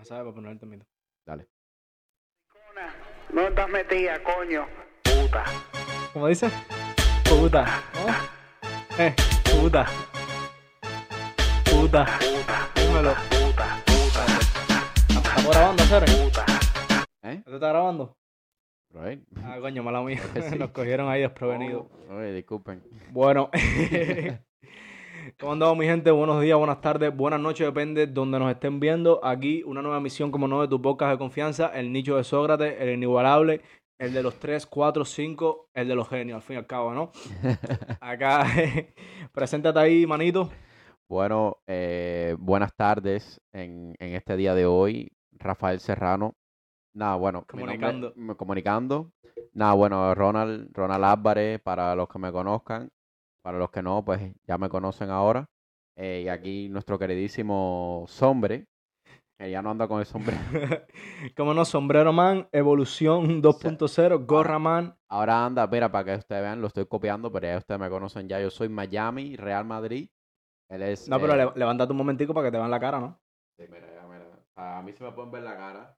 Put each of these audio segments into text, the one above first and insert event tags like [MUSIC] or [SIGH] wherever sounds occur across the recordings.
me sabe para poner el temito. Dale. No estás metida, coño. Puta. ¿Cómo dice? Puta. ¿no? Eh, puta. Puta. Puta. Dímelo. Puta. Puta. ¿Estamos grabando, Seren? Puta. ¿Eh? ¿Esto está grabando? Right. Ah, coño, mala mía. [LAUGHS] Sí. Nos cogieron ahí desprevenidos. Oye, disculpen. Bueno, [LAUGHS] ¿cómo andamos mi gente? Buenos días, buenas tardes, buenas noches, depende de donde nos estén viendo. Aquí una nueva misión como no de tu podcast de confianza, el nicho de Sócrates, el inigualable, el de los 3, 4, 5, el de los genios, al fin y al cabo, ¿no? [LAUGHS] Acá, [LAUGHS] preséntate ahí, manito. Bueno, eh, buenas tardes en, en este día de hoy. Rafael Serrano. Nada, bueno, nombre- Comunicando. comunicando. Nada, bueno, Ronald, Ronald Álvarez, para los que me conozcan. Para los que no, pues ya me conocen ahora. Eh, y aquí nuestro queridísimo Sombre, que ya no anda con el sombrero. [LAUGHS] Como no, Sombrero Man, Evolución 2.0, Gorra Man. Ahora anda, mira, para que ustedes vean, lo estoy copiando, pero ya ustedes me conocen ya. Yo soy Miami, Real Madrid. Él es. No, pero eh, le- levántate un momentico para que te vean la cara, ¿no? sí, mira, mira. A mí se me pueden ver la cara.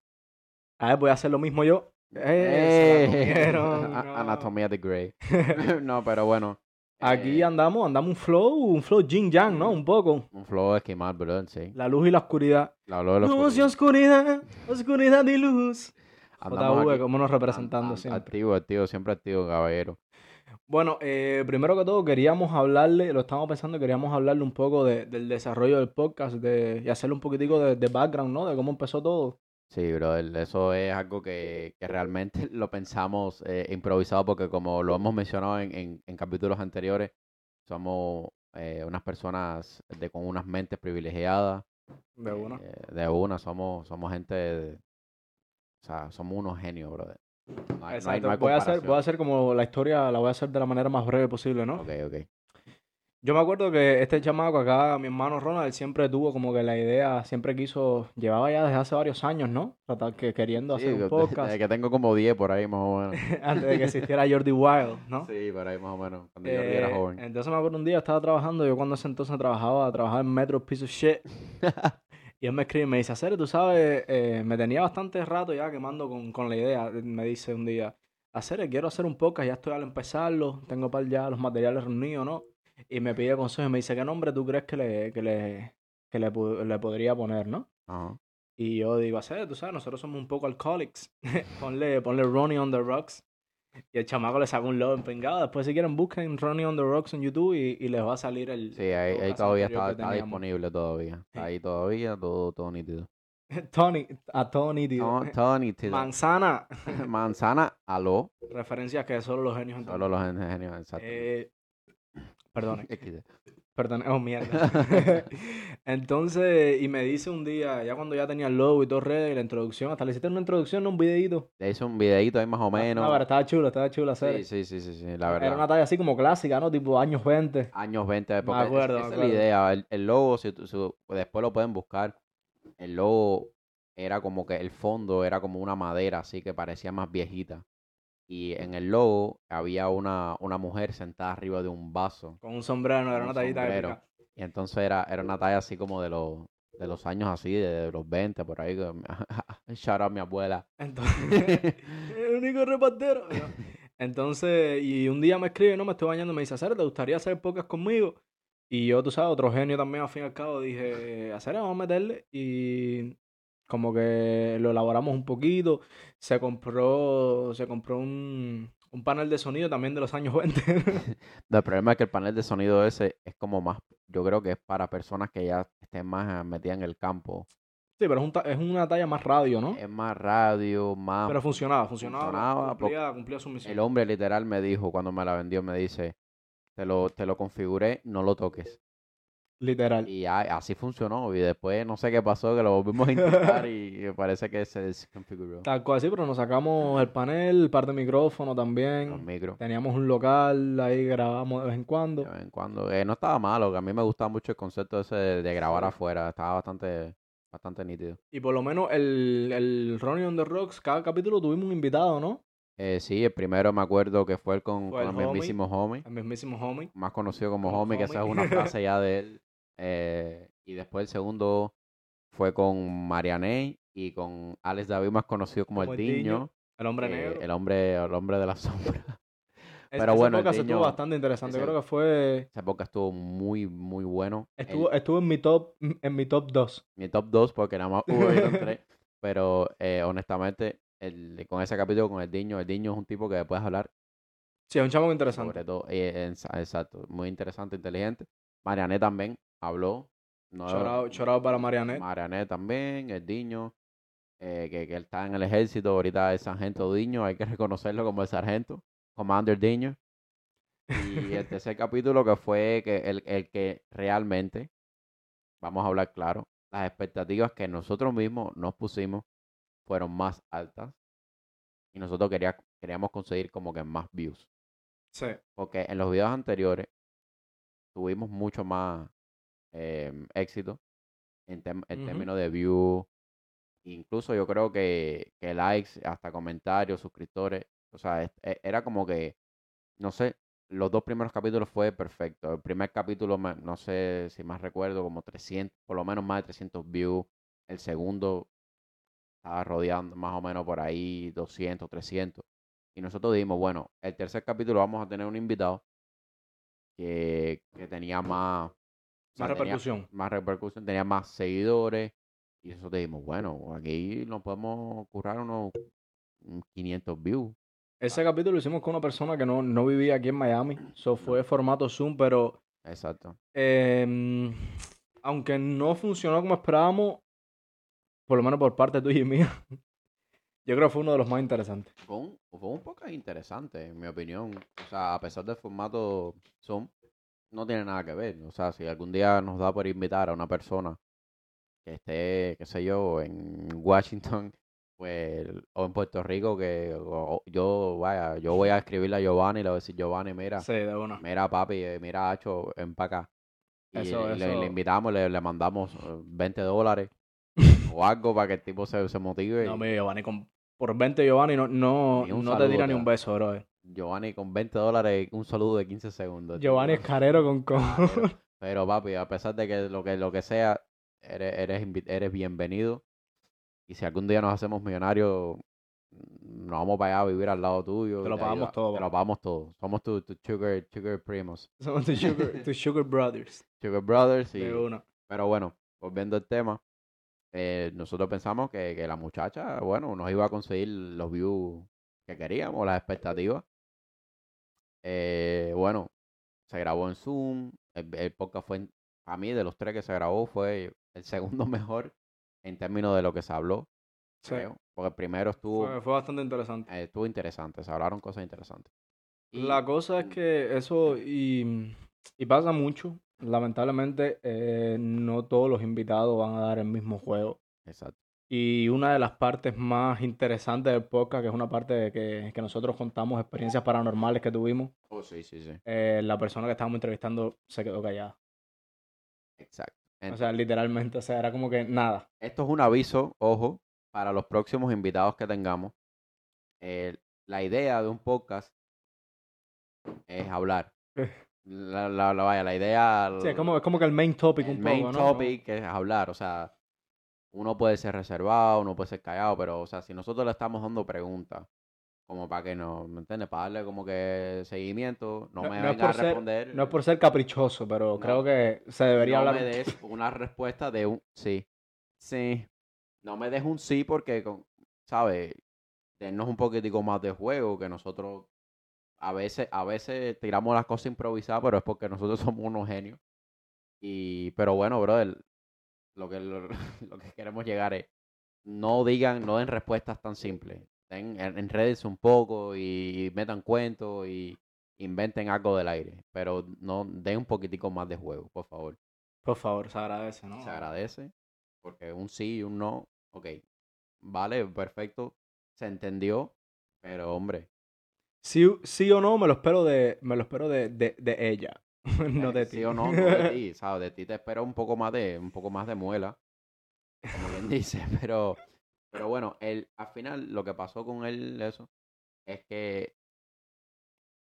A ver, voy a hacer lo mismo yo. Eh, se la Eh, comieron, a- [LAUGHS] no. Anatomía de Grey. no, [LAUGHS] pero bueno. Aquí eh, andamos, andamos un flow, un flow yin yang, ¿no? Un poco. Un flow esquimal, bro, sí. La luz y la oscuridad. La habló de los Luz y oscuridad, oscuridad y luz. JV, como nos representando siempre. Activo, activo, siempre activo, caballero. Bueno, eh, primero que todo queríamos hablarle, lo estamos pensando, queríamos hablarle un poco de- del desarrollo del podcast de, y hacerle un poquitico de, de background, ¿no? De cómo empezó todo. Sí, brother, eso es algo que, que realmente [LAUGHS] lo pensamos eh, improvisado porque como lo hemos mencionado en, en- en capítulos anteriores, somos eh, unas personas de, con unas mentes privilegiadas. De una. eh, de una, somos, somos gente, de- o sea, somos unos genios, brother. No hay- no hay- Exacto. no hay voy, a hacer, voy a hacer como la historia, la voy a hacer de la manera más breve posible, ¿no? Ok, ok. Yo me acuerdo que este chamaco acá, mi hermano Ronald, él siempre tuvo como que la idea, siempre quiso, llevaba ya desde hace varios años, ¿no? Tratar que queriendo Sí, hacer un podcast desde que tengo como 10 por ahí más o menos. [LAUGHS] antes de que existiera Jordi Wild, ¿no? Sí, por ahí más o menos, cuando yo era Eh, joven. Entonces me acuerdo un día estaba trabajando, yo cuando ese entonces trabajaba, trabajaba en Metro Piece of Shit. [LAUGHS] y él me escribe y me dice, Hacer, tú sabes, eh, me tenía bastante rato ya quemando con, con la idea. Me dice un día, Hacer, quiero hacer un podcast, ya estoy al empezarlo, tengo par ya los materiales reunidos, ¿no? Y me pide consejo y me dice, ¿qué nombre tú crees que le, que le, que le, le podría poner, no? Ajá. Y yo digo, Hacer, tú sabes, nosotros somos un poco alcoholics. [LAUGHS] ponle, ponle Ronnie on the Rocks. Y el chamaco le saca un logo empengado. Después, si quieren, busquen Ronnie on the Rocks en YouTube y, y les va a salir el. Sí, ahí, todavía está, está disponible todavía. [LAUGHS] Ahí todavía, todo, todo nítido. [LAUGHS] Tony, a Tony, tío. Todo nítido. Manzana. Manzana, aló. Referencias que solo los genios. Solo los gen- genios, exacto. Eh, perdone, [LAUGHS] XD. perdone, oh mierda. [LAUGHS] [LAUGHS] Entonces, y me dice un día, ya cuando ya tenía el logo y todo ready, la introducción, hasta le hiciste una introducción, ¿no? un videito. Le hice un videito ahí más o No, menos. pero estaba chulo, estaba chulo hacer. Sí, sí, sí, sí, sí, la Era verdad. una talla así como clásica, ¿no? Tipo años 20. Años 20, porque acuerdo, esa me es la idea. El, el logo, si, si- después lo pueden buscar, el logo era como que el fondo era como una madera, así que parecía más viejita. Y en el logo había una, una mujer sentada arriba de un vaso. Con un sombrero, era una un tallita sombrero. épica. Y entonces era, era una talla así como de los, de los años así, de, los 20, por ahí. [LAUGHS] Shout out a mi abuela. Entonces, [LAUGHS] el único repartero. ¿no? Entonces, y un día me escribe, no me estoy bañando, me dice, Hacer, ¿te gustaría hacer podcast conmigo? Y yo, tú sabes, otro genio también, al fin y al cabo, dije, Hacer, vamos a meterle. Y como que lo elaboramos un poquito. Se compró, se compró un, un panel de sonido también de los años 20. [LAUGHS] [LAUGHS] No, El problema es que el panel de sonido ese es como más, yo creo que es para personas que ya estén más metidas en el campo. sí, pero es, un ta- es una talla más radio, ¿no? Es más radio, más... Pero funcionaba, funcionaba. funcionaba, cumplía, cumplía su misión. El hombre literal me dijo cuando me la vendió, me dice, te lo, te lo configuré, no lo toques. Literal. Y a- así funcionó. Y después no sé qué pasó, que lo volvimos a intentar y parece que se desconfiguró. Tal cual, sí, pero nos sacamos el panel, par de micrófonos Los también. micros. Teníamos un local, ahí grabamos de vez en cuando. De vez en cuando. Eh, no estaba malo, que a mí me gustaba mucho el concepto ese de, de grabar afuera. Estaba bastante, bastante nítido. Y por lo menos el, el Ronnie on the Rocks, cada capítulo tuvimos un invitado, ¿no? Eh, sí, el primero me acuerdo que fue el con, Fue con el el homie. mismísimo homie, El mismísimo homie. más conocido como Como homie, que esa es homie. una frase ya de él. [LAUGHS] Eh, y después el segundo fue con Marianey y con Alex David, más conocido como, Como el Diño, Diño, El hombre eh, negro. el hombre, el hombre de la [LAUGHS] sombra. Es- pero ese bueno, podcast estuvo bastante interesante. ese- Creo que fue. Esa época estuvo muy, muy bueno. El- Estuvo, estuvo en mi top, en mi top 2. mi top 2 porque nada más hubo tres. [LAUGHS] Pero eh, honestamente, el, con ese capítulo con el Diño, el Diño es un tipo que puedes hablar Sí, es un chamo interesante. sobre todo. eh, exacto, muy interesante, inteligente. Mariané también habló. No, Chorado, chorado para Marianet. Mariané también, el Diño, eh, que, que él está en el ejército, ahorita es sargento Diño, hay que [LAUGHS] reconocerlo como el sargento, Commander Diño. Y el tercer capítulo que fue que el, el que realmente, vamos a hablar claro, las expectativas que nosotros mismos nos pusimos fueron más altas y nosotros quería- queríamos conseguir como que más views. Sí. Porque en los videos anteriores tuvimos mucho más em, éxito en, en Ujú. términos de view. Incluso yo creo que, que likes, hasta comentarios, suscriptores. O sea, e- era como que, no sé, los dos primeros capítulos fue perfecto. El primer capítulo, no sé si más recuerdo, como 300, por lo menos más de 300 views. El segundo estaba rodeando más o menos por ahí 200, 300. Y nosotros dijimos, bueno, el tercer capítulo vamos a tener un invitado que, que tenía más, sea, Más repercusión. más repercusión, tenía más seguidores. Y nosotros dijimos, bueno, aquí nos podemos currar unos mm, 500 views. Ese capítulo lo hicimos con una persona que no, no vivía aquí en Miami. Eso fue formato Zoom, pero Exacto. em, aunque no funcionó como esperábamos, por lo menos por parte tuya y mía, [LAUGHS] yo creo que fue uno de los más interesantes. Fue un, fue un poco interesante, en mi opinión. O sea, a pesar del formato Zoom, no tiene nada que ver. O sea, si algún día nos da por invitar a una persona que esté, qué sé yo, en Washington, pues, o en Puerto Rico, que o- yo, vaya, yo voy a escribirle a Giovanni y le voy a decir, Giovanni, mira, Sí, de una. mira papi, eh, mira Hacho, empaca. Y Eso, le, le eso. invitamos, le, le mandamos eh, 20 dólares [LAUGHS] o algo para que el tipo se, se motive. No, y- Giovanni, con- por 20 Giovanni no, no, no te tira ni un beso, bro. Giovanni con 20 dólares, un saludo de 15 segundos. Giovanni es carero con con... Ah, pero, pero, papi, a pesar de que lo que, lo que sea, eres, eres, eres bienvenido. Y si algún día nos hacemos millonarios, nos vamos para allá a vivir al lado tuyo. Te lo pagamos ayuda- todo, Te lo pagamos todo. Somos tus tu sugar, sugar primos. Somos tus sugar, tus [LAUGHS] sugar brothers. Sugar brothers. Y, pero bueno, volviendo al tema, eh, nosotros pensamos que, que la muchacha, bueno, nos iba a conseguir los views que queríamos, las expectativas. Eh, bueno, se grabó en Zoom. El, el podcast fue, a mí, de los tres que se grabó, fue el segundo [LAUGHS] mejor en términos de lo que se habló, Sí. creo. Porque el primero estuvo, Fue, fue bastante interesante. eh, estuvo interesante, se hablaron cosas interesantes. Y- La cosa es que eso, y, y pasa mucho, lamentablemente, eh, no todos los invitados van a dar el mismo juego. Exacto. Y una de las partes más interesantes del podcast, que es una parte de que, que nosotros contamos experiencias paranormales que tuvimos, Oh, sí, sí, sí. eh, la persona que estábamos entrevistando se quedó callada. Exacto. O sea, literalmente, o sea, era como que nada. Esto es un aviso, ojo, para los próximos invitados que tengamos. Eh, la idea de un podcast es hablar. [LAUGHS] La, la, la- vaya, la idea. Sí, es como, es como que el main topic el un main poco, ¿no? topic es hablar. O sea, uno puede ser reservado, uno puede ser callado, pero, o sea, si nosotros le estamos dando preguntas, como para que no, ¿me entiendes? Para darle como que seguimiento, no, No- me no venga a por ser- responder. No es por ser caprichoso, pero No. creo que se debería no hablar. me des [LAUGHS] una respuesta de un sí. Sí. No me des un sí porque, ¿sabes? Denos un poquitico más de juego que nosotros a veces, a veces tiramos las cosas improvisadas, pero es porque nosotros [LAUGHS] somos unos genios. Y, pero bueno, brother, lo que, lo, [LAUGHS] lo que queremos llegar es, no digan, no den respuestas tan simples. En- enrédense un poco y metan cuentos y inventen algo del aire. Pero no den un poquitico más de juego, por favor. Por favor, se agradece, ¿no? Se agradece. Porque un sí y un no, ok. Vale, perfecto. Se entendió. Pero hombre, Sí, sí o no, me lo espero de, me lo espero de, de, de ella, [LAUGHS] no eh, de ti. sí o no, no de ti, ¿sabes? De ti te espero un poco más de, un poco más de muela. Como bien [LAUGHS] dice, pero, pero bueno, él, al final lo que pasó con él, eso, es que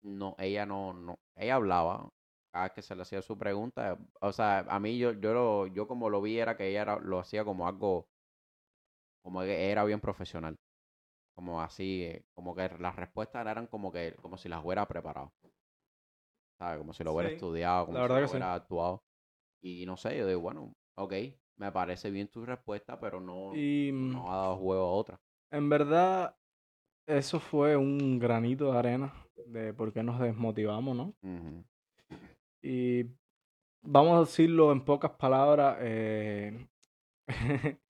no, ella no, no, ella hablaba cada vez que se le hacía su pregunta. O sea, a mí yo, yo lo, yo como lo vi era que ella era- lo hacía como algo como que era bien profesional. Como así, eh, como que las respuestas eran como que, como si las hubiera preparado. ¿Sabes? Como si lo hubiera Sí, estudiado, como la si lo sí. hubiera actuado. Y no sé, yo digo, bueno, ok, me parece bien tu respuesta, pero no, Y mm, no ha dado juego a otra. en verdad, eso fue un granito de arena de por qué nos desmotivamos, ¿no? Y vamos a decirlo en pocas palabras, eh, [LAUGHS]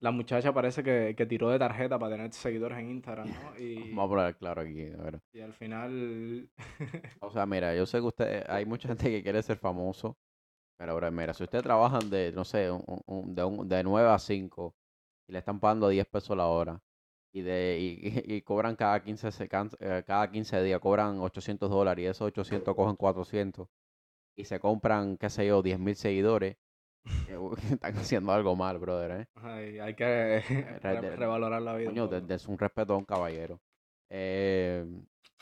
la muchacha parece que, que tiró de tarjeta para tener seguidores en Instagram, ¿no? Y, [LAUGHS] Vamos a poner claro aquí, a ver. y al final, [LAUGHS] O sea, mira, yo sé que usted, hay mucha gente que quiere ser famoso, pero bro, mira, si ustedes trabajan de, no sé, un- de, un- de 9 a 5 y le están pagando 10 pesos la hora y, de, y, y- y cobran cada 15, se- can- eh, cada 15 días, cobran 800 dólares y esos 800 cogen 400 y se compran, qué sé yo, 10 mil seguidores, [LAUGHS] están haciendo algo mal, brother, ¿eh? ay, hay que [LAUGHS] re- revalorar la vida. Coño, desde un respeto a un caballero. Eh,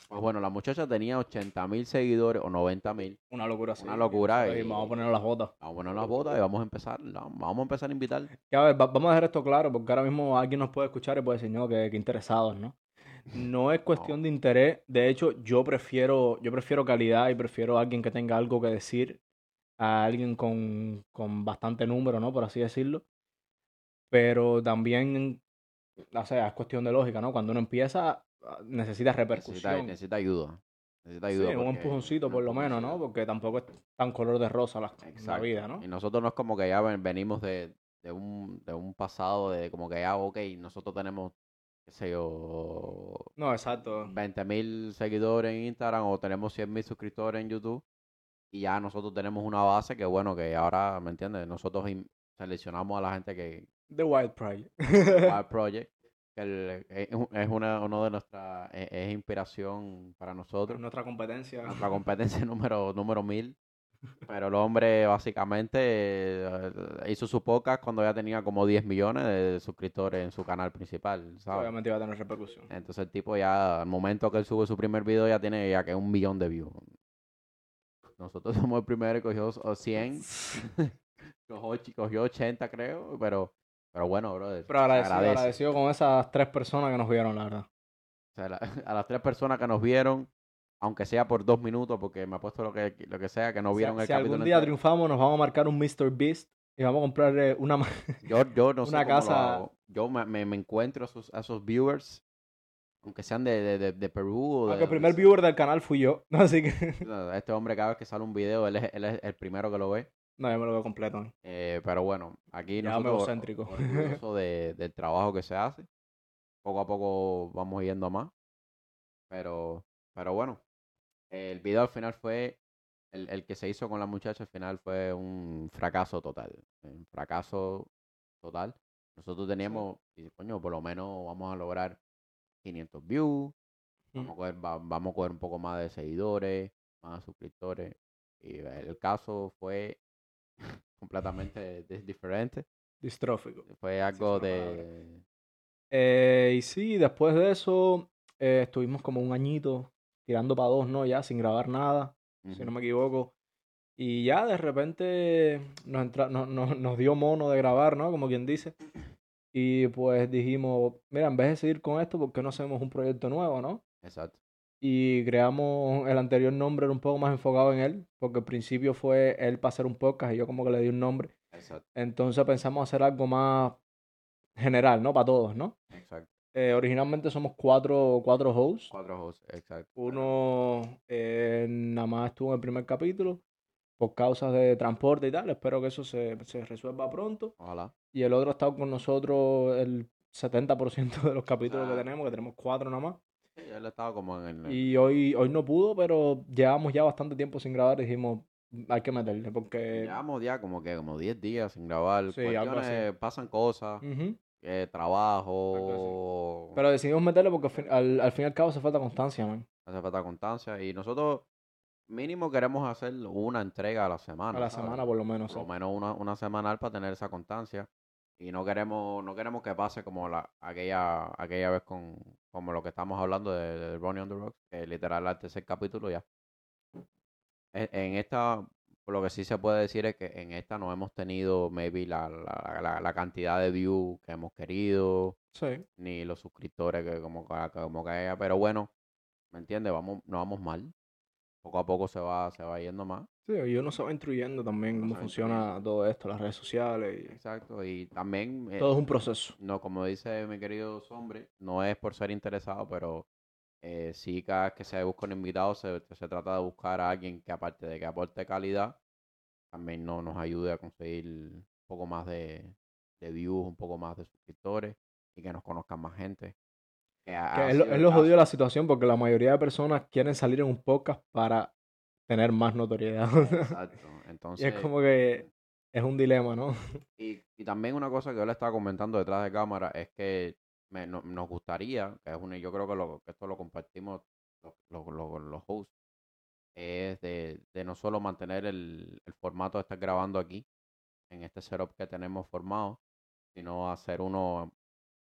pues bueno, la muchacha tenía 80 mil seguidores o 90 mil. Una locura así. Una locura Y y- vamos a poner las botas. Vamos a poner las botas y vamos a empezar. Vamos a empezar a invitar. Que, a ver, va- vamos a dejar esto claro, porque ahora mismo alguien nos puede escuchar y puede decir, no, que, que interesados, ¿no? No es cuestión de interés. De hecho, yo prefiero, yo prefiero calidad y prefiero a alguien que tenga algo que decir a alguien con, con bastante número, ¿no? Por así decirlo. Pero también, o sea, es cuestión de lógica, ¿no? Cuando uno empieza, ah, necesita Necesita, repercusión. necesita ayuda. Necesita Sí, ayuda. un porque- empujoncito por lo menos, ¿no? Porque tampoco es tan color de rosa la, vida, ¿no? Y nosotros no es como que ya ven- venimos de, de, un, de un pasado de como que ya, ok, nosotros tenemos, qué sé yo, No, exacto. 20 mil seguidores en Instagram o tenemos 100 mil suscriptores en YouTube y ya nosotros tenemos una base que bueno, que ahora, ¿me entiendes? Nosotros seleccionamos a la gente que The Wild Pride. Wild [LAUGHS] Project, que el- es un- es una, uno de nuestras, es, es inspiración para nosotros, Nuestra competencia. nuestra competencia [LAUGHS] número, número mil. [LAUGHS] Pero el hombre básicamente eh, hizo su podcast cuando ya tenía como 10 millones de suscriptores en su canal principal, ¿sabes? Obviamente iba a tener repercusión. Entonces el tipo ya, al momento que él sube su primer video, ya tiene ya que un millón de views. Nosotros [LAUGHS] somos el primero que cogió o 100, [LAUGHS] [LAUGHS] cogió, cogió 80 creo, pero, pero bueno, brother, Pero agradecido, agradece. agradecido con esas tres personas que nos vieron, la verdad. O sea, la- a las tres personas que nos vieron, aunque sea por dos minutos, porque me ha puesto lo que, lo que sea, que no Si- vieron el si, capítulo algún día entero. triunfamos, nos vamos a marcar un Mr. Beast y vamos a comprar eh, una... Yo, yo no sé una cómo lo casa- hago. Yo me, me, me encuentro a esos, a esos viewers, aunque sean de, de, de, de Perú o Aunque el primer viewer del canal fui yo. [LAUGHS] Así que... Este hombre cada vez que sale un video, él es, él es el primero que lo ve. No, yo me lo veo completo. ¿eh? Eh, pero bueno, aquí Ya nosotros orgullosos de, del trabajo que se hace. Poco a poco vamos yendo a más. Pero, pero bueno, el video al final fue, el, el que se hizo con la muchacha al final fue un fracaso total. Un fracaso total. Nosotros teníamos, y, coño, por lo menos vamos a lograr 500 views. Vamos a, coger, va- vamos a coger un poco más de seguidores, más suscriptores. Y el caso fue [LAUGHS] completamente di- diferente. Distrófico. Fue algo de... Eh, y sí, después de eso eh, estuvimos como un añito tirando para dos, ¿no? Ya sin grabar nada, si no me equivoco. Y ya de repente nos, entra- no- no- nos dio mono de grabar, ¿no? Como quien dice. Y pues dijimos, mira, en vez de seguir con esto, ¿por qué no hacemos un proyecto nuevo, no? Exacto. Y creamos, el anterior nombre era un poco más enfocado en él, porque al principio fue él para hacer un podcast y yo como que le di un nombre. Exacto. Entonces pensamos hacer algo más general, ¿no? Para todos, ¿no? Exacto. Eh, originalmente somos cuatro, cuatro hosts. Cuatro hosts, exacto. Uno eh, nada más estuvo en el primer capítulo por causas de transporte y tal. Espero que eso se, se resuelva pronto. Ojalá. Y el otro ha estado con nosotros el 70% de los capítulos que Ah. tenemos, que tenemos cuatro nada más. Sí, él estaba como en el... Y hoy, hoy no pudo, pero llevamos ya bastante tiempo sin grabar y dijimos, hay que meterle, porque... Llevamos ya como que como 10 días sin grabar. Sí, algo así. Pasan cosas, eh, trabajo, Pero decidimos meterle porque al fin, al, al fin y al cabo hace falta constancia, man. hace falta constancia. Y nosotros mínimo queremos hacer una entrega a la semana. A la ¿sabes? semana por lo menos. Por lo menos una, una semanal para tener esa constancia. Y no queremos, no queremos que pase como la, aquella, aquella vez con como lo que estamos hablando de, de Ronnie on the Rocks, que literal al tercer capítulo ya. En, en esta lo que sí se puede decir es que en esta no hemos tenido maybe la, la, la, la cantidad de views que hemos querido, Sí. ni los suscriptores que como, que- como que haya, pero bueno, ¿me entiendes? Vamos, no vamos mal. Poco a poco se va, se va yendo más. Sí, y uno se va instruyendo también Uno cómo funciona todo esto, las redes sociales. Y... Exacto. Y también, eh, Todo es un proceso. no, como dice mi querido hombre, no es por ser interesado, pero eh, sí cada vez que se busca un invitado se, se trata de buscar a alguien que aparte de que aporte calidad, también no, nos ayude a conseguir un poco más de, de views, un poco más de suscriptores y que nos conozcan más gente. Que es lo, es lo jodido de la situación porque la mayoría de personas quieren salir en un podcast para tener más notoriedad. Exacto. [LAUGHS] y Entonces, es como que es un dilema, ¿no? [LAUGHS] Y, y también una cosa que yo le estaba comentando detrás de cámara es que me- no- nos gustaría, que es una, yo creo que, lo, que esto lo compartimos los, los, los- los hosts, es de, de no solo mantener el, el formato de estar grabando aquí, en este setup que tenemos formado, sino hacer uno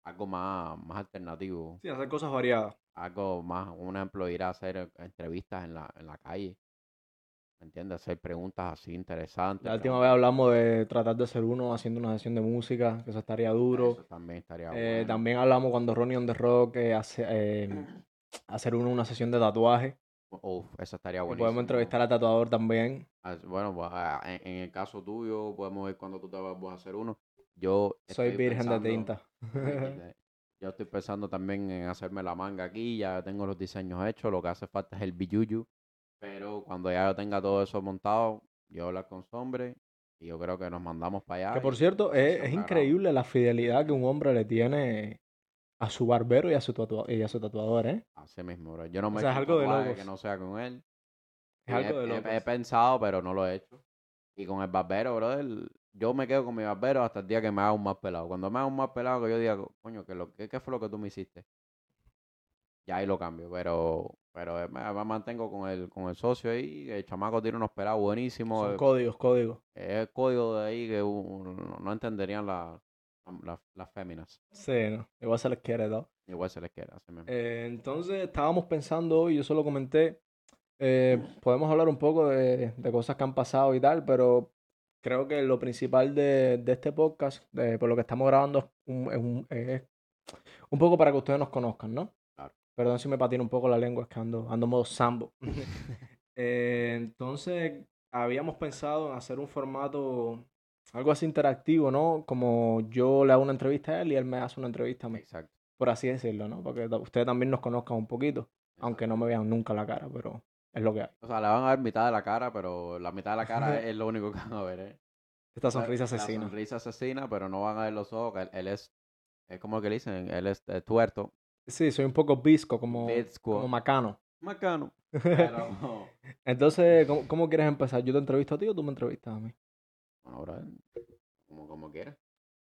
algo más, más alternativo, Sí, hacer cosas variadas. algo más, un ejemplo, ir a hacer entrevistas en la, en la calle, ¿me entiendes? Hacer preguntas así interesantes. La última vez hablamos de tratar de ser uno haciendo una sesión de música, que eso estaría duro. Eso también estaría Eh, bueno. También hablamos cuando Ronnie on the Rock eh, hace, eh, [CLEARS THROAT] hacer uno una sesión de tatuaje. Uf, eso estaría Y buenísimo. podemos entrevistar al tatuador también. Bueno, pues, en, en el caso tuyo, podemos ver cuando tú te vas a hacer uno. Yo Soy virgen de tinta. [LAUGHS] Yo estoy pensando también en hacerme la manga aquí, ya tengo los diseños hechos, lo que hace falta es el billuyu. Pero cuando ya yo tenga todo eso montado, yo hablar con Sombre y yo creo que nos mandamos para allá. Que por cierto, es, es increíble la fidelidad que un hombre le tiene a su barbero y a su, y a su tatuador, ¿eh? Así mismo, bro. Yo no me sea, he es hecho algo de un tatuaje locos. que no sea con él. Es algo he, de he- locos. he pensado, pero no lo he hecho. Y con el barbero, brother, yo me quedo con mi barbero hasta el día que me haga un más pelado. Cuando me haga un más pelado, que yo diga, coño, ¿qué, lo, qué, qué fue lo que tú me hiciste? Ya ahí lo cambio, pero pero eh, me, me mantengo con el, con el socio ahí. El chamaco tiene unos pelados buenísimos. Son eh, códigos, códigos. Es el código de ahí que uno no- entenderían la- la- las féminas. Sí, ¿no? Igual se les quiere, ¿no? Igual se les queda. Así mismo. Eh, entonces estábamos pensando hoy, yo solo comenté, eh, podemos hablar un poco de, de cosas que han pasado y tal, pero creo que lo principal de, de este podcast, de- por lo que estamos grabando, es un, es un- es un poco para que ustedes nos conozcan, ¿no? Claro. Perdón si me patina un poco la lengua, es que ando, ando modo sambo. [LAUGHS] [LAUGHS] Eh, entonces, habíamos pensado en hacer un formato, algo así interactivo, ¿no? Como yo le hago una entrevista a él y él me hace una entrevista a mí Exacto. por así decirlo, ¿no? Porque ta- ustedes también nos conozcan un poquito, aunque no me vean nunca la cara, pero es lo que hay. O sea, le van a ver mitad de la cara, pero la mitad de la cara [LAUGHS] es lo único que van a ver, ¿eh? Esta sonrisa La asesina. sonrisa asesina, pero no van a ver los ojos. que Él, él es, es como que le dicen, él es eh, tuerto. Sí, soy un poco visco, como, como macano. Macano. [LAUGHS] Pero, Entonces, ¿cómo, cómo quieres empezar? ¿Yo te entrevisto a ti o tú me entrevistas a mí? bueno, bro, como, como quieras.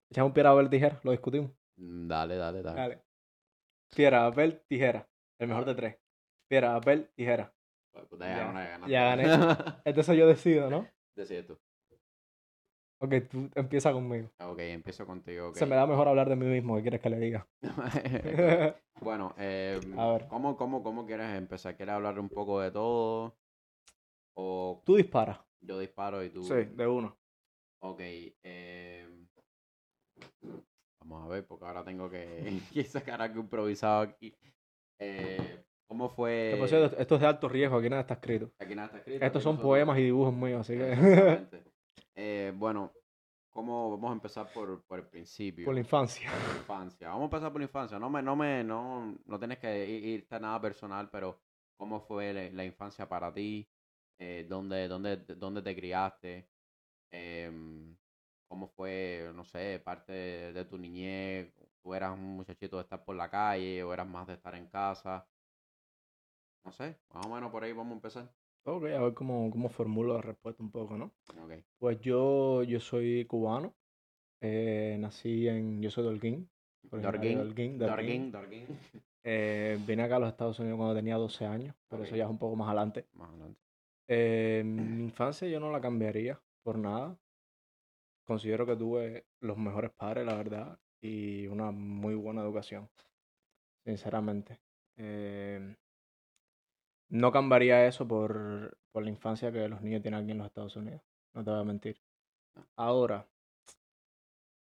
Echamos piedra, papel, tijera, lo discutimos. Mm, Dale, dale, dale. Dale. Piedra, papel, tijera. El mejor de tres. Piedra, papel, tijera. Pues, puta, Ya, ya, gané, ganaste. ya gané. [LAUGHS] Entonces yo decido, ¿no? Decide tú. Ok, tú empieza conmigo. Ok, empiezo contigo. ok. Se me da mejor hablar de mí mismo, ¿qué quieres que le diga? [LAUGHS] [LAUGHS] bueno, eh, A ver. ¿cómo, cómo, ¿cómo quieres empezar? ¿Quieres hablar un poco de todo? ¿O Tú disparas. yo disparo y tú...? de uno. Ok. eh, vamos a ver, porque ahora tengo que, que sacar algo improvisado aquí. Eh, ¿Cómo fue...? Que por cierto, esto es de alto riesgo, aquí nada está escrito. Aquí nada está escrito. Estos son poemas y dibujos míos, así que. Eh, bueno, ¿cómo vamos a empezar por, por el principio? por la infancia. por la infancia. Vamos a empezar por la infancia. No me, no me, no, no tienes que ir- irte a nada personal, pero ¿cómo fue la, la infancia para ti? Eh, ¿dónde, dónde, dónde te criaste? Em, ¿Cómo fue, no sé, parte de, de tu niñez? ¿Tú eras un muchachito de estar por la calle o eras más de estar en casa? No sé, más o menos por ahí vamos a empezar. Ok, a ver cómo, cómo formulo la respuesta un poco, ¿no? Ok. Pues yo, yo soy cubano. eh, nací en. Yo soy de Holguín. Dorguín. Dorguín, Dorguín. Eh, vine acá a los Estados Unidos cuando tenía 12 años, pero eso ya es un poco más adelante. Más adelante. Eh, mi infancia yo no la cambiaría por nada. Considero que tuve los mejores padres, la verdad, y una muy buena educación, sinceramente. Eh, no cambiaría eso por, por la infancia que los niños tienen aquí en los Estados Unidos. No te voy a mentir. Ahora,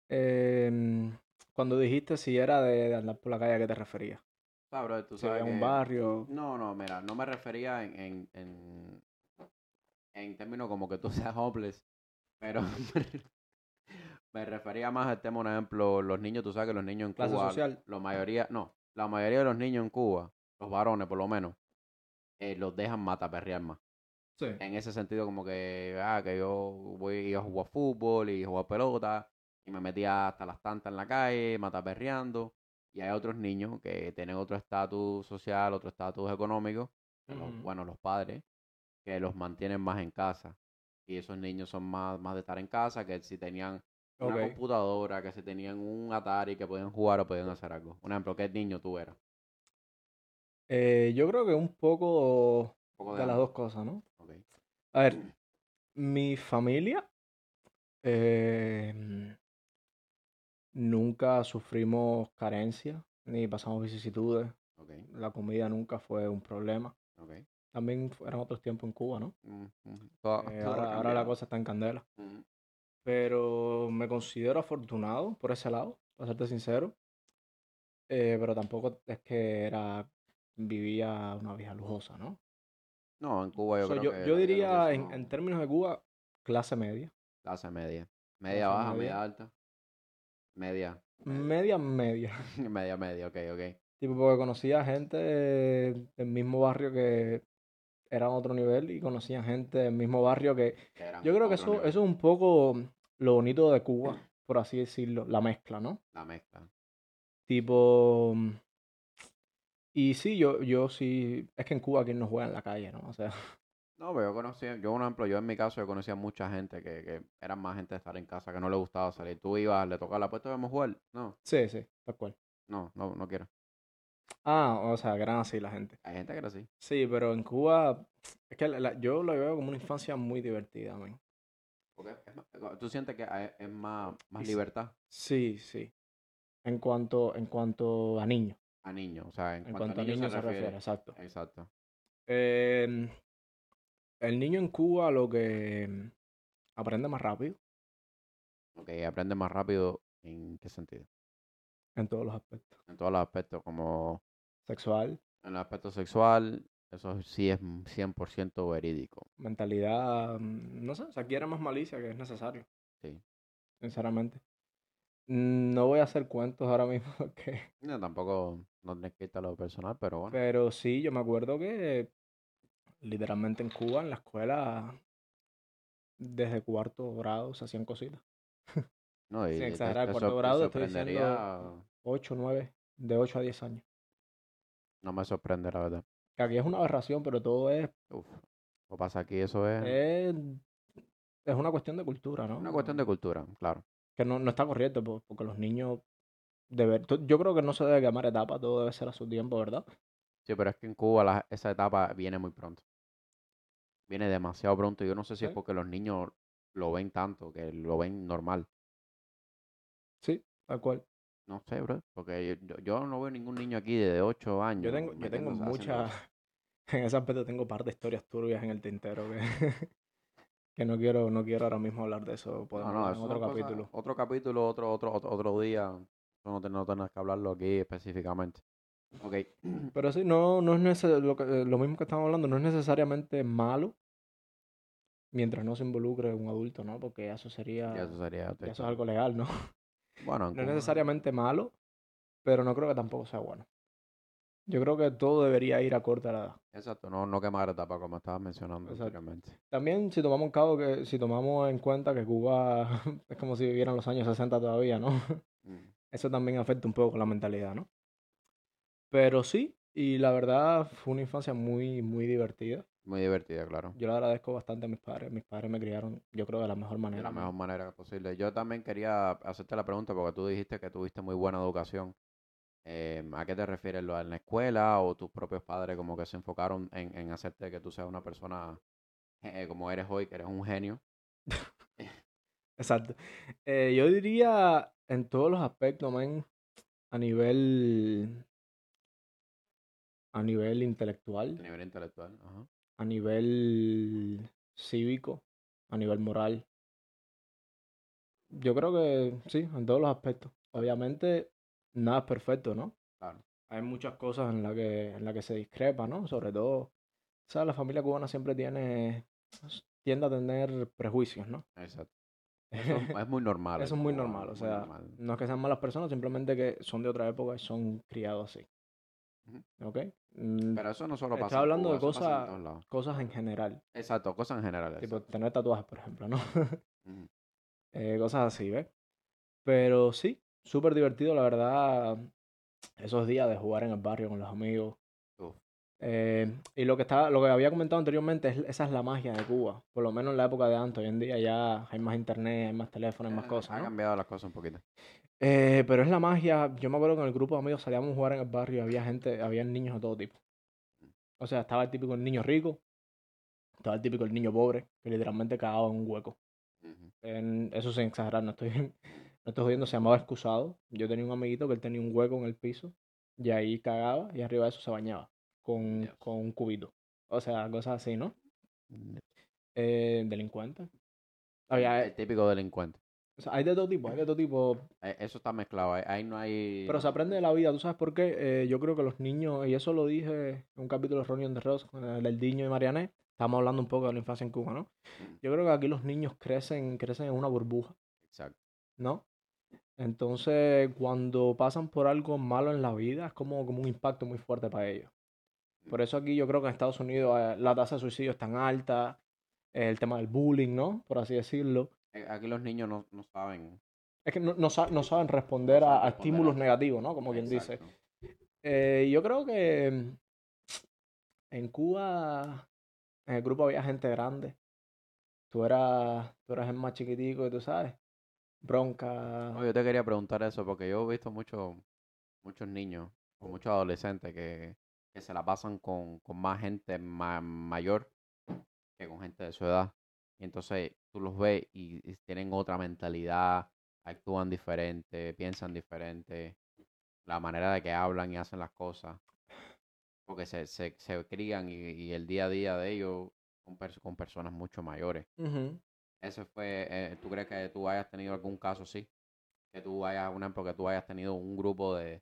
em, cuando dijiste si era de, de andar por la calle, ¿a qué te referías? Ah, bro, tú Si sabes había un barrio. No, no, mira, no me refería en, en, en, en términos como que tú [LAUGHS] seas homeless, pero me refería más al tema, por ejemplo, los niños, tú sabes que los niños en Clase Cuba, social. la mayoría, no, la mayoría de los niños en Cuba, los varones por lo menos, eh, los dejan mataperrear más. Sí. En ese sentido como que, ah, que yo voy a jugar fútbol y jugar pelota y me metía hasta las tantas en la calle, mataperreando. Y hay otros niños que tienen otro estatus social, otro estatus económico, los- bueno, los padres, que los mantienen más en casa. Y esos niños son más, más de estar en casa que si tenían una computadora, que si tenían un Atari que podían jugar o podían hacer algo. Un ejemplo, ¿qué niño tú eras? Eh, yo creo que un poco Un poco de las dos cosas, ¿no? Ok. A ver, mi familia eh, nunca sufrimos carencia ni pasamos vicisitudes. Ok, La comida nunca fue un problema. ok. También eran otros tiempos en Cuba, ¿no? Mm, mm. Eh, ahora, ahora la cosa está en candela. Mm. Pero me considero afortunado por ese lado, para serte sincero. Eh, pero tampoco es que era vivía una vida lujosa, ¿no? No, en Cuba yo creo yo, que diría, en, no. en términos de Cuba, clase media. Clase media. Media Clase baja, media. media alta. Media. Media, media. [LAUGHS] Media, media, ok, ok. Tipo, porque conocía gente del mismo barrio que era otro nivel y conocía gente del mismo barrio que... Yo creo que eso, nivel. eso es un poco lo bonito de Cuba, por así decirlo, la mezcla, ¿no? La mezcla. Tipo... Y sí, yo, yo sí... Es que en Cuba quien no juega en la calle, ¿no? O sea, No, pero yo conocía, yo por ejemplo, yo en mi caso yo conocía mucha gente que, que eran más gente de estar en casa, que no le gustaba salir. Tú ibas, le tocaba la puerta, vamos a jugar. No, sí, sí, tal cual. no, no, no quiero. Ah, o sea, que eran así la gente. Hay gente que era así. Sí, pero en Cuba... Es que la- la- yo lo veo como una infancia muy divertida, man. Porque es tú sientes que hay- es más, más libertad Sí, sí. En cuanto, en cuanto a niños. A niños, o sea, en, En cuanto cuanto a niños niños se refiere, refiere. exacto. Exacto. Eh, el niño en Cuba lo que mm, aprende más rápido Ok, aprende más rápido, ¿en qué sentido? en todos los aspectos. En todos los aspectos, como Sexual, en el aspecto sexual, eso sí es 100% verídico. mentalidad, mm, no sé, se adquiere más malicia que es necesario, Sí. sinceramente. No voy a hacer cuentos ahora mismo, [LAUGHS] porque, No, tampoco no tienes que irte a lo personal, pero bueno. pero sí, yo me acuerdo que literalmente en Cuba, en la escuela, desde cuarto grado se hacían cositas. [LAUGHS] No, y sin exagerar, te cuarto grado, estoy sorprendería, 8, 9, de 8 a 10 años. No me sorprende, la verdad. Que aquí es una aberración, pero todo es, Uf. Lo pasa aquí, eso es es, es una cuestión de cultura, ¿no? una cuestión de cultura, claro. Que no, no está correcto, po- porque los niños deben... Yo creo que no se debe llamar etapa, todo debe ser a su tiempo, ¿verdad? Sí, pero es que en Cuba la- esa etapa viene muy pronto. Viene demasiado pronto. Yo no sé si es porque los niños lo ven tanto, que lo ven normal. Sí, tal cual. No sé, bro. Porque yo, yo no veo ningún niño aquí de 8 años. Yo tengo, yo tengo muchas... [LAUGHS] En ese aspecto tengo un par de historias turbias en el tintero que, [LAUGHS] que no quiero no quiero ahora mismo hablar de eso. Podemos no, en eso otro capítulo. otro capítulo, otro, otro, otro, otro día. No, te- no tenés que hablarlo aquí específicamente. Ok. [CLEARS THROAT] Pero sí, no, no es lo, que- lo mismo que estamos hablando, no es necesariamente malo mientras no se involucre un adulto, ¿no? Porque eso sería... Ya eso sería ya eso es algo legal, ¿no? Bueno, en [LAUGHS] No es necesariamente malo, pero no creo que tampoco sea bueno. Yo creo que todo debería ir a corta edad. Exacto, no, no quemar etapa como estabas mencionando. También si tomamos en cabo que si tomamos en cuenta que Cuba [LAUGHS] es como si vivieran los años 60 todavía, ¿no? Mm. Eso también afecta un poco la mentalidad, ¿no? Pero sí, y la verdad fue una infancia muy, muy divertida. Muy divertida, claro. Yo le agradezco bastante a mis padres. Mis padres me criaron, yo creo, de la mejor De manera. la ¿no? mejor manera posible. Yo también quería hacerte la pregunta porque tú dijiste que tuviste muy buena educación. Eh, ¿a qué te refieres? ¿Lo en la escuela o tus propios padres como que se enfocaron en, en hacerte que tú seas una persona eh, como eres hoy, que eres un genio? [LAUGHS] Exacto. Eh, yo diría en todos los aspectos, man, a nivel a nivel intelectual, A nivel intelectual. Ajá. a nivel cívico, a nivel moral. Yo creo que sí, en todos los aspectos. Obviamente, nada es perfecto, ¿no? Claro. Hay muchas cosas en las que, en la que se discrepa, ¿no? Sobre todo, ¿sabes? La familia cubana siempre tiene, tiende a tener prejuicios, ¿no? Exacto. [LAUGHS] Eso es, muy normal. Eso es muy normal, o sea, normal. no es que sean malas personas, simplemente que son de otra época y son criados así. ¿Ok? Mm, Pero eso no solo pasa en hablando Cuba, de pasa en cosas-. Cosas en general, Exacto, cosas en general. tipo exacto. tener tatuajes, por ejemplo, ¿no? [LAUGHS] Eh, cosas así, ¿ves? Pero sí, súper divertido, la verdad, esos días de jugar en el barrio con los amigos. Eh, y lo que estaba, lo que había comentado anteriormente, es, esa es la magia de Cuba. Por lo menos en la época de antes. Hoy en día ya hay más internet, hay más teléfono, hay más Eh, cosas, Ha ¿no? cambiado las cosas un poquito. Eh, pero es la magia. Yo me acuerdo que en el grupo de amigos salíamos a jugar en el barrio y había gente, había niños de todo tipo. O sea, estaba el típico el niño rico, estaba el típico el niño pobre, que literalmente cagaba en un hueco. En- eso sin exagerar, no estoy, no estoy jodiendo, se llamaba excusado. Yo tenía un amiguito que él tenía un hueco en el piso y ahí cagaba y arriba de eso se bañaba con, con un cubito. O sea, cosas así, ¿no? Mm, Eh, delincuente. Había, El típico delincuente. o sea, hay de todo tipo, hay de todo tipo. Eh, Eso está mezclado. Ahí, no hay. Pero se aprende de la vida, ¿tú sabes por qué? Eh, yo creo que los niños, y eso lo dije en un capítulo de Ronnie con el del Diño y Mariané, estamos hablando un poco de la infancia en Cuba, ¿no? Mm. Yo creo que aquí los niños crecen, crecen en una burbuja, Exacto. ¿no? Entonces, cuando pasan por algo malo en la vida, es como, como un impacto muy fuerte para ellos. Por eso aquí yo creo que en Estados Unidos eh, la tasa de suicidio es tan alta, eh, el tema del bullying, ¿no? Por así decirlo. Eh, Aquí los niños no, no saben. Es que no, no sa- no saben responder a, saben a responder estímulos a- negativos, ¿no? Como quien dice. Eh, yo creo que mm, en Cuba, en el grupo había gente grande. Tú eras, tú eras el más chiquitico y tú sabes, bronca. No, yo te quería preguntar eso porque yo he visto muchos muchos niños o muchos adolescentes que, que se la pasan con, con más gente ma- mayor que con gente de su edad. Y entonces tú los ves y, y tienen otra mentalidad, actúan diferente, piensan diferente, la manera de que hablan y hacen las cosas. Porque se, se, se crían y, y el día a día de ellos con, pers- con personas mucho mayores. Ese fue, eh, ¿tú crees que tú hayas tenido algún caso así? Que tú hayas, un ejemplo, que tú hayas tenido un grupo de,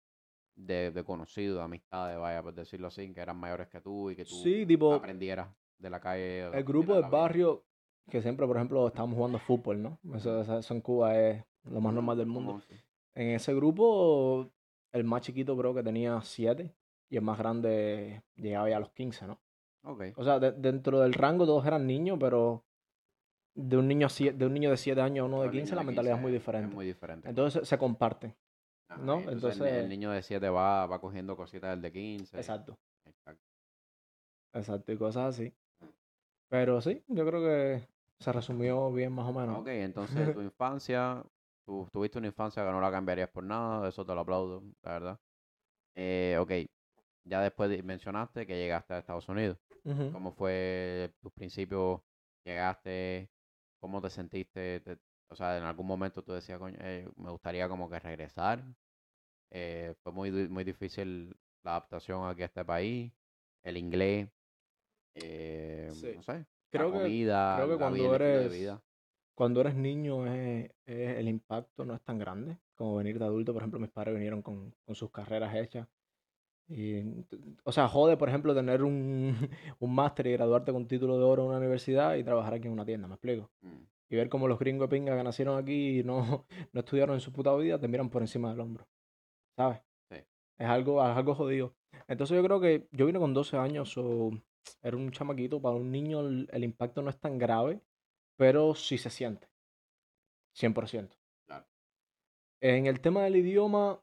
de, de conocidos, de amistades, vaya, por decirlo así, que eran mayores que tú y que tú Sí, tipo, aprendieras de la calle. el grupo del barrio, que siempre, por ejemplo, estábamos jugando fútbol, ¿no? Eso, en Cuba es lo más normal del mundo. En ese grupo, el más chiquito creo que tenía siete y el más grande llegaba ya a los 15, ¿no? Ok. O sea, de- dentro del rango todos eran niños, pero de un niño, a sie- de un niño de 7 años a uno de Pero el 15 niño la mentalidad es 15 muy diferente. Es muy diferente. Entonces se, comparten. Ajá, ¿no? Entonces- el niño de 7 va, va cogiendo cositas del de 15. Exacto, Exacto. exacto, y cosas así. Pero sí, yo creo que se resumió bien más o menos. Ok, entonces [LAUGHS] tu infancia, tú tuviste una infancia que no la cambiarías por nada, eso te lo aplaudo, la verdad. Eh, ok, ya después de- mencionaste que llegaste a Estados Unidos. ¿Cómo fue tus principios? ¿Llegaste? ¿Cómo te sentiste? Te- o sea, en algún momento tú decías, coño, eh, me gustaría como que regresar. Eh, fue muy, muy difícil la adaptación aquí a este país, el inglés, eh, Sí. no sé, Creo la que, comida, creo que de vida. cuando eres niño es, es- el impacto no es tan grande como venir de adulto. Por ejemplo, mis padres vinieron con, con sus carreras hechas. Y, o sea, jode, por ejemplo, tener un, [LAUGHS] un máster y graduarte con título de oro en una universidad y trabajar aquí en una tienda, ¿me explico? Mm, Y ver cómo los gringos de pinga que nacieron aquí y no, [LAUGHS] no estudiaron en su puta vida te miran por encima del hombro. ¿Sabes? Sí. Es algo, es algo jodido. Entonces yo creo que yo vine con 12 años, o era un chamaquito. Para un niño el, el impacto no es tan grave, pero sí se siente. 100%. Claro. En el tema del idioma,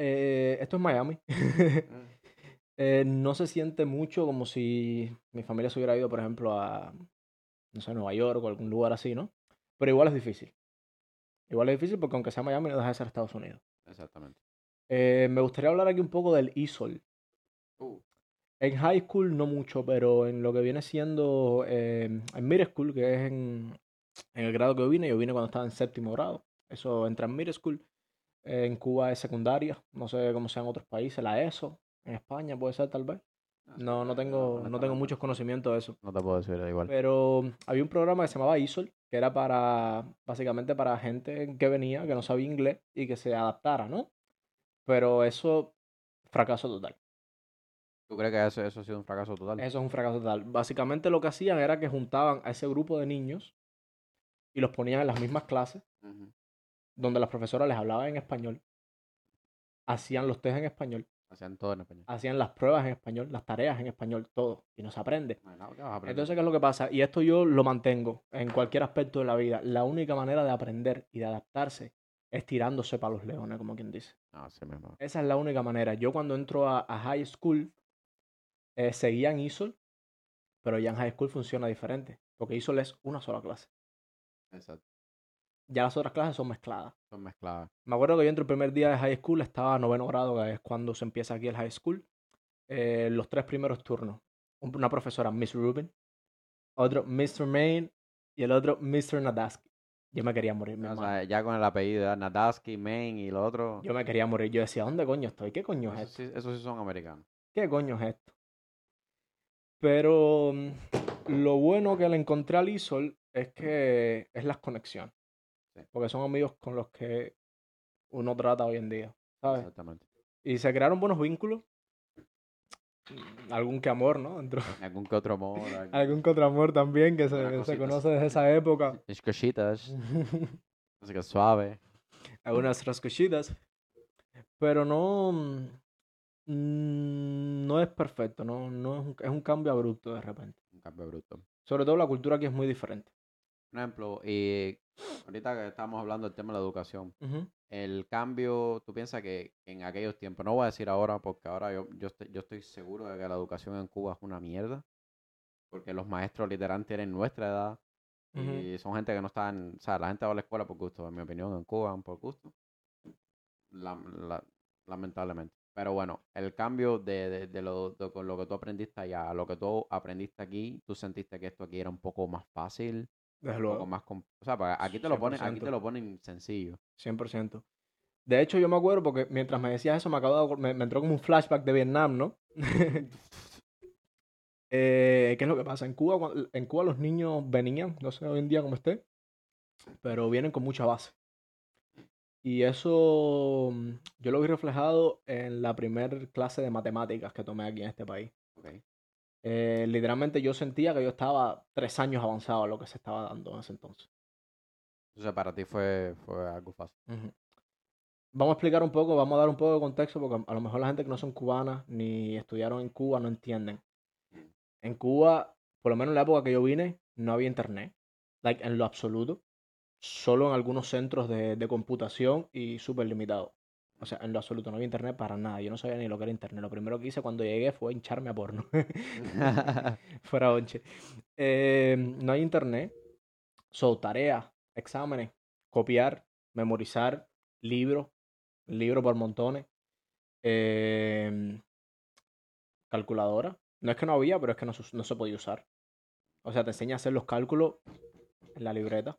eh, esto es Miami. [LAUGHS] Eh, no se siente mucho como si mi familia se hubiera ido, por ejemplo, a, no sé, Nueva York o algún lugar así, ¿no? Pero igual es difícil. Igual es difícil porque aunque sea Miami no deja de ser Estados Unidos. Exactamente. Eh, me gustaría hablar aquí un poco del ISOL. Uh, En high school no mucho, pero en lo que viene siendo eh, en middle school, que es en, en el grado que yo vine, yo vine cuando estaba en séptimo grado. Eso entra en middle school. Eh, en Cuba es secundaria, no sé cómo sea en otros países, la ESO. En España puede ser tal vez. No, no sé, tengo, no tengo muchos conocimientos de eso. No te puedo decir da igual. Pero había un programa que se llamaba ISOL, que era para, básicamente para gente que venía, que no sabía inglés y que se adaptara, ¿no? Pero eso, fracaso total. ¿Tú crees que eso, eso ha sido un fracaso total? Eso es un fracaso total. Básicamente lo que hacían era que juntaban a ese grupo de niños y los ponían en las mismas clases, Ujú. Donde las profesoras les hablaban en español, hacían los test en español, Hacían todo en español. hacían las pruebas en español, las tareas en español, todo, y no se aprende. No. Entonces, ¿qué es lo que pasa? Y esto yo lo mantengo en cualquier aspecto de la vida. La única manera de aprender y de adaptarse es tirándose para los leones, como quien dice. Así mismo. Esa es la única manera. Yo cuando entro a, a high school, eh, seguía en ISOL, pero ya en high school funciona diferente, porque ISOL es una sola clase. Exacto. Ya las otras clases son mezcladas. Son mezcladas. Me acuerdo que yo entro el primer día de high school, estaba a noveno grado, que es cuando se empieza aquí el high school. Eh, los tres primeros turnos. Un- Una profesora, Miss Rubin, otro Mr. Main y el otro Mr. Nadaski. Yo me quería morir, mi O hermano. sea, ya con el apellido. Nadaski, Main y lo otro. Yo me quería morir. Yo decía, ¿dónde coño estoy? ¿Qué coño es Esos esto? sí, esos sí son americanos. ¿Qué coño es esto? Pero mm, lo bueno que le encontré al ISOL es que es las conexiones. Sí. Porque son amigos con los que uno trata hoy en día, ¿sabes? Exactamente. Y se crearon buenos vínculos. Mm, Algún que amor, ¿no? Dentro- En [LAUGHS] algún que otro modo. [LAUGHS] algún- Algún que otro amor también que se, se conoce desde esa época. [LAUGHS] Mis cositas. Así que suave. Algunas otras cositas. Pero no. mm, No es perfecto, no, no es, un, es un cambio abrupto de repente. Un cambio bruto. Sobre todo la cultura aquí es muy diferente. Por ejemplo, y ahorita que estamos hablando del tema de la educación, el cambio, tú piensas que en aquellos tiempos, no voy a decir ahora porque ahora yo, yo, estoy, yo estoy seguro de que la educación en Cuba es una mierda, porque los maestros literal tienen nuestra edad y son gente que no están, o sea, la gente va a la escuela por gusto, en mi opinión, en Cuba por gusto, La- la- lamentablemente. Pero bueno, el cambio de, de, de lo, de con lo que tú aprendiste allá a lo que tú aprendiste aquí, tú sentiste que esto aquí era un poco más fácil, Desde un poco luego, más... O sea, aquí te lo ponen, aquí te 100%. lo ponen sencillo. 100%. De hecho, yo me acuerdo porque mientras me decías eso, me, acabo de me, me entró como un flashback de Vietnam, ¿no? [LAUGHS] Eh, ¿Qué es lo que pasa? En Cuba, en Cuba los niños venían, no sé hoy en día cómo esté, pero vienen con mucha base. Y eso mm, yo lo vi reflejado en la primer clase de matemáticas que tomé aquí en este país. Ok. Eh, literalmente yo sentía que yo estaba tres años avanzado a lo que se estaba dando en ese entonces. Entonces para ti fue, fue algo fácil. Vamos a explicar un poco, vamos a dar un poco de contexto porque a lo mejor la gente que no son cubanas ni estudiaron en Cuba no entienden. En Cuba, por lo menos en la época que yo vine, no había internet, like, en lo absoluto, solo en algunos centros de, de computación y súper limitado. O sea, en lo absoluto no había internet para nada. Yo no sabía ni lo que era internet. Lo primero que hice cuando llegué fue hincharme a porno. [LAUGHS] Fuera onche. Eh, no hay internet. So, tareas, exámenes, copiar, memorizar, libros, libros por montones. eh, calculadora. No es que no había, pero es que no, se- no se podía usar. O sea, te enseña a hacer los cálculos en la libreta.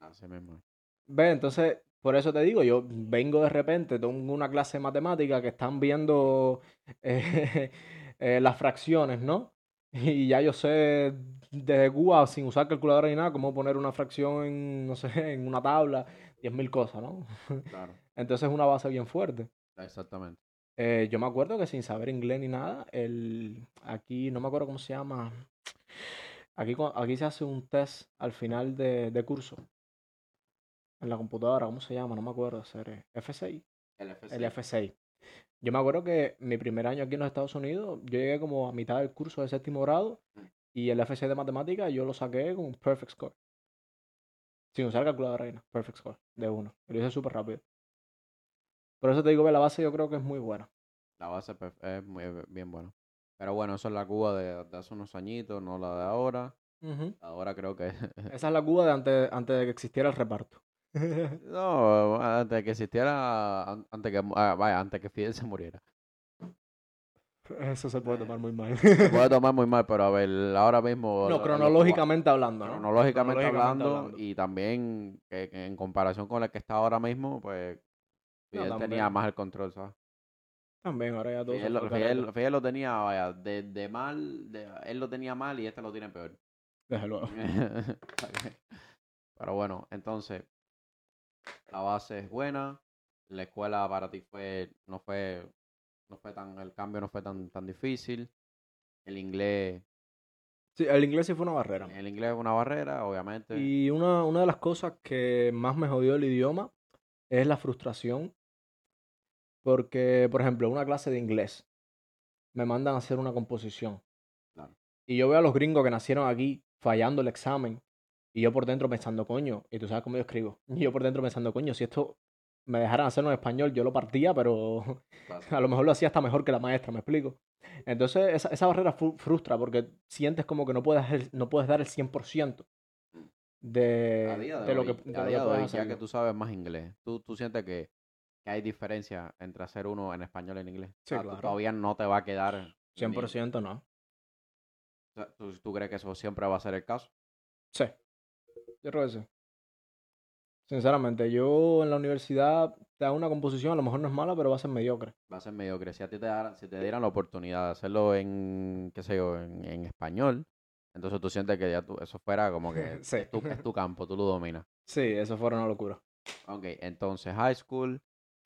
Así mismo. Ve, entonces, por eso te digo, yo vengo de repente, tengo una clase de matemática que están viendo [LAUGHS] eh, eh, las fracciones, ¿no? Y ya yo sé desde Cuba, sin usar calculadora ni nada, cómo poner una fracción en, no sé, [LAUGHS] en una tabla, 10.000 cosas, ¿no? [LAUGHS] Claro. Entonces es una base bien fuerte. Exactamente. Eh, yo me acuerdo que sin saber inglés ni nada, el, aquí no me acuerdo cómo se llama. Aquí, aquí se hace un test al final de, de curso. En la computadora, ¿cómo se llama? No me acuerdo. Eh, F6. El F6. El F6. Yo me acuerdo que mi primer año aquí en los Estados Unidos, yo llegué como a mitad del curso de séptimo grado y el F6 de matemática yo lo saqué con un perfect score. Sin usar calculadora nada. Perfect score. De uno. Lo hice súper rápido. Por eso te digo que la base yo creo que es muy buena. La base es muy, bien buena. Pero bueno, eso es la Cuba de, de hace unos añitos, no la de ahora. Ahora creo que... [LAUGHS] Esa es la Cuba de antes, antes de que existiera el reparto. [LAUGHS] no, antes de que existiera... an- Antes que, ah, vaya, antes que Fidel se muriera. Eso se puede tomar muy mal. Se puede [LAUGHS] tomar muy mal, pero a ver, ahora mismo... No, lo cronológicamente hablando, ¿no? Cronológicamente, Cronológicamente hablando, hablando. y también que, que en comparación con la que está ahora mismo, pues Fidel tenía más el control, ¿sabes? También, ahora ya todo Fidel, Fidel- lo tenía, vaya, de, de mal, de- él lo tenía mal y este lo tiene peor. Desde luego. [LAUGHS] Pero bueno, entonces, la base es buena, la escuela para ti fue, no fue, no fue tan, el cambio no fue tan, tan difícil. El inglés, Sí, el inglés sí fue una barrera. el inglés es una barrera, obviamente. Y una, una de las cosas que más me jodió el idioma es la frustración. Porque, por ejemplo, una clase de inglés me mandan a hacer una composición. Claro. Y yo veo a los gringos que nacieron aquí fallando el examen. Y yo por dentro pensando, coño, y tú sabes cómo yo escribo. Y [LAUGHS] yo por dentro pensando, coño, si esto me dejaran hacerlo en español, yo lo partía, pero [LAUGHS] Claro. a lo mejor lo hacía hasta mejor que la maestra, ¿me explico? Entonces, esa, esa barrera fru- frustra porque sientes como que no puedes, no puedes dar el 100% de, a día de, de lo que, de a lo que día de puedes hoy, ya que tú sabes más inglés, ¿tú, tú sientes que, que hay diferencia entre hacer uno en español y en inglés? Sí, O sea, tú claro. todavía no te va a quedar. ni- 100% no. o sea, ¿tú, tú crees que eso siempre va a ser el caso? Sí. Yo creo que sí. Sinceramente, yo en la universidad te hago una composición, a lo mejor no es mala, pero va a ser mediocre. Va a ser mediocre. Si a ti te, dieran- si te dieran la oportunidad de hacerlo en, qué sé yo, en, en español, entonces tú sientes que ya tú, eso fuera como [LAUGHS] que Sí. es, tu, es tu campo, tú lo dominas. Sí, eso fuera una locura. Ok, entonces high school,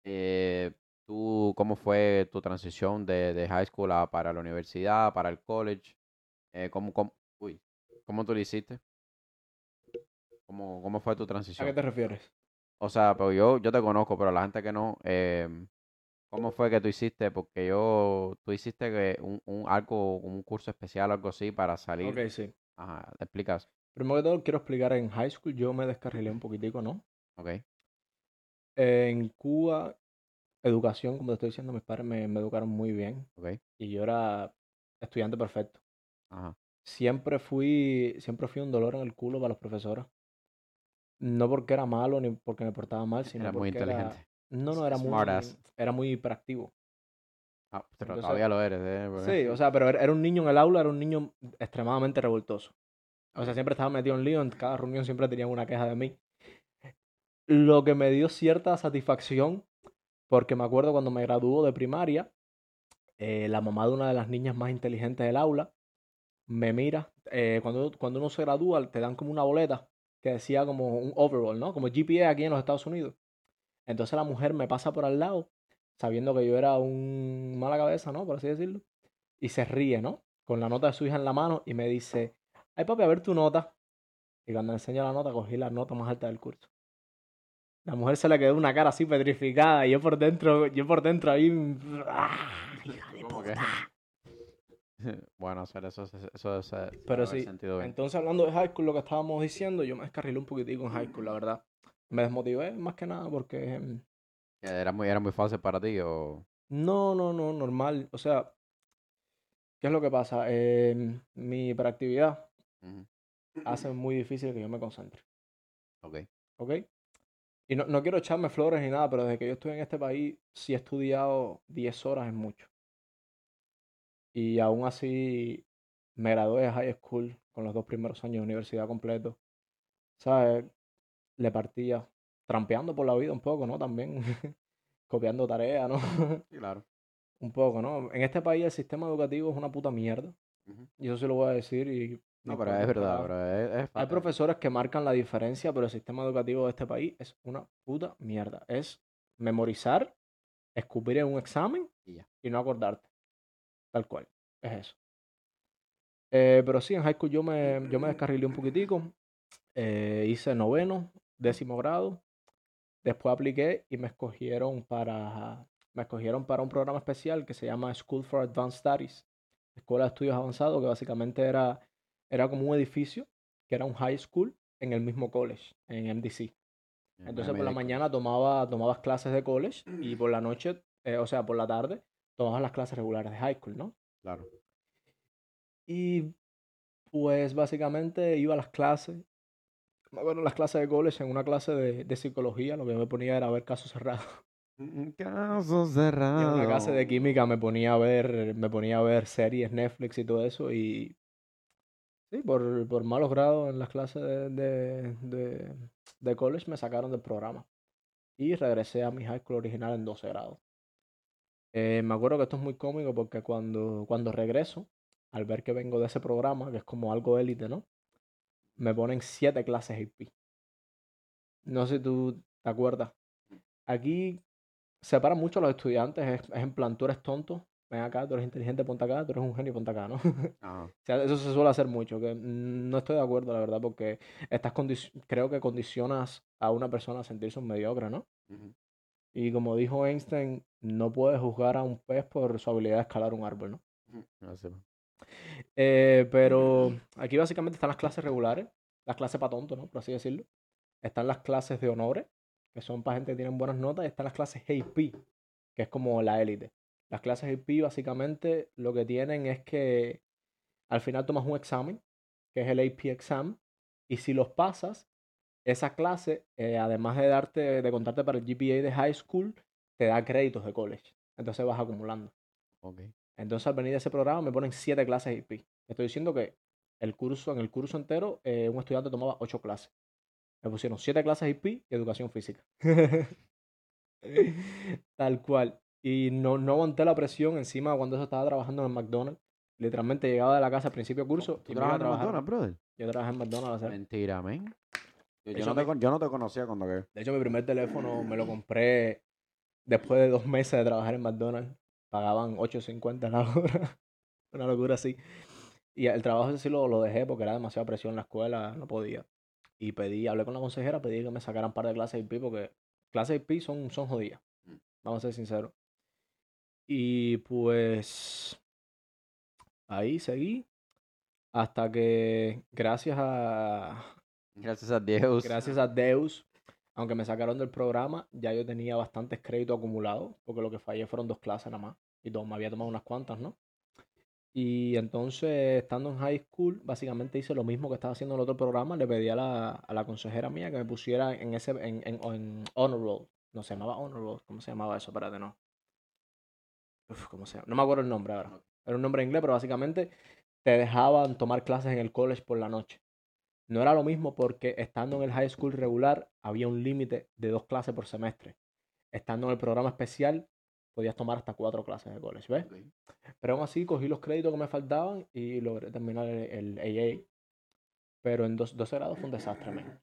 eh, ¿tú, ¿cómo fue tu transición de, de high school a, para la universidad, para el college? Eh, ¿cómo, cómo, uy, ¿cómo tú lo hiciste? ¿Cómo, cómo fue tu ¿A transición? qué te refieres? O sea, pero yo, yo te conozco, pero la gente que no, em, ¿cómo fue que tú hiciste? Porque yo, tú hiciste que un, un algo, un curso especial o algo así para salir. Ok, sí. Ajá, ¿te explicas? Primero que todo, quiero explicar, en high school yo me descarrilé un poquitico, ¿no? Ok, En Cuba, educación, como te estoy diciendo, mis padres me, me educaron muy bien ok, y yo era estudiante perfecto. ajá, Siempre fui, siempre fui un dolor en el culo para los profesores. No porque era malo ni porque me portaba mal, sino era muy era- inteligente. No, no, era muy, ass. era muy hiperactivo. Ah, pero Entonces- todavía lo eres, ¿eh? Porque- Sí, o sea, pero era era un niño en el aula, era un niño extremadamente revoltoso. O sea, siempre estaba metido en lío, en cada reunión siempre tenían una queja de mí. Lo que me dio cierta satisfacción, porque me acuerdo cuando me graduó de primaria, eh, la mamá de una de las niñas más inteligentes del aula me mira. eh, cuando, cuando uno se gradúa, te dan como una boleta que decía como un overall, ¿no? Como GPA aquí en los Estados Unidos. Entonces la mujer me pasa por al lado, sabiendo que yo era un mala cabeza, ¿no? Por así decirlo. Y se ríe, ¿no? Con la nota de su hija en la mano y me dice, ay papi, a ver tu nota. Y cuando me enseña la nota, cogí la nota más alta del curso. La mujer se le quedó una cara así petrificada y yo por dentro, yo por dentro ahí, ¡ah! hija de puta. [LAUGHS] bueno, hacer eso, eso, eso, Pero sí, sentido bien. Entonces, hablando de high school, lo que estábamos diciendo, yo me descarrilé un poquitico en high school, la verdad. Me desmotivé más que nada porque Que ¿Era muy, ¿Era muy fácil para ti o...? no, no, no, normal. O sea, ¿qué es lo que pasa? Eh, mi hiperactividad hace muy difícil que yo me concentre, Ok, ¿ok? Y no, no quiero echarme flores ni nada, pero desde que yo estoy en este país, sí he estudiado 10 horas es mucho. Y aún así me gradué de high school con los dos primeros años de universidad completo. ¿Sabes? Le partía trampeando por la vida un poco, ¿no? También [LAUGHS] copiando tareas, ¿no? [LAUGHS] claro. un poco, ¿no? En este país el sistema educativo es una puta mierda. Ujú. Y eso sí lo voy a decir y... No, pero es verdad, pero es, es Hay profesores que marcan la diferencia, pero el sistema educativo de este país es una puta mierda. Es memorizar, escupir en un examen Y ya. y no acordarte. Tal cual. Es eso. Eh, pero sí, en high school yo me, yo me descarrilé un poquitico. Eh, hice noveno, décimo grado. Después apliqué y me escogieron para, me escogieron para un programa especial que se llama School for Advanced Studies. Escuela de Estudios Avanzados, que básicamente era, era como un edificio, que era un high school en el mismo college, en MDC. en Entonces por la mañana tomaba, tomabas clases de college y por la noche, eh, o sea, por la tarde, tomabas las clases regulares de high school, ¿no? Claro. Y pues básicamente iba a las clases, me acuerdo las clases de college, en una clase de, de psicología, lo que me ponía era ver casos cerrados. Caso Y cerrado. en la clase de química me ponía a ver, me ponía a ver series, Netflix y todo eso. Y sí, por, por malos grados en las clases de, de, de, de college me sacaron del programa. Y regresé a mi high school original en 12 grados. Eh, me acuerdo que esto es muy cómico porque cuando, cuando regreso, al ver que vengo de ese programa, que es como algo élite, ¿no? Me ponen siete clases AP. No sé si tú te acuerdas. Aquí separan mucho a los estudiantes, es, es en plan, tú eres tonto, ven acá, tú eres inteligente, ponte acá, tú eres un genio, ponte acá, ¿no? [LAUGHS] Ajá. O sea, eso se suele hacer mucho, que no estoy de acuerdo, la verdad, porque estás creo que condicionas a una persona a sentirse un mediocre, ¿no? Ujú. Y como dijo Einstein, no puedes juzgar a un pez por su habilidad de escalar un árbol, ¿no? No sé. Eh, pero aquí básicamente están las clases regulares, las clases para tontos, ¿no? Por así decirlo. Están las clases de honores, que son para gente que tienen buenas notas, y están las clases AP, que es como la élite. Las clases AP básicamente lo que tienen es que al final tomas un examen, que es el AP exam, y si los pasas, esa clase, eh, además de darte, de contarte para el GPA de high school, te da créditos de college. Entonces vas acumulando. Entonces al venir de ese programa me ponen siete clases AP. Estoy diciendo que el curso, en el curso entero, eh, un estudiante tomaba ocho clases. Me pusieron siete clases AP y educación física. [LAUGHS] Tal cual. Y no, no aguanté la presión encima cuando eso estaba trabajando en el McDonald's. Literalmente llegaba de la casa al principio del curso ¿Tú y trabajas en. McDonald's, brother? Yo trabajé en McDonald's. sea, Mentira, men. Yo, De yo hecho, no te, yo no te conocía cuando que. De hecho, mi primer teléfono me lo compré después de dos meses de trabajar en McDonald's. Pagaban 8.50 la hora. [LAUGHS] Una locura así. Y el trabajo ese sí lo, lo dejé porque era demasiada presión en la escuela, no podía. Y pedí, hablé con la consejera, pedí que me sacaran un par de clases IP porque clases IP son, son jodidas. Mm. Vamos a ser sinceros. Y pues ahí seguí hasta que gracias a, Gracias a Dios. Gracias a Deus, aunque me sacaron del programa, ya yo tenía bastantes créditos acumulados, porque lo que fallé fueron dos clases nada más, y to- me había tomado unas cuantas, ¿no? Y entonces, estando en high school, básicamente hice lo mismo que estaba haciendo en el otro programa, le pedí a la, consejera mía que me pusiera en ese, en, en honor roll, no se llamaba honor roll, ¿cómo se llamaba eso? Espérate, no. Uf, ¿cómo se llama? No me acuerdo el nombre ahora. Era un nombre en inglés, pero básicamente te dejaban tomar clases en el college por la noche. No era lo mismo porque estando en el high school regular había un límite de dos clases por semestre. Estando en el programa especial podías tomar hasta cuatro clases de college, ¿ves? Pero aún así cogí los créditos que me faltaban y logré terminar el, el AA. Pero en dos- 12 grados fue un desastre, men.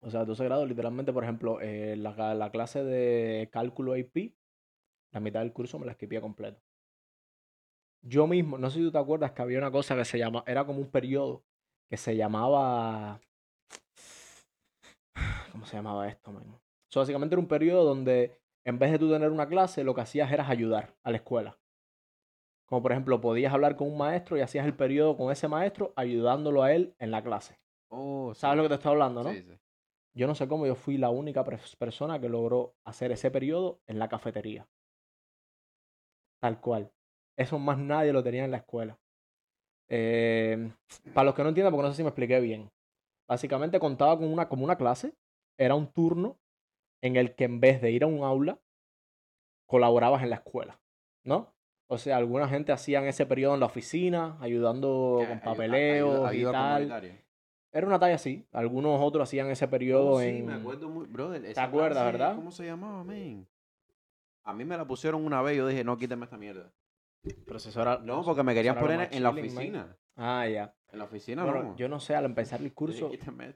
O sea, 12 grados literalmente, por ejemplo, eh, la, la clase de cálculo AP, la mitad del curso me la esquipé completo. Yo mismo, no sé si tú te acuerdas que había una cosa que se llama, era como un periodo que se llamaba... ¿Cómo se llamaba esto, man? So, básicamente era un periodo donde en vez de tú tener una clase, lo que hacías era ayudar a la escuela. Como por ejemplo, podías hablar con un maestro y hacías el periodo con ese maestro ayudándolo a él en la clase. Oh, ¿Sabes sí. lo que te estoy hablando, no? Sí, sí. Yo no sé cómo yo fui la única persona que logró hacer ese periodo en la cafetería. Tal cual. Eso más nadie lo tenía en la escuela. Eh, para los que no entiendan, porque no sé si me expliqué bien. Básicamente contaba con una, como una clase. Era un turno en el que en vez de ir a un aula, colaborabas en la escuela. ¿No? O sea, alguna gente hacían ese periodo en la oficina, ayudando con ayu- papeleos ayuda- ayuda y tal. Era una talla así. Algunos otros hacían ese periodo Oh, sí, en... me acuerdo muy, brother. esa acuerdas, clase, verdad? ¿Cómo se llamaba, men? A mí me la pusieron una vez y yo dije, no, quítame esta mierda. Profesora. No, porque me querían poner en la man. oficina. Ah, ya. En la oficina Bueno, no. yo no sé, al empezar el curso,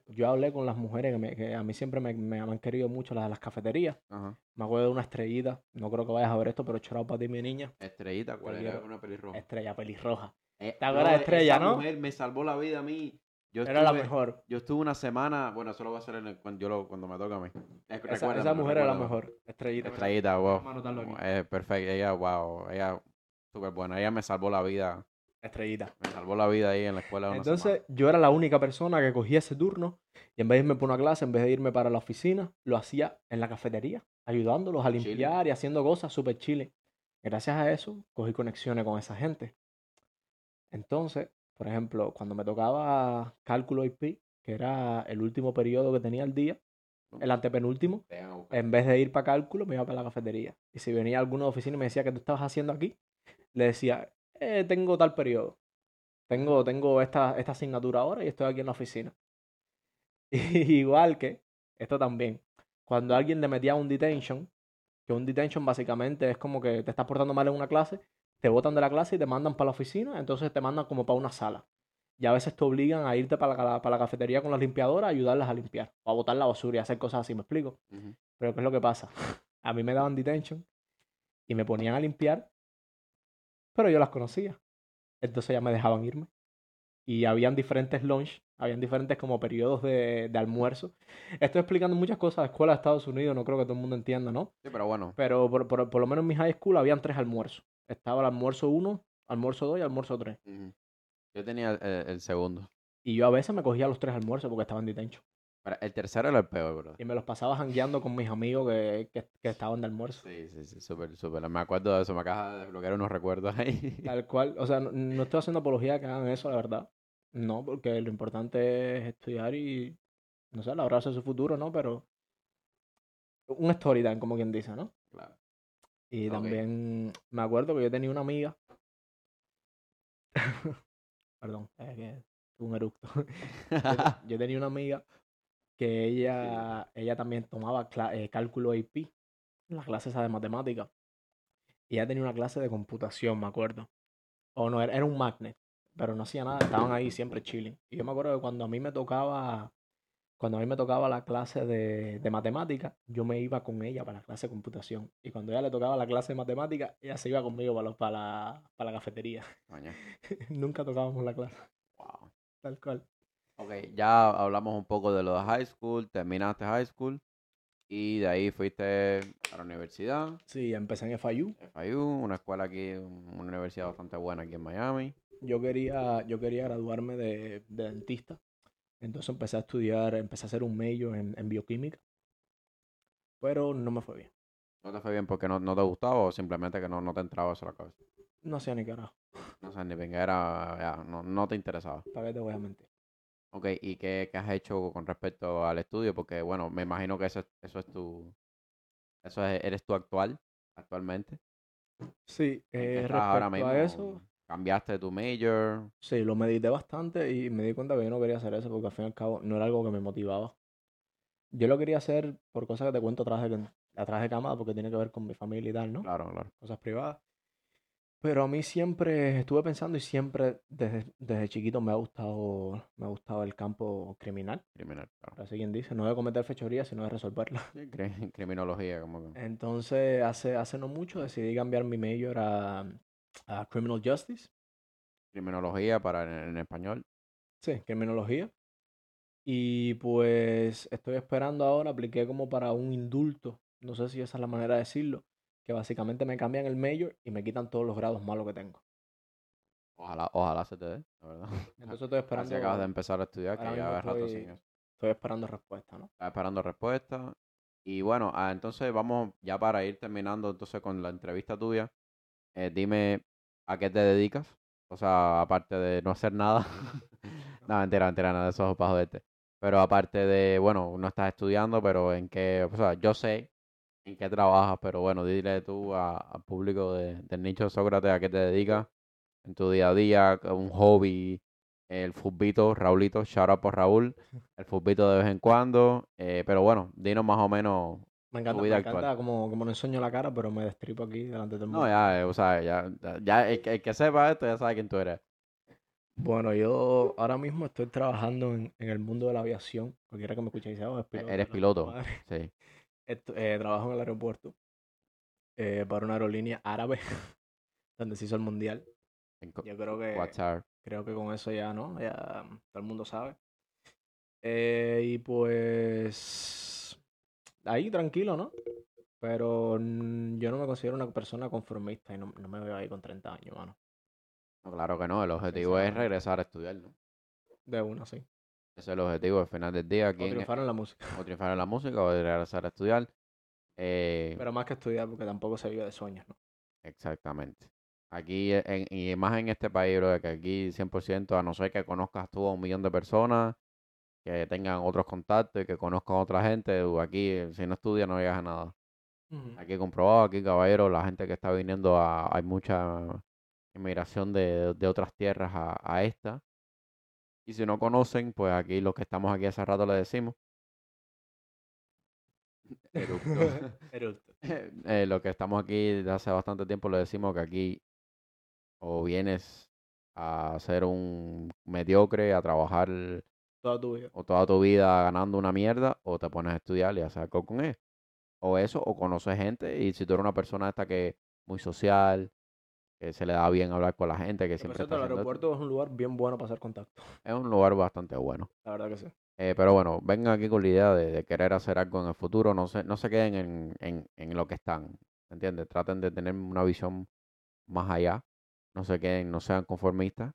yo hablé con las mujeres que, me- que a mí siempre me, me han querido mucho, las de las cafeterías. Ajá. Me acuerdo de una estrellita, no creo que vayas a ver esto, pero chorado para ti, mi niña. Estrellita, ¿cuál era? Una pelirroja. Estrella pelirroja. Eh, ¿Te acuerdas de Estrella, esa no? mujer me salvó la vida a mí. Yo Era la mejor. Yo estuve una semana, bueno, eso lo voy a hacer en el- cuando, yo lo- cuando me toca a mí. Eh, Esa, esa mujer era la mejor. Estrellita. Estrellita, wow. Eh, perfecto, ella, wow, ella súper buena. Ella me salvó la vida, Estrellita. me salvó la vida ahí en la escuela. una Entonces, yo era la única persona que cogía ese turno y en vez de irme por una clase, en vez de irme para la oficina, lo hacía en la cafetería, ayudándolos a limpiar y haciendo cosas súper chile. Gracias a eso, cogí conexiones con esa gente. Entonces, por ejemplo, cuando me tocaba cálculo IP, que era el último periodo que tenía al día, el antepenúltimo, a en vez de ir para cálculo, me iba para la cafetería. Y si venía alguno de oficina y me decía, ¿qué tú estabas haciendo aquí? Le decía, "Eh, tengo tal periodo. Tengo, tengo esta, esta asignatura ahora y estoy aquí en la oficina. [LAUGHS] Igual que, esto también, cuando alguien le metía un detention, Que un detention básicamente es como que te estás portando mal en una clase, te botan de la clase y te mandan para la oficina, entonces te mandan como para una sala. Y a veces te obligan a irte para la, para la cafetería con las limpiadoras a ayudarlas a limpiar, o a botar la basura y hacer cosas así, ¿me explico? Pero ¿qué es lo que pasa? [LAUGHS] A mí me daban detention y me ponían a limpiar, pero yo las conocía. Entonces ya me dejaban irme. Y habían diferentes lunch, habían diferentes como periodos de, de almuerzo. Estoy explicando muchas cosas de escuela de Estados Unidos, no creo que todo el mundo entienda, ¿no? Sí, pero bueno. Pero por, por- por lo menos en mi high school habían tres almuerzos. Estaba el almuerzo 1, almuerzo 2 y almuerzo 3. Ujú. Yo tenía el, el- segundo. Y yo a veces me cogía los tres almuerzos porque estaba en detention. Pero el tercero era el peor, bro. Y me los pasaba jangueando con mis amigos que, que, que estaban de almuerzo. Sí, sí, sí, súper, súper. Me acuerdo de eso, me acaba de desbloquear unos recuerdos ahí. [LAUGHS] Tal cual, o sea, no, no estoy haciendo apología de que hagan eso, la verdad. No, porque lo importante es estudiar y, no sé, labrarse su futuro, ¿no? Pero un story time, como quien dice, ¿no? Claro. Y también me acuerdo que yo tenía una amiga. [LAUGHS] Perdón, es que un eructo. [LAUGHS] Yo tenía una amiga que ella, ella también tomaba eh, cálculo AP, la clase esa de matemática. Y ella tenía una clase de computación, me acuerdo. O no, era, era un magnet, pero no hacía nada, estaban ahí siempre chilling. Y yo me acuerdo que cuando a mí me tocaba, cuando a mí me tocaba la clase de, de matemática, yo me iba con ella para la clase de computación. Y cuando a ella le tocaba la clase de matemática, ella se iba conmigo para, los- para, la, para la cafetería. [LAUGHS] Nunca tocábamos la clase, Wow. tal cual. Ok, ya hablamos un poco de lo de high school, terminaste high school y de ahí fuiste a la universidad, Sí, empecé en FIU. FIU, una escuela aquí, una universidad bastante buena aquí en Miami. yo quería, yo quería graduarme de, de dentista. Entonces empecé a estudiar, empecé a hacer un major en, en bioquímica. Pero no me fue bien. ¿No te fue bien porque no, no te gustaba o simplemente que no, no te entraba eso a la cabeza? No hacía ni carajo. No sé, ni bien era, ya, no, no te interesaba. ¿Para qué te voy a mentir? Ok, ¿y qué, qué has hecho con respecto al estudio? Porque, bueno, me imagino que eso, es- eso es tu, eso es, eres tú actual, actualmente. Sí, ¿En qué eh, estás ahora mismo? a eso, ¿Cambiaste tu major? sí, lo medité bastante y me di cuenta que yo no quería hacer eso porque al fin y al cabo no era algo que me motivaba. Yo lo quería hacer por cosas que te cuento atrás de, atrás de cámara porque tiene que ver con mi familia y tal, ¿no? Claro, claro. cosas privadas. Pero a mí siempre estuve pensando y siempre desde, desde chiquito me ha gustado, me ha gustado el campo criminal. Criminal, claro. Así quien dice, no de cometer fechorías, sino de resolverla. Sí, criminología, como que. Entonces, hace, hace no mucho decidí cambiar mi major a, a Criminal Justice. Criminología para en, en español. Sí, criminología. Y pues estoy esperando ahora, apliqué como para un indulto, no sé si esa es la manera de decirlo, que básicamente me cambian el major y me quitan todos los grados malos que tengo. Ojalá, ojalá se te dé, la verdad. [LAUGHS] [LAUGHS] Entonces estoy esperando, acabas de empezar a estudiar, que ya ves rato estoy- sin eso. estoy esperando respuesta, ¿no? Estás esperando respuesta. Y bueno, ah, entonces vamos ya para ir terminando entonces con la entrevista tuya. eh, dime a qué te dedicas. O sea, aparte de no hacer nada. [LAUGHS] no, mentira, mentira, nada de eso es para joderte. Pero aparte de, bueno, no estás estudiando, pero en qué, o sea, yo sé en qué trabajas, pero bueno, dile tú a- al público de- del nicho de Sócrates a qué te dedicas en tu día a día, un hobby, el futbito, Raulito, shout out por Raúl, el futbito de vez en cuando, eh, pero bueno, dinos más o menos, Me encanta, vida me actual. encanta como, como no enseño la cara, pero me destripo aquí delante de todo el mundo. no, ya, eh, o sea, ya, ya, el, que- el que sepa esto ya sabe quién tú eres. Bueno, yo ahora mismo estoy trabajando en, en el mundo de la aviación. Cualquiera que me escuche dice, oh, es piloto. eres piloto. Sí, eh, trabajo en el aeropuerto eh, para una aerolínea árabe [LAUGHS] donde se hizo el mundial. Yo creo que creo que con eso ya, ¿no? Ya todo el mundo sabe. Eh, y pues ahí tranquilo, ¿no? Pero yo no me considero una persona conformista y no, no me veo ahí con 30 años, mano. No, claro que no, el objetivo es regresar a estudiar, ¿no? De una, sí. Ese es el objetivo al final del día, O aquí en, triunfar en la música. o triunfar en la música o regresar a estudiar. Eh, Pero más que estudiar, porque tampoco se vive de sueños, ¿no? Exactamente. Aquí, en, y más en este país, bro, que aquí 100%, a no ser que conozcas tú a un millón de personas, que tengan otros contactos y que conozcan a otra gente, tú aquí, si no estudias, no llegas a nada. Aquí comprobado, aquí, caballero, la gente que está viniendo, a, hay mucha inmigración de, de otras tierras a, a esta. Y si no conocen, pues aquí los que estamos aquí hace rato le decimos. Eructo. [LAUGHS] [LAUGHS] Eructo. Eh, lo que estamos aquí desde hace bastante tiempo le decimos que aquí o vienes a ser un mediocre, a trabajar Toda tu vida. o toda tu vida ganando una mierda, o te pones a estudiar y hacer algo con él. O eso, o conoces gente, y si tú eres una persona esta que muy social, que se le da bien hablar con la gente, que siempre está el haciendo aeropuerto es un lugar bien bueno para hacer contacto. es un lugar bastante bueno. La verdad que sí. Eh, pero bueno, vengan aquí con la idea de, de querer hacer algo en el futuro, no se, no se queden en, en, en lo que están, ¿entiendes? Traten de tener una visión más allá, no se queden, no sean conformistas.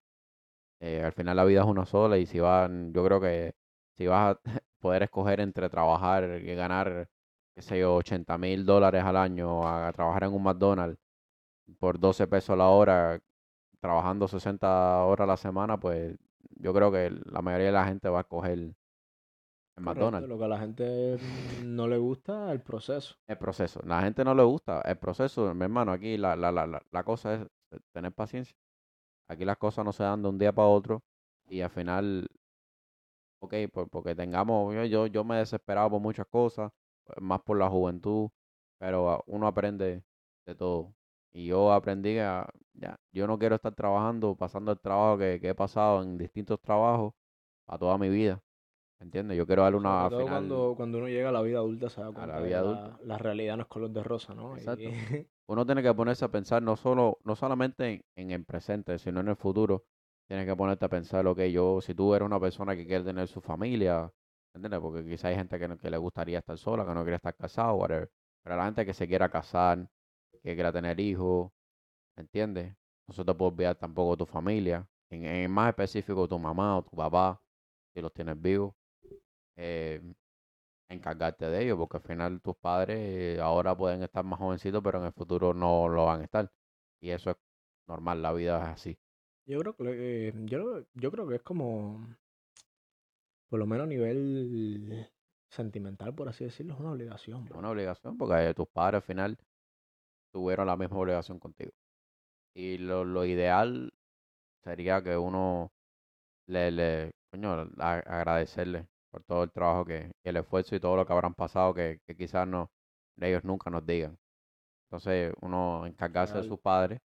Eh, al final la vida es una sola y si van, yo creo que si vas a [LAUGHS] poder escoger entre trabajar y ganar, qué sé yo, 80 mil dólares al año a, trabajar en un McDonald's por 12 pesos la hora, trabajando 60 horas a la semana, pues yo creo que la mayoría de la gente va a escoger el McDonald's. Lo que a la gente no le gusta el proceso. El proceso. La gente no le gusta el proceso, mi hermano. Aquí la, la, la, la, cosa es tener paciencia. Aquí las cosas no se dan de un día para otro y al final, ok, por, porque tengamos, yo, yo, yo me he desesperado por muchas cosas, pues, más por la juventud, pero ah, uno aprende de todo. Y yo aprendí a, ya, yo no quiero estar trabajando, pasando el trabajo que, que he pasado en distintos trabajos a toda mi vida. ¿Entiendes? Yo quiero darle una Sobre todo final. cuando, cuando uno llega a la vida adulta se da cuenta la vida que adulta. La, la realidad no es color de rosa, ¿no? Y- Exacto. [LAUGHS] uno tiene que ponerse a pensar no solo, no solamente en, en el presente, sino en el futuro. Tienes que ponerte a pensar, ok, yo, si tú eres una persona que quiere tener su familia, ¿entiendes? Porque quizá hay gente que, no- que le gustaría estar sola, que no quiere estar casado, whatever. Pero la gente que se quiera casar, que quiera tener hijos, ¿entiendes? No se te puede olvidar tampoco tu familia. En, en más específico, tu mamá o tu papá, si los tienes vivos. Eh, encargarte de ellos, porque al final tus padres ahora pueden estar más jovencitos, pero en el futuro no lo van a estar. Y eso es normal, la vida es así. Yo creo que eh, yo, yo creo que es como por lo menos a nivel sentimental, por así decirlo, es una obligación. Es una obligación, porque eh, tus padres al final tuvieron la misma obligación contigo. Y lo, lo ideal sería que uno le, le coño, a- agradecerle por todo el trabajo que, y el esfuerzo y todo lo que habrán pasado que, que quizás no, ellos nunca nos digan. Entonces, uno encargarse de sus padres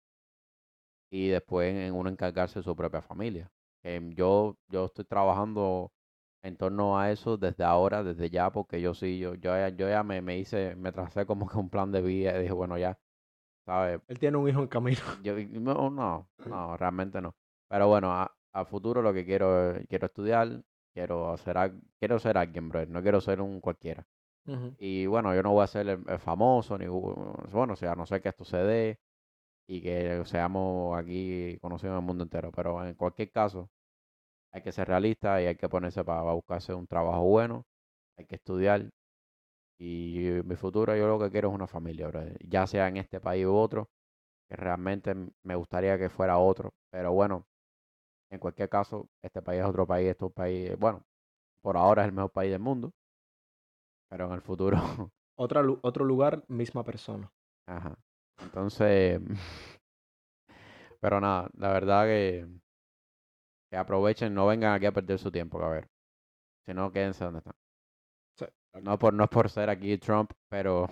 y después en uno encargarse de su propia familia. Em, yo, yo estoy trabajando en torno a eso desde ahora, desde ya, porque yo sí, yo, yo ya, yo ya me, me hice, me tracé como que un plan de vida y dije, bueno, ya, ¿sabes? Él tiene un hijo en camino. [LAUGHS] Yo, no, no, no, realmente no. Pero bueno, a, a futuro lo que quiero es, quiero estudiar, quiero ser, al- quiero ser alguien, bro, no quiero ser un cualquiera. Y bueno, yo no voy a ser el, el famoso, ni gu- bueno, o sea, a no sé que esto se dé y que seamos aquí conocidos en el mundo entero. Pero en cualquier caso, hay que ser realista y hay que ponerse para, buscarse un trabajo bueno, hay que estudiar. Y mi futuro, yo lo que quiero es una familia, bro, ya sea en este país u otro, que realmente me gustaría que fuera otro. Pero bueno, en cualquier caso, este país es otro país, este es un país, bueno, por ahora es el mejor país del mundo, pero en el futuro [LAUGHS] Otra, otro lugar, misma persona. Ajá. Entonces, [LAUGHS] pero nada, la verdad que, que aprovechen, no vengan aquí a perder su tiempo, a ver. Si no, quédense donde están. No por, no es por ser aquí Trump, pero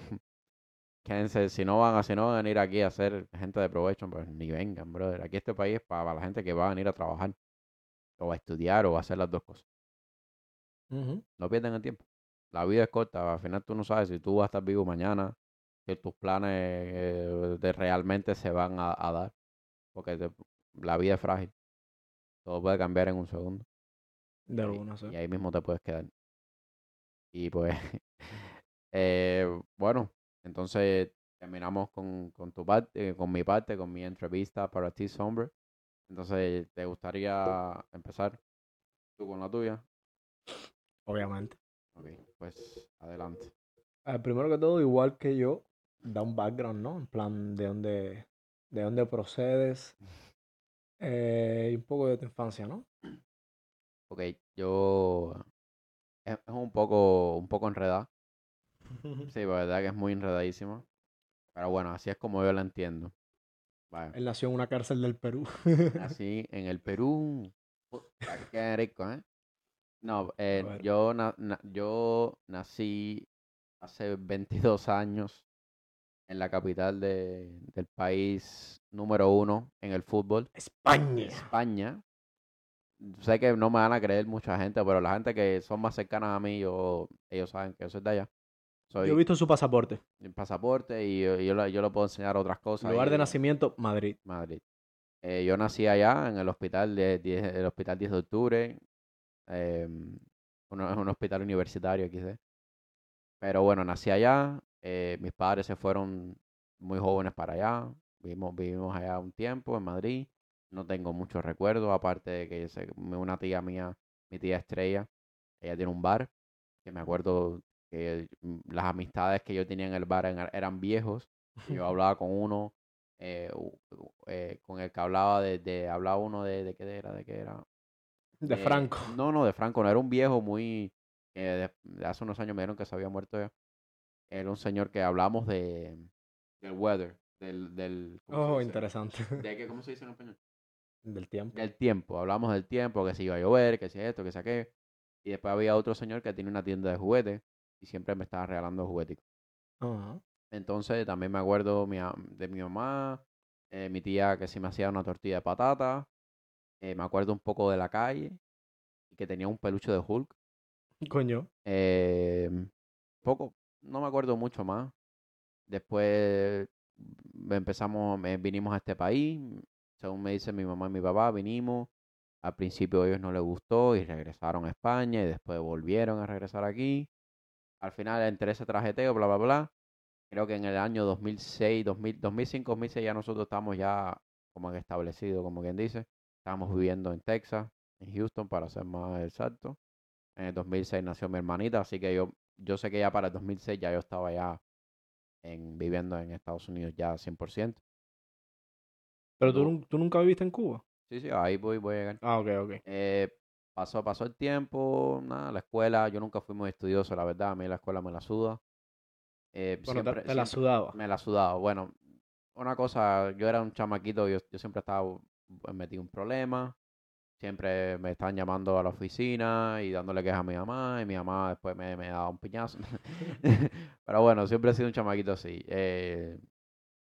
quédense, si no van a, si no van a venir aquí a ser gente de provecho, pues ni vengan, brother. Aquí este país es para, la gente que va a venir a trabajar, o a estudiar, o a hacer las dos cosas. No pierdan el tiempo. La vida es corta, al final tú no sabes si tú vas a estar vivo mañana, si tus planes eh, de realmente se van a, a dar, porque te- la vida es frágil. Todo puede cambiar en un segundo De y, alguna, sí. y ahí mismo te puedes quedar. Y pues, [LAUGHS] eh, bueno, entonces terminamos con, con tu parte, con mi parte, con mi entrevista para ti, Sombre. Entonces, ¿te gustaría empezar tú con la tuya? Obviamente. Ok, pues adelante. Ah, primero que todo, igual que yo, da un background, ¿no? En plan, de dónde, de dónde procedes [LAUGHS] eh, y un poco de tu infancia, ¿no? Ok, yo es, un poco, un poco enredada. [LAUGHS] Sí, la verdad que es muy enredadísima. Pero bueno, así es como yo la entiendo. Él nació en una cárcel del Perú. [LAUGHS] Nací en el Perú. Qué rico, ¿eh? No, eh, yo, na- na- yo nací hace 22 años en la capital de- del país número uno en el fútbol, España. España. Sé que no me van a creer mucha gente, pero la gente que son más cercanas a mí, yo, ellos saben que yo soy de allá. Soy Yo he visto su pasaporte. el pasaporte y yo, yo, le- yo le puedo enseñar otras cosas. Lugar y- de nacimiento, Madrid. Madrid. Eh, yo nací allá en el hospital de 10, el hospital 10 de octubre. eh, uno- es un hospital universitario aquí, ¿sí? Pero bueno, nací allá. eh, mis padres se fueron muy jóvenes para allá. Vivimos, vivimos allá un tiempo en Madrid. No tengo muchos recuerdos, aparte de que sé- una tía mía, mi tía Estrella, ella tiene un bar, que me acuerdo que mm, las amistades que yo tenía en el bar eran, viejos. Yo [LAUGHS] hablaba con uno, eh, eh, con el que hablaba de, de- hablaba uno de, de qué era, de qué era. De Eh, Franco. [LAUGHS] No, no, de Franco, no era un viejo muy, de, de hace unos años me dijeron que se había muerto ya. Era un señor que hablamos de, del weather, del, del, ¿cómo se Oh, interesante. ¿De qué, cómo se dice en español? Del tiempo. Del tiempo, hablamos del tiempo, que si iba a llover, que si esto, que si aquello. Y después había otro señor que tiene una tienda de juguetes y siempre me estaba regalando juguetes. Ajá. Entonces también me acuerdo mi de mi mamá, eh, mi tía que sí me hacía una tortilla de patata. eh, me acuerdo un poco de la calle y que tenía un peluche de Hulk. Coño. Eh, poco, no me acuerdo mucho más. Después mm, empezamos, vinimos a este país. Según me dicen mi mamá y mi papá, vinimos. Al principio a ellos no les gustó y regresaron a España y después volvieron a regresar aquí. Al final, entre ese trajeteo, bla, bla, bla, creo que en el año 2006, 2000, 2005, 2006 ya nosotros estamos ya como que establecidos, como quien dice. Estábamos viviendo en Texas, en Houston, para ser más exacto. En el 2006 nació mi hermanita, así que yo, yo sé que ya para el 2006 ya yo estaba ya en, viviendo en Estados Unidos ya 100%. Pero tú, No. tú nunca viviste en Cuba. Sí, sí, ahí voy, voy a llegar. Ah, ok, ok. Eh, pasó, pasó el tiempo, nada, la escuela, yo nunca fui muy estudioso, la verdad, a mí la escuela me la suda. Eh, Bueno, te- siempre- te, la sudaba. Me la sudaba. Bueno, una cosa, yo era un chamaquito, yo, yo siempre estaba pues, metido en problemas. Siempre me estaban llamando a la oficina y dándole quejas a mi mamá, y mi mamá después me, me daba un piñazo. [LAUGHS] Pero bueno, siempre he sido un chamaquito así. Eh,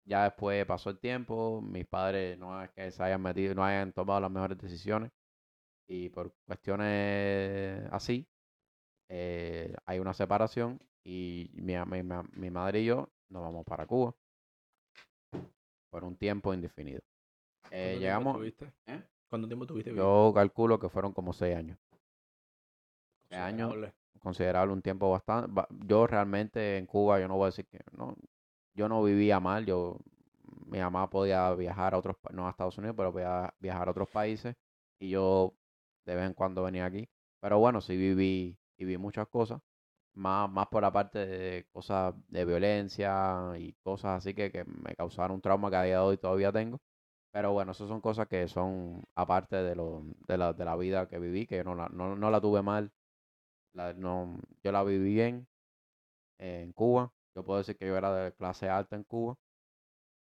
ya después pasó el tiempo, mis padres no es que se hayan metido, no hayan tomado las mejores decisiones. Y por cuestiones así, eh, hay una separación y mi, mi, mi madre y yo nos vamos para Cuba por un tiempo indefinido. Eh, ¿Cuánto tiempo llegamos, tuviste? ¿eh? ¿Cuánto tiempo tuviste? yo calculo que fueron como seis años. seis años. Considerable. un tiempo bastante. ba- Yo realmente en Cuba, yo no voy a decir que no, yo no vivía mal, yo, mi mamá podía viajar a otros, no a Estados Unidos, pero podía viajar a otros países y yo de vez en cuando venía aquí. Pero bueno, sí viví, viví muchas cosas, más, más por la parte de cosas de violencia y cosas así que, que me causaron un trauma que a día de hoy todavía tengo. Pero bueno, esas son cosas que son aparte de, lo, de, la, de la vida que viví, que yo no la, no, no la tuve mal la- no, yo la viví bien en Cuba. Yo puedo decir que yo era de clase alta en Cuba.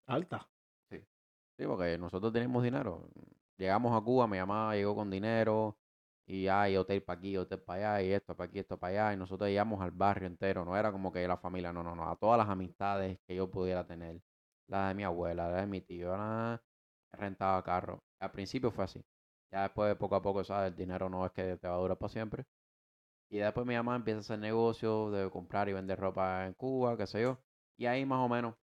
Alta. Sí, porque nosotros teníamos dinero. Llegamos a Cuba, mi mamá llegó con dinero y hay hotel para aquí, hotel para allá y esto para aquí, esto para allá. Y nosotros íbamos al barrio entero. No era como que la familia, no, no, no. A todas las amistades que yo pudiera tener. La de mi abuela, la de mi tío, la rentaba carro. Al principio fue así. Ya después, poco a poco, ¿sabes? El dinero no es que te va a durar para siempre. Y después mi mamá empieza a hacer negocios de comprar y vender ropa en Cuba, qué sé yo. Y ahí más o menos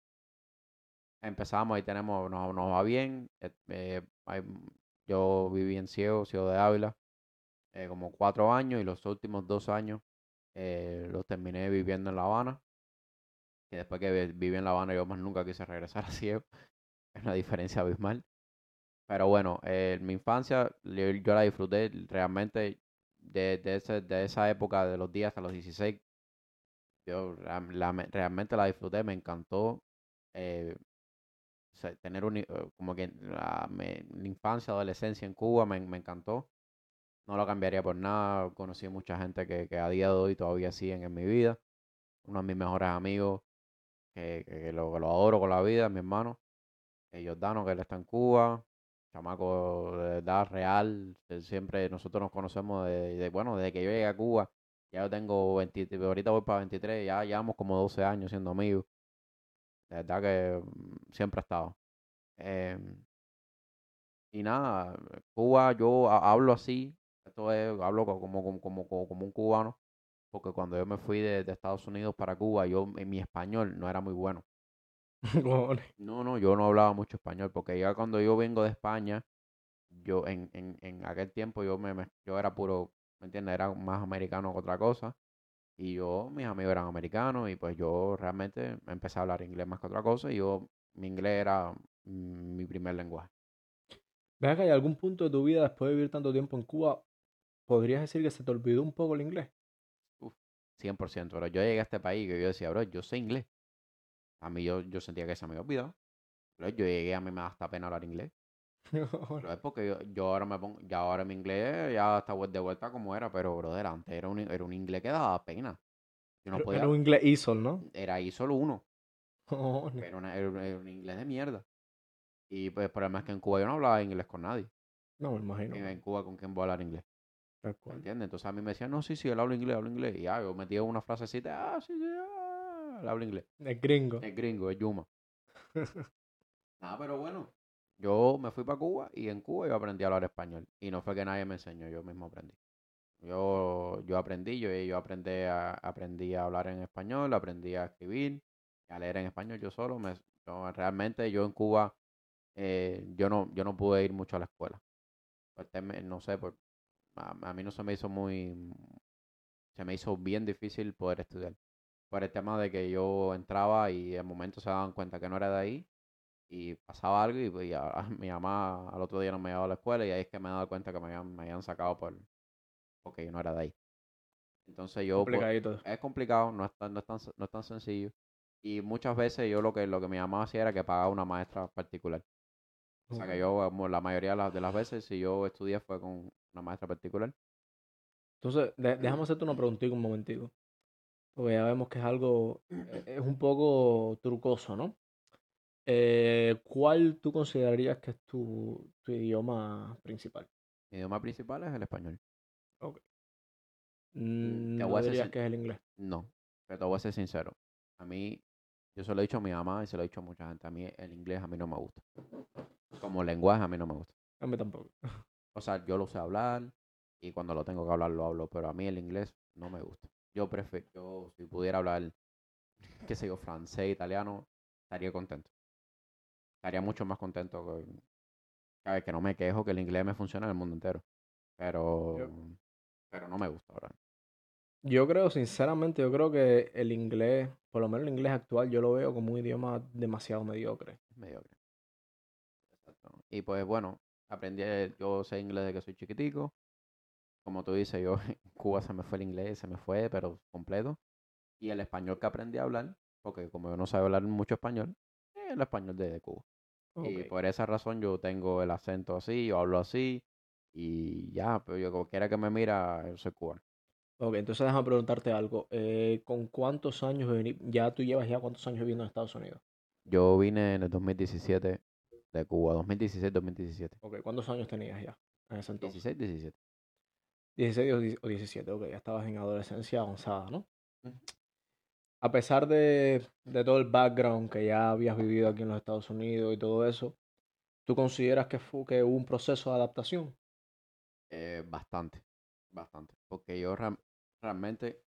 empezamos, ahí tenemos, nos, nos va bien. eh, eh, yo viví en Ciego, Ciego de Ávila, eh, como cuatro años y los últimos dos años los terminé viviendo en La Habana. Y después que vi- viví en La Habana yo más nunca quise regresar a Ciego. [LAUGHS] Es una diferencia abismal. Pero bueno, mi infancia yo la disfruté realmente de, de, ese- de esa época, de los días hasta los 16. Yo realmente la disfruté, me encantó. eh, tener un, eh, como que la, infancia, adolescencia en Cuba me, me encantó. No lo cambiaría por nada. Conocí mucha gente que, que a día de hoy todavía siguen en mi vida. Uno de mis mejores amigos, que, que- que lo, adoro con la vida, mi hermano, eh, Giordano, que él está en Cuba. Chamaco de edad real. eh, Siempre nosotros nos conocemos de, bueno, desde que yo llegué a Cuba. Ya yo tengo 20, ahorita voy para 23, ya llevamos como 12 años siendo amigos. De verdad que mm, siempre he estado. Em, y nada, Cuba, yo ha- hablo así, esto es, hablo co- como, como, como, como, como un cubano, porque cuando yo me fui de, de Estados Unidos para Cuba, yo, en mi español no era muy bueno. [LAUGHS] No, no, yo no hablaba mucho español, porque ya cuando yo vengo de España, yo en, en, en aquel tiempo yo me, me- yo era puro, ¿me entiendes? Era más americano que otra cosa. Y yo, mis amigos eran americanos y pues yo realmente empecé a hablar inglés más que otra cosa y yo, mi inglés era mi primer lenguaje. ¿Ves que hay algún punto de tu vida después de vivir tanto tiempo en Cuba, podrías decir que se te olvidó un poco el inglés? 100%. Pero yo llegué a este país que yo decía, bro, yo sé inglés. A mí yo, yo sentía que se me había olvidado. Pero yo llegué, a mí me da hasta pena hablar inglés. [LAUGHS] Pero es porque yo, yo ahora me pongo, ya ahora mi inglés ya está de vuelta como era, pero brother, antes era un, era un inglés que daba pena. Yo no Era- podía, Era un inglés ISOL, ¿no? era uno, Cojones. era, una- era un- era un inglés de mierda. Y pues el problema es que en Cuba yo no hablaba inglés con nadie. No, me imagino. En, en Cuba con quién voy a hablar inglés. ¿entiendes? Entonces a mí me decían, no, sí, sí, él habla inglés, habla inglés. Y ya, yo metía una frasecita, ah, sí, sí, ah, él habla inglés. El gringo. Es gringo, es Yuma. Nada, [LAUGHS] pero bueno. Yo me fui para Cuba y en Cuba yo aprendí a hablar español. Y no fue que nadie me enseñó, yo mismo aprendí. Yo, yo aprendí, yo, yo aprendí, a, aprendí a hablar en español, aprendí a escribir, a leer en español yo solo. Me, yo- realmente yo en Cuba, eh, yo, no, yo no pude ir mucho a la escuela. No sé, por, a, a mí no se me hizo muy, se me hizo bien difícil poder estudiar por el tema de que yo entraba y en momentos se daban cuenta que no era de ahí y pasaba algo y, pues, ya, [LAUGHS] mi mamá al otro día no me llevaba a la escuela y ahí es que me he dado cuenta que me habían, me habían sacado por porque yo no era de ahí. Entonces yo pues, Complicadito. es complicado, no es tan, no es tan, no es tan sencillo. Y muchas veces yo lo que, lo que mi mamá hacía era que pagaba una maestra particular. O sea que yo, como la mayoría de las, de las veces, si yo estudié fue con una maestra particular. Entonces, de- déjame hacerte una preguntita un momentico. Porque ya vemos que es algo, eh, es un poco trucoso, ¿no? Eh, ¿cuál tú considerarías que es tu, tu idioma principal? Mi idioma principal es el español. Mm, te ¿No voy a ser dirías sin- que es el inglés? No, pero te voy a ser sincero. A mí, yo se lo he dicho a mi mamá y se lo he dicho a mucha gente. A mí el inglés a mí no me gusta. Como lenguaje a mí no me gusta. A mí tampoco. O sea, yo lo sé hablar y cuando lo tengo que hablar lo hablo, pero a mí el inglés no me gusta. Yo prefiero, yo si pudiera hablar, qué sé yo, francés, italiano, estaría contento. Estaría mucho más contento que, sabes, que no me quejo, que el inglés me funciona en el mundo entero. Pero, pero no me gusta ahora. Yo creo, sinceramente, yo creo que el inglés, por lo menos el inglés actual, yo lo veo como un idioma demasiado mediocre. Mediocre. Exacto. Y pues bueno, aprendí, yo sé inglés desde que soy chiquitico. Como tú dices, yo [LAUGHS] en Cuba se me fue el inglés, se me fue, pero completo. Y el español que aprendí a hablar, porque como yo no sabía hablar mucho español, es el español de, de Cuba. Y Ok. por esa razón yo tengo el acento así, yo hablo así. Y ya, pero yo cualquiera que me mira, yo soy cubano. Ok, entonces déjame preguntarte algo. Eh, ¿con cuántos años ya tú llevas ya cuántos años viviendo en Estados Unidos? Yo vine en el 2017 de Cuba, 2016-2017. Ok, ¿cuántos años tenías ya en ese entonces? 16, 17. 16 o die- o 17, ok, ya estabas en adolescencia avanzada, ¿no? A pesar de, de todo el background que ya habías vivido aquí en los Estados Unidos y todo eso, ¿tú consideras que, fue, que hubo un proceso de adaptación? Eh, bastante, bastante. Porque yo rea- realmente,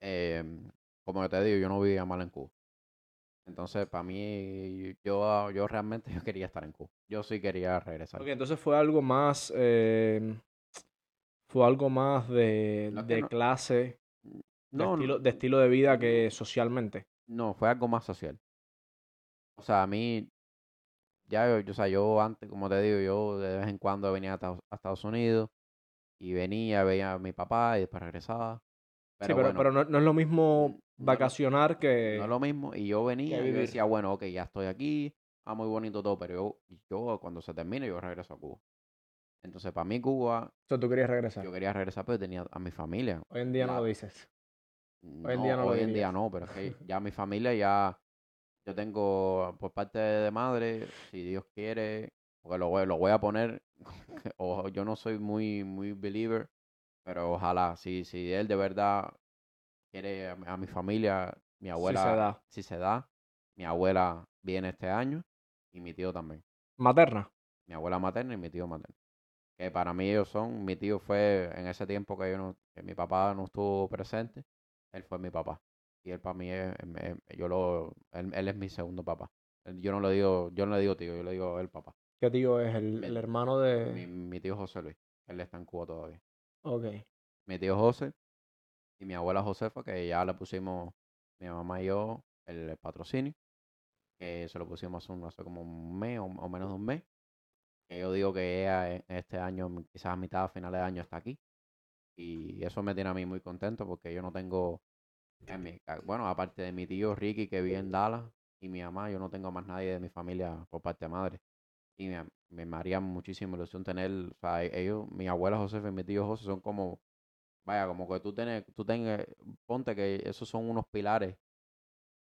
em, como te digo, yo no vivía mal en Cuba. Entonces, para mí, yo, yo realmente [LAUGHS] yo quería estar en Cuba. Yo sí quería regresar. Ok, entonces fue algo más, eh, fue algo más de, No de no- clase, de, No, estilo, de estilo de vida que socialmente. no, fue algo más social. O sea, a mí, ya yo, yo, o sea, yo antes, como te digo, yo de vez en cuando venía a Estados- a Estados Unidos y venía, veía a mi papá y después regresaba. Sí, Pero pero, bueno, pero no, no es lo mismo vacacionar que... No es lo mismo. Y yo venía y yo decía, bueno, ok, ya estoy aquí, ah, muy bonito todo, pero yo, yo cuando se termine, yo regreso a Cuba. Entonces, para mí, Cuba, O sea, tú querías regresar. yo quería regresar, pero tenía a mi familia. Hoy en día no lo dices. No, en día no lo hoy en día no, pero es que [LAUGHS] ya mi familia ya, yo tengo por parte de madre, si Dios quiere, porque lo voy, lo voy a poner, [LAUGHS] o yo no soy muy, muy believer, Pero ojalá, si, si él de verdad quiere a, mi- a mi familia, mi abuela, se da. si se da, mi abuela viene este año y mi tío también. Materna. Mi abuela materna y mi tío materno. Que para mí ellos son, mi tío fue en ese tiempo que yo no, que mi papá no estuvo presente, él fue mi papá. Y él para mí es, yo lo, él, él es mi segundo papá. Yo no le digo, yo no le digo tío, yo le digo el papá. ¿Qué tío es? El, Mi- el hermano Mi, de... mi tío José Luis, él está en Cuba todavía. Ok. mi tío José y mi abuela Josefa, que ya le pusimos, mi mamá y yo, el patrocinio, que se lo pusimos hace, un- hace como un mes o, o menos de un mes. Yo digo que ella en este año, quizás a mitad, a finales de año, está aquí. Y eso me tiene a mí muy contento porque yo no tengo, bueno, aparte de mi tío Ricky que vive en Dallas y mi mamá, yo no tengo más nadie de mi familia por parte de madre. Y me, me, me haría muchísima ilusión tener, o sea, e- ellos, mi abuela Josefa y mi tío José son como, vaya, como que tú tienes, tú tengas, ponte que esos son unos pilares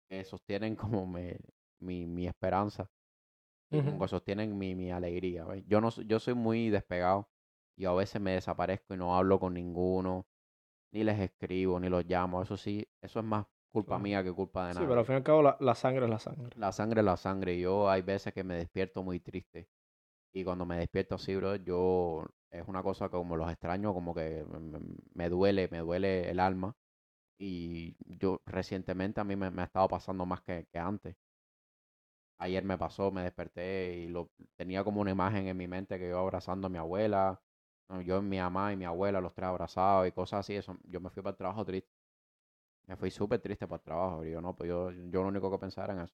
que sostienen como me- mi, mi esperanza y como que sostienen mi, mi alegría. ¿ves? Yo no, yo soy muy despegado y a veces me desaparezco y no hablo con ninguno, ni les escribo, ni los llamo. Eso sí, eso es más culpa Claro. mía que culpa de Sí, nadie. pero al fin y al cabo la, la sangre es la sangre. La sangre es la sangre. y Yo hay veces que me despierto muy triste. Y cuando me despierto así, bro, yo es una cosa que como los extraño, como que me duele, me duele el alma. Y yo recientemente a mí me, me ha estado pasando más que, que antes. Ayer me pasó, me desperté y lo, tenía como una imagen en mi mente que yo abrazando a mi abuela, yo, mi mamá y mi abuela, los tres abrazados y cosas así. Eso, yo me fui para el trabajo triste. Me fui súper triste para el trabajo. Y yo no, pues yo, yo lo único que pensaba era en eso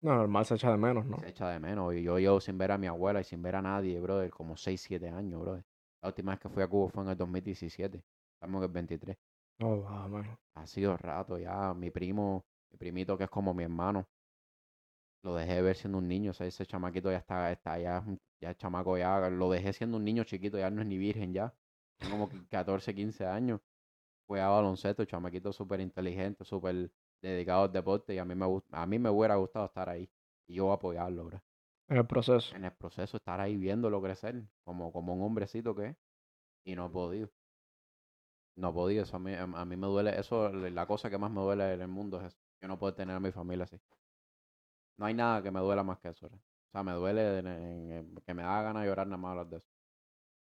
No, normal se echa de menos, ¿no? se echa de menos. Y yo llevo sin ver a mi abuela y sin ver a nadie, brother, como 6, 7 años, brother. La última vez que fui a Cuba fue en el 2017. Estamos en el 23. Oh, wow, man. Ha sido rato ya. Mi primo, mi primito que es como mi hermano, lo dejé de ver siendo un niño. O sea, ese chamaquito ya está, está ya, ya es chamaco ya. Lo dejé siendo un niño chiquito, ya no es ni virgen ya. Tiene como que 14, 15 años. Juega baloncesto, chamaquito súper inteligente, súper dedicado al deporte. Y a mí me gusta, a mí me hubiera gustado estar ahí. Y yo apoyarlo, bro En el proceso. en el proceso estar ahí viéndolo crecer como, como un hombrecito que es y no he podido. No he podido, eso a mí, a mí me duele, eso la cosa que más me duele en el mundo es eso, que no puedo tener a mi familia así. No hay nada que me duela más que eso. O sea, me duele que me da ganas de llorar nada más hablar de eso.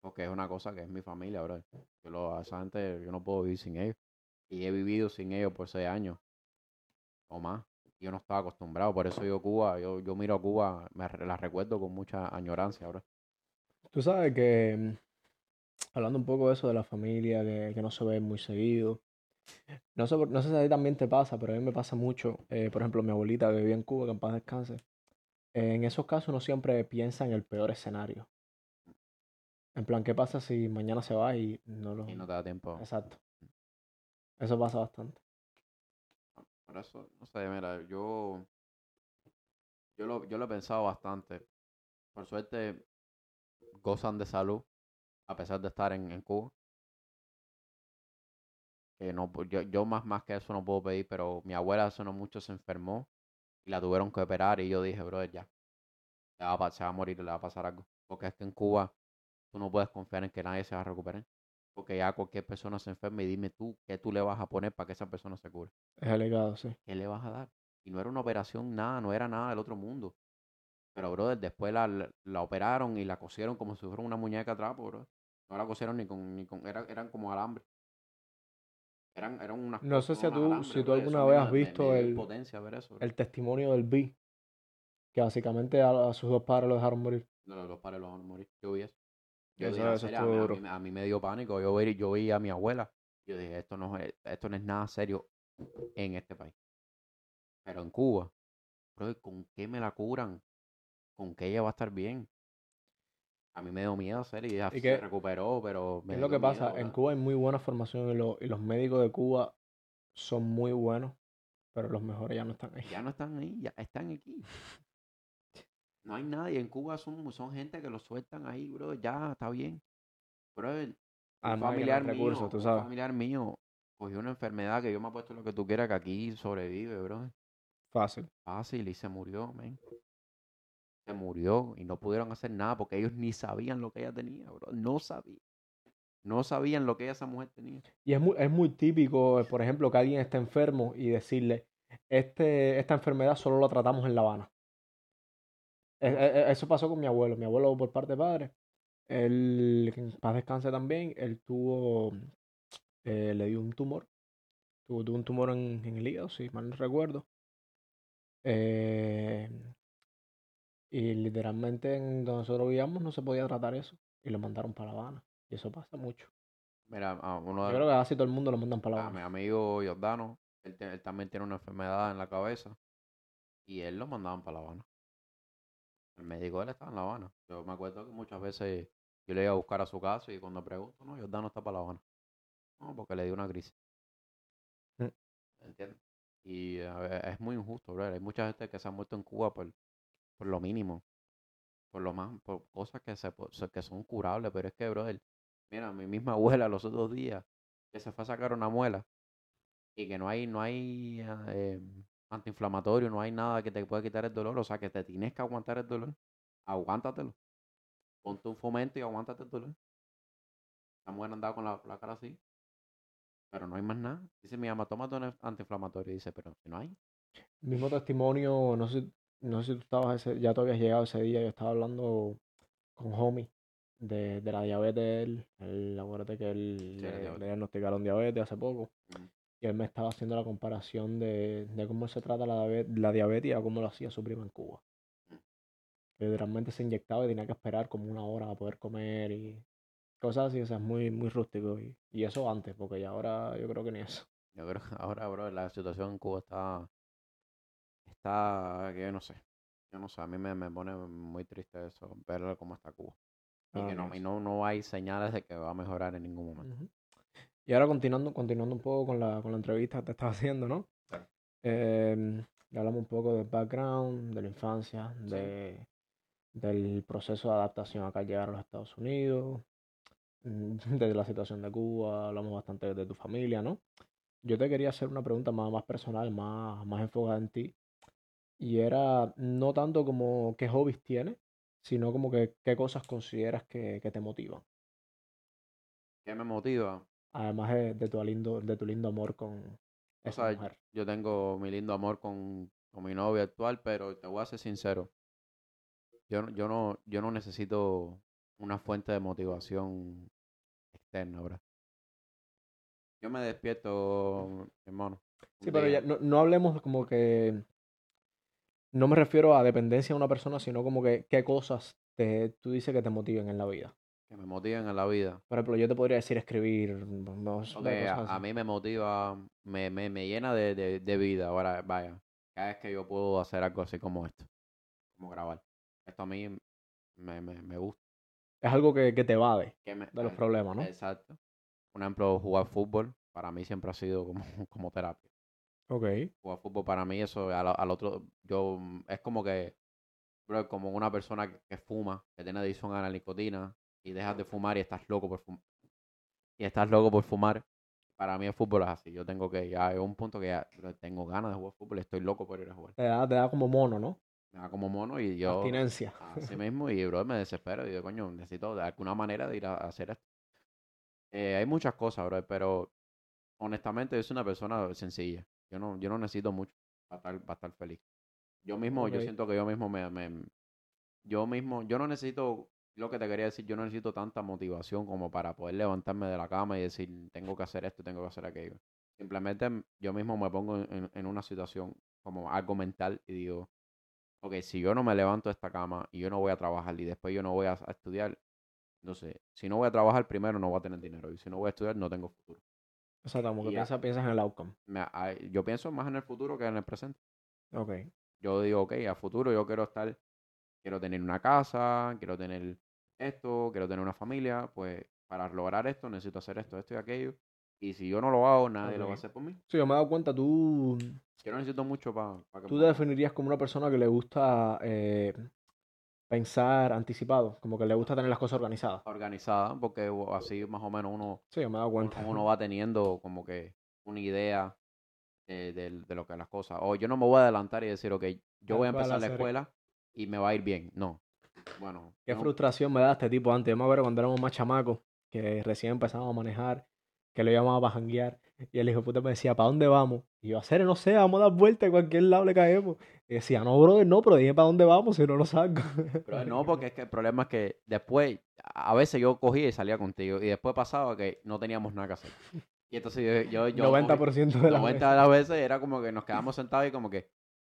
Porque es una cosa que es mi familia, bro. Yo lo, a esa gente, yo no puedo vivir sin ellos. Y he vivido sin ellos por seis años o más. Yo no estaba acostumbrado, por eso yo Cuba, yo, yo miro a Cuba, me la recuerdo con mucha añorancia, bro. Tú sabes que, mm, hablando un poco de eso de la familia, que, que no se ve muy seguido, no sé, no sé si a ti también te pasa, pero a mí me pasa mucho. eh, por ejemplo, mi abuelita que vivía en Cuba, que en paz descanse. eh, en esos casos uno siempre piensa en el peor escenario. En plan, ¿qué pasa si mañana se va y no lo... Y no te da tiempo. Exacto. Eso pasa bastante. Por eso, no sé, mira, yo, yo lo, yo lo he pensado bastante. Por suerte, gozan de salud, a pesar de estar en, en Cuba. Que no, yo, yo más, más que eso no puedo pedir, pero mi abuela hace no mucho se enfermó y la tuvieron que operar y yo dije, brother, ya, le va a, se va a morir, le va a pasar algo. Porque es que en Cuba tú no puedes confiar en que nadie se va a recuperar. Porque ya cualquier persona se enferma y dime tú, ¿qué tú le vas a poner para que esa persona se cure? Es delicado, sí. ¿qué le vas a dar? Y no era una operación, nada, no era nada del otro mundo. Pero, brother, después la, la, la operaron y la cosieron como si fuera una muñeca de trapo, bro. No la cosieron ni con, ni con, era- eran como alambre. Eran, eran unas No sé si tú- alambres, si tú alguna vez has visto el- ver eso. El testimonio del B, que básicamente a, a sus dos padres lo dejaron morir. No, los padres los van a morir. Yo vi eso. Yo Eso- dije, en eso serio, a, estuvo mí, a duro. mí me- a mí me dio pánico. Yo vi, yo vi a mi abuela. Yo dije, esto no, es, esto no es nada serio en este país. Pero en Cuba, bro, ¿con qué me la curan? ¿Con qué ella va a estar bien? A mí me dio miedo hacer y ella ¿Y se recuperó, pero me Es lo que pasa, en. Cuba hay muy buena formación y, lo- y los médicos de Cuba son muy buenos, pero los mejores ya no están ahí. Ya no están ahí, ya están aquí. No hay nadie. En Cuba son, son gente que lo sueltan ahí, bro. Ya, está bien. Bro, un no hay familiar recursos, mío, tú un familiar mío cogió una enfermedad que yo me apuesto lo que tú quieras que aquí sobrevive, bro. Fácil. Fácil y se murió, men. Se murió y no pudieron hacer nada porque ellos ni sabían lo que ella tenía, bro. No sabían. no sabían lo que esa mujer tenía. Y es muy, es muy típico, eh, por ejemplo, que alguien esté enfermo y decirle, este, esta enfermedad solo la tratamos en La Habana. E- e- e- Eso pasó con mi abuelo. Mi abuelo por parte de padre, él, que en paz descanse también, él tuvo, eh, le dio un tumor. Tuvo, tuvo un tumor en, en el hígado, si mal no recuerdo. Eh, y literalmente en donde nosotros vivíamos no se podía tratar eso. Y lo mandaron para La Habana. Y eso pasa mucho. Mira, a uno Yo de creo que casi todo el mundo lo mandan para La a mi amigo Giordano, él, te- él también tiene una enfermedad en la cabeza y él lo mandaban para La Habana. El médico de él estaba en La Habana. Yo me acuerdo que muchas veces yo le iba a buscar a su casa y cuando pregunto, no, Giordano está para La Habana. No, porque le dio una crisis. Mm. ¿Entiendes? Y a ver, es muy injusto, bro. Hay mucha gente que se ha muerto en Cuba por, por lo mínimo. Por lo más, por cosas que, se, que son curables. Pero es que, brother, mira, mi misma [LAUGHS] abuela los otros días que se fue a sacar una muela y que no hay, no hay ah, eh, antiinflamatorio, no hay nada que te pueda quitar el dolor, o sea que te tienes que aguantar el dolor, aguántatelo. Ponte un fomento y aguántate el dolor. La mujer andaba con la, la cara así, pero no hay más nada. Dice mi mamá, un antiinflamatorio. Dice, pero si no hay. Mismo testimonio, no sé, no sé si tú estabas ese, ya tú habías llegado ese día, yo estaba hablando con Homie de, de la diabetes de él. él acuérdate que él Sí, le, diagnosticaron diabetes hace poco. Y él me estaba haciendo la comparación de, de cómo se trata la, la diabetes y a cómo lo hacía su prima en Cuba. Que literalmente se inyectaba y tenía que esperar como una hora para poder comer y cosas así, o sea, es muy, muy rústico. Y, y eso antes, porque ya ahora yo creo que ni eso. Yo creo que [LAUGHS] ahora, bro, la situación en Cuba está, está, que yo no sé. Yo no sé, a mí me, me pone muy triste eso, ver cómo está Cuba. Y Ah, que no, y no, no hay señales de que va a mejorar en ningún momento. Ujú. Y ahora continuando, continuando un poco con la, con la entrevista que te estaba [LAUGHS] haciendo, ¿no? Claro. Em, ya hablamos un poco del background, de la infancia, Sí. de, del proceso de adaptación acá al llegar a los Estados Unidos, mm, [LAUGHS] de la situación de Cuba, hablamos bastante de tu familia, ¿no? Yo te quería hacer una pregunta más, más personal, más, más enfocada en ti, y era no tanto como qué hobbies tienes, sino como que qué cosas consideras que, que te motivan. ¿Qué me motiva? Además de, de tu lindo, de tu lindo amor con O esa sea, mujer. yo tengo mi lindo amor con, con mi novia actual, pero te voy a ser sincero. Yo, no- yo, no, yo no necesito una fuente de motivación externa, bro. Yo me despierto, hermano. Sí, pero día, ya no, no hablemos como que. No me refiero a dependencia de una persona, sino como que qué cosas te, tú dices que te motiven en la vida. que me motiven en la vida. Por ejemplo, yo te podría decir escribir, no sé, Ok, cosas a, a mí me motiva, me, me, me llena de, de, de vida. Ahora, vaya, cada vez que yo puedo hacer algo así como esto, como grabar. Esto a mí me, me, me gusta. Es algo que, que te evade que de los problemas, ¿no? Exacto. Por ejemplo, jugar fútbol para mí siempre ha sido como, [LAUGHS] como terapia. Ok. Jugar fútbol para mí, eso al, al otro, yo, es como que, bro, como una persona que, que fuma, que tiene adicción a la nicotina y dejas de fumar y estás loco por fumar. Y estás loco por fumar. Para mí el fútbol es así. Yo tengo que, ya hay un punto que ya bro, tengo ganas de jugar fútbol, estoy loco por ir a jugar. Te da, te da como mono, ¿no? Me da como mono y yo, Abstinencia. así mismo, y bro, me desespero y digo, coño, necesito de alguna manera de ir a, a hacer esto. Eh, hay muchas cosas, bro, pero honestamente yo soy una persona sencilla. Yo no, yo no necesito mucho para estar, para estar feliz. Yo mismo, yo siento que yo mismo me, me- yo mismo, yo no necesito, lo que te quería decir, yo no necesito tanta motivación como para poder levantarme de la cama y decir, tengo que hacer esto, tengo que hacer aquello. Simplemente m- yo mismo me pongo en, en- en una situación como algo mental y digo, ok, si yo no me levanto de esta cama y yo no voy a trabajar y después yo no voy a, a estudiar, entonces, si no voy a trabajar primero no voy a tener dinero y si no voy a estudiar no tengo futuro. Exacto, como que piensas, piensas en el outcome. Me- ay, yo pienso más en el futuro que en el presente. Ok. Yo digo, ok, a futuro yo quiero estar, quiero tener una casa, quiero tener esto, quiero tener una familia, pues para lograr esto necesito hacer esto, esto y aquello. Y si yo no lo hago, nadie lo va a hacer por mí. Sí, yo me he dado cuenta, tú, Yo no necesito mucho para que tú te definirías como una persona que le gusta eh, pensar anticipado, como que le gusta tener las cosas organizadas. organizada, porque así más o menos uno, Sí, me cuenta. uno va teniendo como que una idea de, de- de lo que es las cosas. O yo no me voy a adelantar y decir, ok, yo voy a empezar la escuela y me va a ir bien. No. Bueno, Qué no, frustración me da este tipo antes. Yo me acuerdo cuando éramos más chamacos, que recién empezamos a manejar, que lo llamaba para janguear. Y el hijo puta me decía, ¿para dónde vamos? Y yo, hacer, no sé, vamos a dar vuelta, a cualquier lado le caemos. Y decía, no, brother, no, pero dime para dónde vamos, si no lo salgo. Pero no, porque es que el problema es que después, a a veces yo cogía y salía contigo, y después pasaba que no teníamos nada que hacer. Y entonces yo, yo, yo 90% de la 90 de las veces era como que nos quedamos sentados y como que,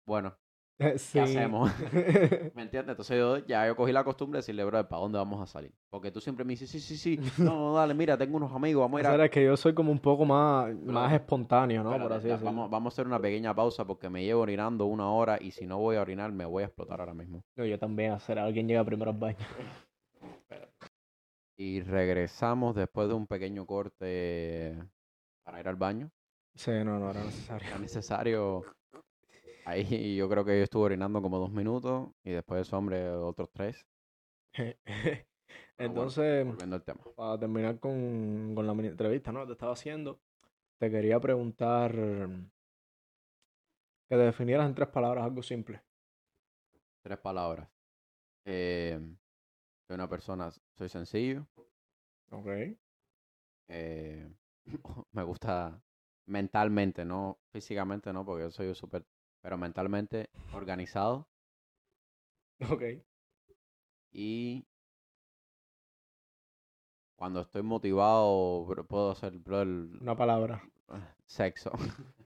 bueno, [LAUGHS] Sí. ¿qué hacemos? [LAUGHS] ¿Me entiendes? Entonces yo ya yo cogí la costumbre de decirle, bro, ¿para dónde vamos a salir? Porque tú siempre me dices, sí, sí, sí, no, no, dale, mira, tengo unos amigos, vamos a ir a... O sea, es que yo soy como un poco más, más espontáneo, ¿no? Por así ya, decirlo. vamos, vamos a hacer una pequeña pausa porque me llevo orinando una hora y si no voy a orinar me voy a explotar ahora mismo. No, yo también, hacer, alguien llega primero al baño. [LAUGHS] Y regresamos después de un pequeño corte para ir al baño. Sí, no, no era necesario. Era necesario. Ahí [LAUGHS] yo creo que yo estuve orinando como dos minutos y después ese hombre otros tres. [LAUGHS] Bueno, Entonces, tema. para terminar con, con la mini entrevista, ¿no? que Te estaba haciendo. Te quería preguntar que te definieras en tres palabras algo simple. Tres palabras. Eh, soy una persona, soy sencillo. Ok. eh, [LAUGHS] me gusta mentalmente, no físicamente, no, porque yo soy súper, pero mentalmente organizado Ok. y cuando estoy motivado puedo hacer el- Una palabra. sexo. [LAUGHS]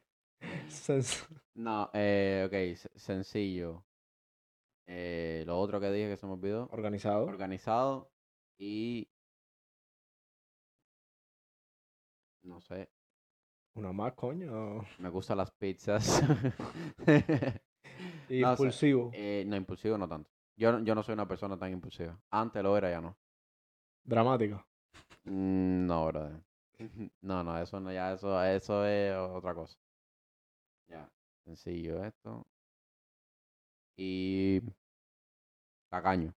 [LAUGHS] Sens- No, eh, ok, se- sencillo. Eh, lo otro que dije que se me olvidó. Organizado. Organizado y... No sé, Una más, coño. me gustan las pizzas. Y [LAUGHS] No, o sea, impulsivo. Eh, no, impulsivo no tanto. Yo, no- yo no soy una persona tan impulsiva. Antes lo era, ya no. Dramático. Mm, No, brother. [LAUGHS] No, no, eso no, ya, eso, eso es otra cosa. Ya, sencillo esto. Y... Tacaño.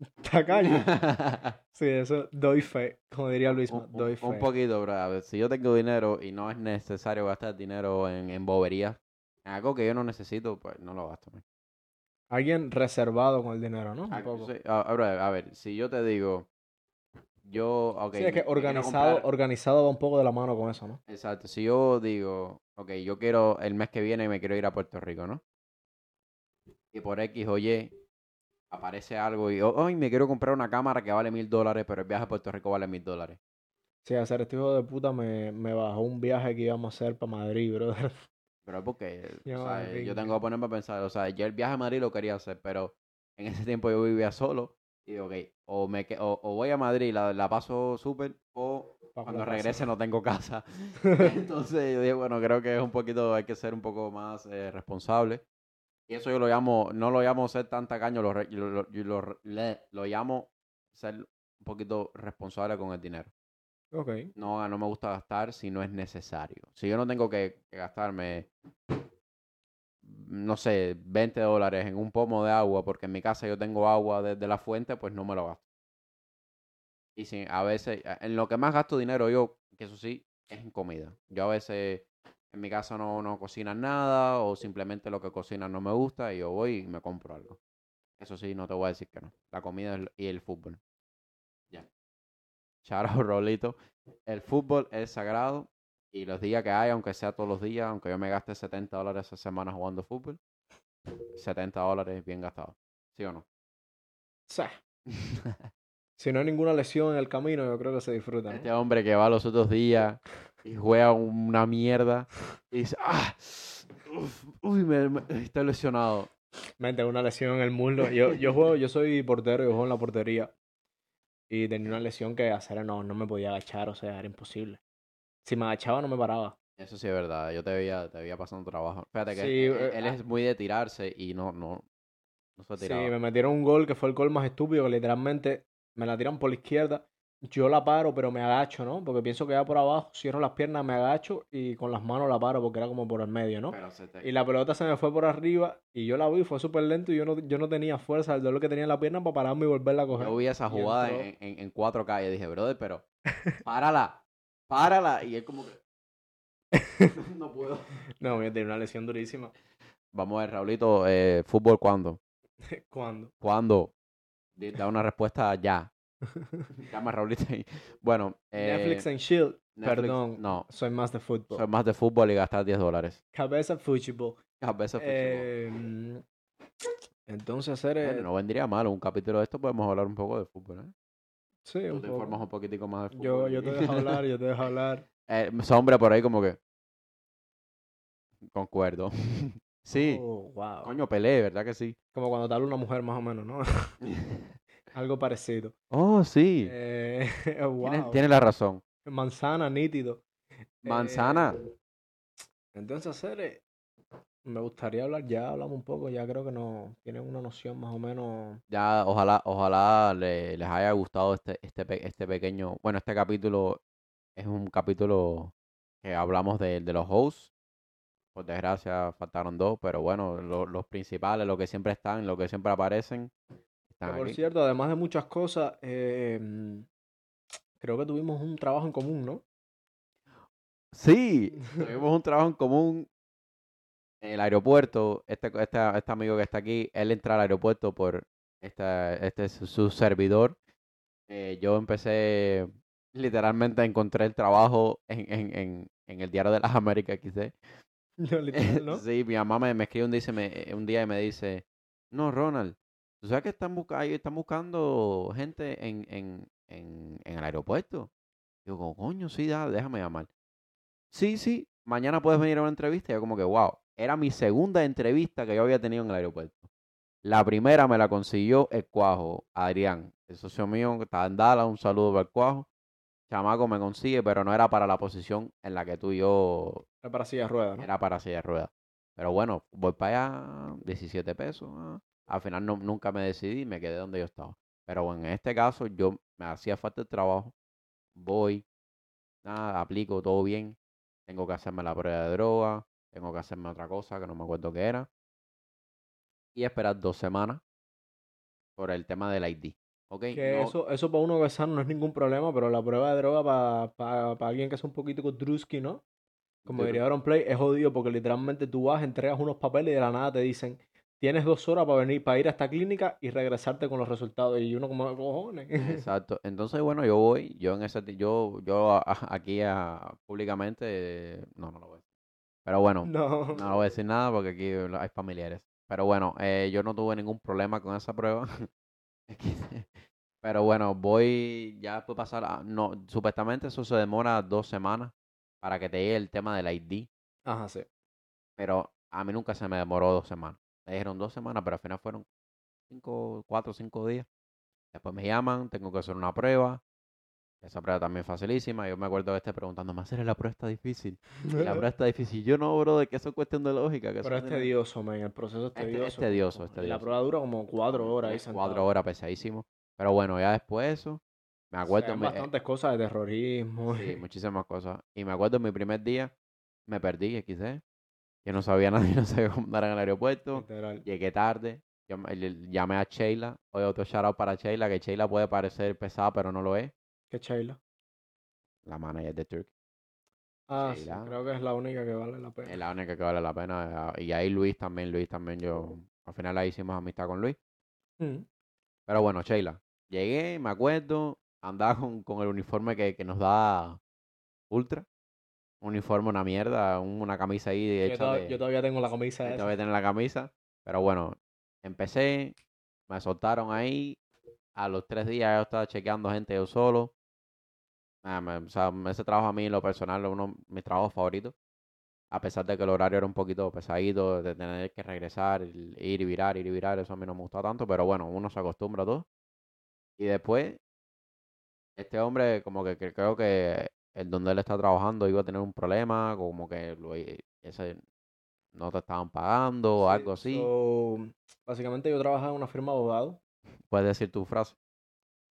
[LAUGHS] Tacaño. [LAUGHS] Sí, eso doy fe. Como diría Luis, Un, doy fe. un poquito, bro. A ver, si yo tengo dinero y no es necesario gastar dinero en, en boberías, en algo que yo no necesito, pues no lo gasto. man. Alguien reservado con el dinero, ¿no? Ah, poco. sí, a, a ver, a ver, si yo te digo, yo, ok. Sí, es que organizado, comprar- organizado va un poco de la mano con eso, ¿no? Exacto, si yo digo, ok, yo quiero el mes que viene me quiero ir a Puerto Rico, ¿no? Y por X o Y aparece algo y, hoy me quiero comprar una cámara que vale mil dólares, pero el viaje a Puerto Rico vale mil dólares. Sí, hacer este hijo de puta me, me bajó un viaje que íbamos a hacer para Madrid, brother. Pero es porque, [LAUGHS] yo venga. tengo que ponerme a pensar, o sea, yo el viaje a Madrid lo quería hacer, pero en ese tiempo yo vivía solo y digo, ok, o, me, o, o voy a Madrid, la, la paso súper, o cuando regrese no tengo casa. [LAUGHS] [LAUGHS] Entonces yo dije, bueno, creo que es un poquito, hay que ser un poco más eh, responsable. Y eso yo lo llamo, no lo llamo ser tan tacaño, lo, lo, lo- lo llamo ser un poquito responsable con el dinero. Ok. No, no me gusta gastar si no es necesario. Si yo no tengo que, que gastarme, no sé, 20 dólares en un pomo de agua, porque en mi casa yo tengo agua desde la fuente, pues no me lo gasto. Y si a veces, en lo que más gasto dinero yo, que eso sí, es en comida. Yo a veces en mi casa no, no cocinan nada o simplemente lo que cocinan no me gusta y yo voy y me compro algo. Eso sí, no te voy a decir que no. La comida y el fútbol. Ya. Shout out, [LAUGHS] Rolito. El fútbol es sagrado y los días que hay, aunque sea todos los días, aunque yo me gaste 70 dólares esa semana jugando fútbol, 70 dólares bien gastados. ¿Sí o no? Sea, [LAUGHS] si no hay ninguna lesión en el camino, yo creo que se disfruta, ¿no? Este hombre que va los otros días y juega una mierda y dice, ah, uf, uy, me, me- estoy lesionado. Mente, una lesión en el muslo. Yo, yo juego, yo soy portero, yo juego en la portería. Y tenía una lesión que hacer no, no me podía agachar, o sea, era imposible. Si me agachaba no me paraba. Eso sí es verdad, yo te veía, te veía pasando trabajo. Fíjate que Sí, él, eh, él es muy de tirarse y no, no, no se Sí, tiraba. me metieron un gol que fue el gol más estúpido, que literalmente me la tiran por la izquierda. Yo la paro, pero me agacho, ¿no? Porque pienso que va por abajo, cierro las piernas, me agacho y con las manos la paro porque era como por el medio, ¿no? Te- Y la pelota se me fue por arriba y yo la vi, fue súper lento y yo no, yo no tenía fuerza, el dolor que tenía en la pierna para pararme y volverla a coger. Yo vi esa jugada entró. en, en, en 4K y dije, brother, pero [LAUGHS] párala, párala. Y él como que... [LAUGHS] no puedo. No, yo tenía una lesión durísima. Vamos a ver, Raulito, eh, ¿fútbol cuándo? [LAUGHS] ¿Cuándo? ¿Cuándo? Da una respuesta ya. [LAUGHS] Llama a Raulito ahí. Bueno, eh, Netflix and. Netflix- Perdón. No, Soy más de fútbol. soy más de fútbol y gastar 10 dólares. Cabeza fútbol. A veces fútbol. Eh, entonces hacer Bueno, no vendría mal un capítulo de esto, podemos hablar un poco de fútbol, ¿eh? sí, Tú un te poco. informas un poquitico más de fútbol. Yo, yo te dejo hablar, yo te dejo hablar. [LAUGHS] Eh, hombre por ahí como que... Concuerdo. [LAUGHS] sí. Oh, wow. Coño, Pelé, ¿verdad que sí? Como cuando te habla una mujer más o menos, ¿no? Algo parecido. Oh, sí. Eh, [LAUGHS] Tienes, wow. tienes la razón. Manzana, nítido. Manzana. Eh, entonces, hacer, eh, me gustaría hablar, ya hablamos un poco, ya creo que no tienen una noción más o menos. Ya, ojalá, ojalá le- les haya gustado este, este, este pequeño, bueno, este capítulo es un capítulo que hablamos de, de los hosts. Por desgracia faltaron dos, pero bueno, lo- los principales, los que siempre están, los que siempre aparecen, están por aquí. cierto, además de muchas cosas, eh, mm, creo que tuvimos un trabajo en común, ¿no? Sí, [LAUGHS] tuvimos un trabajo en común en el aeropuerto. Este, este, este amigo que está aquí, él entra al aeropuerto por este, este es su, servidor. Eh, yo empecé, literalmente encontré el trabajo en, en, en, en el Diario de las Américas, quise. No, [LAUGHS] literal, ¿no? [LAUGHS] Sí, mi mamá me, me escribe un me- un día y me dice, no, Ronald, ¿tú sabes que están, busca ahí están buscando gente en, en, en, en el aeropuerto? Digo, como, coño, sí, da- déjame llamar. Sí, sí, mañana puedes venir a una entrevista. Y yo como que, wow, era mi segunda entrevista que yo había tenido en el aeropuerto. La primera me la consiguió el cuajo, Adrián, el socio mío que estaba en Dallas, un saludo para el cuajo. Chamaco me consigue, pero no era para la posición en la que tú y yo Era para silla de ruedas, ¿no? era para silla de ruedas. Pero bueno, voy para allá, 17 pesos. ah. Al final no, nunca me decidí, me quedé donde yo estaba. Pero en este caso yo me hacía falta el trabajo. Voy, nada, aplico todo bien. Tengo que hacerme la prueba de droga. Tengo que hacerme otra cosa que no me acuerdo qué era. Y esperar dos semanas por el tema del ID. ¿Ok? Que No- eso, eso para uno que es sano no es ningún problema, pero la prueba de droga para alguien que es un poquito drusky, ¿no? Como diría Aaron Play, es jodido porque literalmente tú vas, entregas unos papeles y de la nada te dicen, tienes dos horas para venir, para ir a esta clínica y regresarte con los resultados. Y uno como, cojones. Exacto. Entonces, bueno, yo voy, yo en ese, yo, yo a- a- aquí a- públicamente, no, no lo voy a decir. Pero bueno, [LAUGHS] No. no lo voy a decir nada porque aquí hay familiares. Pero bueno, eh, yo no tuve ningún problema con esa prueba. [LAUGHS] Pero bueno, voy, ya después pasar, a- no, supuestamente eso se demora dos semanas para que te llegue el tema del ID. Ajá, sí. Pero a mí nunca se me demoró dos semanas. Me dijeron dos semanas, pero al final fueron cinco, cuatro o cinco días. Después me llaman, tengo que hacer una prueba. Esa prueba también es facilísima. Yo me acuerdo de este preguntándome, ¿hacer la prueba está difícil? Y la [LAUGHS] prueba está difícil. Yo no, bro, de que eso es cuestión de lógica. Que Pero es tedioso, man. El proceso es Es te- es tedioso. tedioso, es Y La tedioso. prueba dura como cuatro horas ahí es sentado. Cuatro horas pesadísimo. Pero bueno, ya después de eso, me acuerdo. me- eh, bastantes cosas de terrorismo. Sí, muchísimas cosas. Y me acuerdo mi primer día, me perdí, XD. Yo no sabía [LAUGHS] nada, no sabía cómo andar en el aeropuerto. Literal. Llegué tarde. Llamé a Sheila. Hoy otro shout out para Sheila, que Sheila puede parecer pesada, pero no lo es. ¿Qué Sheila? La manager de Turk. Ah, sí, creo que es la única que vale la pena. Es la única que vale la pena. eh, Y ahí Luis también, Luis también. Yo al final ahí hicimos amistad con Luis. Mm. Pero bueno, Sheila. Llegué, me acuerdo. Andaba con, con el uniforme que, que nos da Ultra. Un uniforme, una mierda. un- Una camisa ahí Yo, hecha de... yo todavía tengo la camisa esa. todavía la camisa. Pero bueno, empecé, me soltaron ahí. A los tres días yo estaba chequeando gente yo solo. Ah, me- o sea, ese trabajo a mí, lo personal, es uno de mis trabajos favoritos. A pesar de que el horario era un poquito pesadito, de tener que regresar, ir y virar, ir y virar, eso a mí no me gusta tanto. Pero bueno, uno se acostumbra a todo. Y después, este hombre, como que creo que el donde él está trabajando iba a tener un problema, como que lo, ese, no te estaban pagando o Sí, algo así. so, básicamente yo trabajaba en una firma de abogados. Puedes decir tu frase.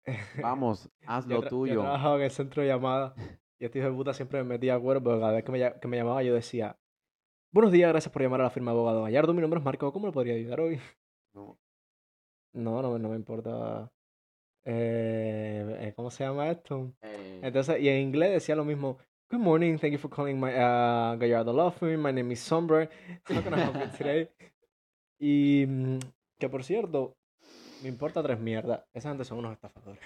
[LAUGHS] Vamos, haz lo tra- Yo tuyo. trabajaba en el centro de llamadas y este hijo de puta siempre me metía a acuerdo porque cada vez que me, lla- que me llamaba yo decía Buenos días, gracias por llamar a la firma de abogados Gallardo, mi nombre es Marco, ¿cómo le podría ayudar hoy? No. No, no, no me importa. Eh, eh, ¿Cómo se llama esto? Eh, Entonces, y en inglés decía lo mismo. Good morning, thank you for calling my uh, Gallardo Law Firm. My name is Sombre. [LAUGHS] How can I help you today? Y mm, que por cierto, me importa tres mierdas. Esa gente son unos estafadores.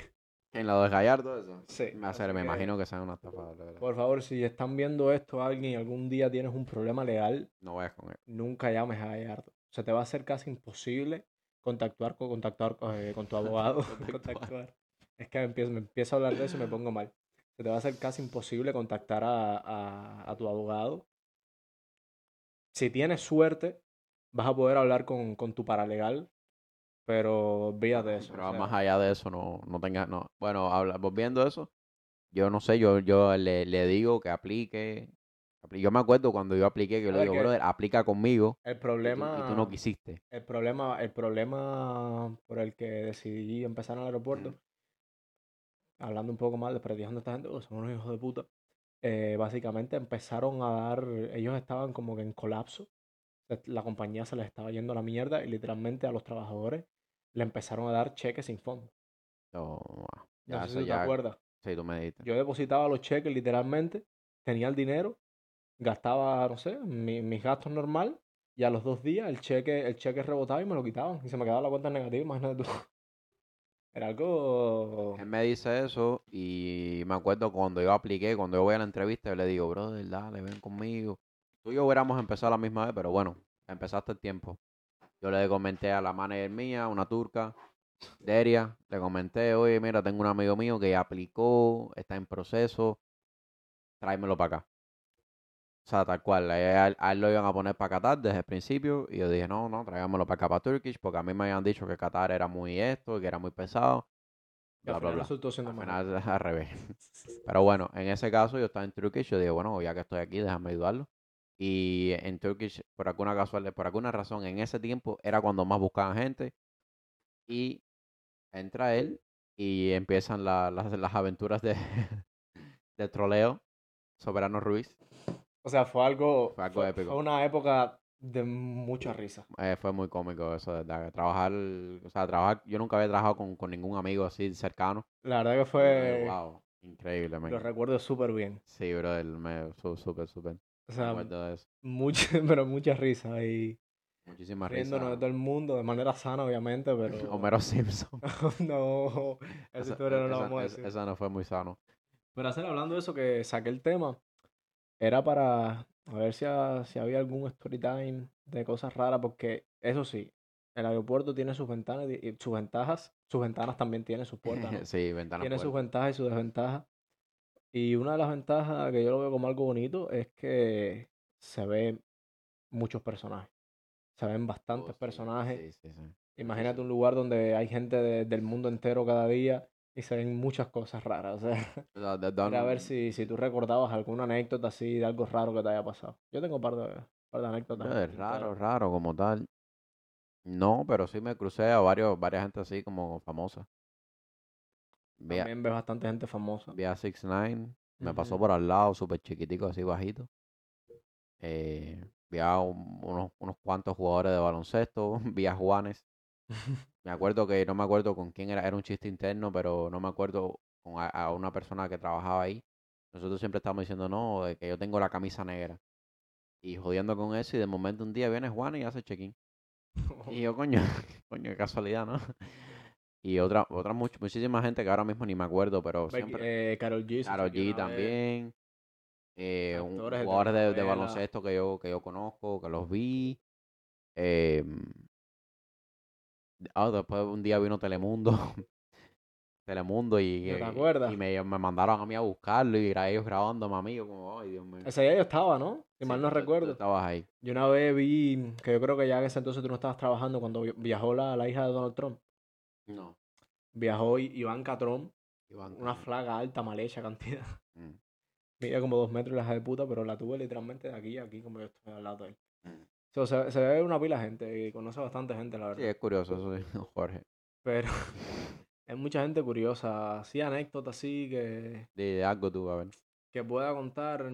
En lo de Gallardo, eso. Sí. Me, hace, así me que, imagino que sea una estafa. de verdad. Por favor, si están viendo esto alguien y algún día tienes un problema legal, No vayas con él. nunca llames a Gallardo. Se te va a hacer casi imposible contactuar con, contactuar con, eh, con tu [LAUGHS] abogado. [LAUGHS] Contactuar. Es que me empiezo, me empiezo a hablar de eso y me pongo mal. Se te va a hacer casi imposible contactar a, a- a tu abogado. Si tienes suerte, vas a poder hablar con, con tu paralegal, pero olvídate de eso. Pero o sea, más allá de eso, no, no tengas, no. Bueno, habla, volviendo a eso, yo no sé, yo, yo le, le digo que aplique. apli- Yo me acuerdo cuando yo apliqué, que yo le digo, brother, aplica conmigo. el y tú- problema... y tú no quisiste. El problema, el problema por el que decidí empezar en el aeropuerto, hablando un poco mal, desprestigiando a esta gente, porque son unos hijos de puta, eh, básicamente empezaron a dar, ellos estaban como que en colapso, la- compañía se les estaba yendo a la mierda y literalmente a los trabajadores le empezaron a dar cheques sin fondo. No, No ya, sé eso si tú te acuerdas. Sí, tú me dijiste. Yo depositaba los cheques literalmente, tenía el dinero, gastaba, no sé, mi- mis gastos normal y a los dos días el cheque, el cheque rebotaba y me lo quitaban y se me quedaba la cuenta negativa, imagínate tú. Él me dice eso y me acuerdo cuando yo apliqué, cuando yo voy a la entrevista, yo le digo, brother, dale, ven conmigo. Tú y yo hubiéramos empezado la misma vez, pero bueno, empezaste el tiempo. Yo le comenté a la manager mía, una turca, Deria, le comenté, oye, mira, tengo un amigo mío que aplicó, está en proceso, tráemelo para acá. O sea, tal cual, a él, a él lo iban a poner para Qatar desde el principio y yo dije, no, no, tráigamelo para acá, para Turkish, porque a mí me habían dicho que Qatar era muy esto, que era muy pesado. que al bla, bla, bla. resultó siendo Al final [LAUGHS] al revés. Pero bueno, en ese caso yo estaba en Turkish, yo digo, bueno, ya que estoy aquí, déjame ayudarlo. Y en Turkish, por alguna casualidad, por alguna razón, en ese tiempo era cuando más buscaban gente. Y entra él y empiezan la- las, las aventuras de, [LAUGHS] de troleo. Soberano Ruiz. O sea, fue algo... Fue algo épico. Fue una época de mucha risa. Eh, fue muy cómico eso, de verdad. Trabajar, o sea, trabajar, yo nunca había trabajado con, con ningún amigo así cercano. La verdad que fue... digo, wow, increíble, man. Lo recuerdo súper bien. Sí, bro, me, súper, súper. O sea, de eso. mucha, [LAUGHS] pero mucha risa y Muchísimas riéndonos de risas. todo el mundo de manera sana, obviamente, pero... [LAUGHS] Homero Simpson. [LAUGHS] no, esa Esa- historia no la esa- vamos a esa- decir. esa no fue muy sano. Pero hacer hablando de eso que saqué el tema, era para a ver si, si había algún story time de cosas raras, porque eso sí, el aeropuerto tiene sus ventanas y sus ventajas, sus ventanas también tienen sus puertas, ¿no? [LAUGHS] sí, ventanas Tiene sus ventajas y sus desventajas. Y una de las ventajas que yo lo veo como algo bonito es que se ven muchos personajes. Se ven bastantes Oh, sí, personajes. Sí, sí, sí. Imagínate un lugar donde hay gente de- del mundo entero cada día y se ven muchas cosas raras. O sea, [LAUGHS] era a ver si, si tú recordabas alguna anécdota así de algo raro que te haya pasado. Yo tengo un par de, par de anécdotas. en raro, raro como tal. No, pero sí me crucé a varios, varias gente así como famosa. También ves bastante gente famosa. vi a 6 9 me pasó por al lado, súper chiquitico, así bajito. Eh, vi a un- unos, unos cuantos jugadores de baloncesto, [LAUGHS] vi a Juanes. [LAUGHS] Me acuerdo que no me acuerdo con quién era, era un chiste interno, pero no me acuerdo con a, a una persona que trabajaba ahí. Nosotros siempre estamos diciendo, no, de que yo tengo la camisa negra. Y jodiendo con eso, y de momento un día viene Juan y hace check-in. [LAUGHS] Y yo, coño, [LAUGHS] coño, qué casualidad, ¿no? Y otra, otra much- muchísima gente que ahora mismo ni me acuerdo, pero Becky- siempre. eh, Karol G. chequeó G también. eh, un- Actores de jugadores de, baloncesto que yo, que yo conozco, que los vi. eh, ah, después un día vino Telemundo. [LAUGHS] Telemundo y, ¿No te eh, y me, me mandaron a mí a buscarlo y era ellos grabándome a mí. Yo como, ay, Dios mío. Ese día yo estaba, ¿no? Si Sí, mal no tú- tú recuerdo. estabas ahí. Yo una vez vi, que yo creo que ya en ese entonces tú no estabas trabajando cuando vi- viajó la, la hija de Donald Trump. No. Viajó I- Ivanka Trump, Iván, una flaga alta, mal hecha cantidad. Mm. [LAUGHS] Mide como dos metros la hija de puta, pero la tuve literalmente de aquí a aquí, como yo estoy al lado de él. Mm. So, se, se ve una pila de gente y conoce bastante gente, la Sí, verdad. es curioso eso, sí, [LAUGHS] Jorge. Pero [LAUGHS] hay mucha gente curiosa, así anécdotas así que, De, algo tú, a ver. que pueda contar.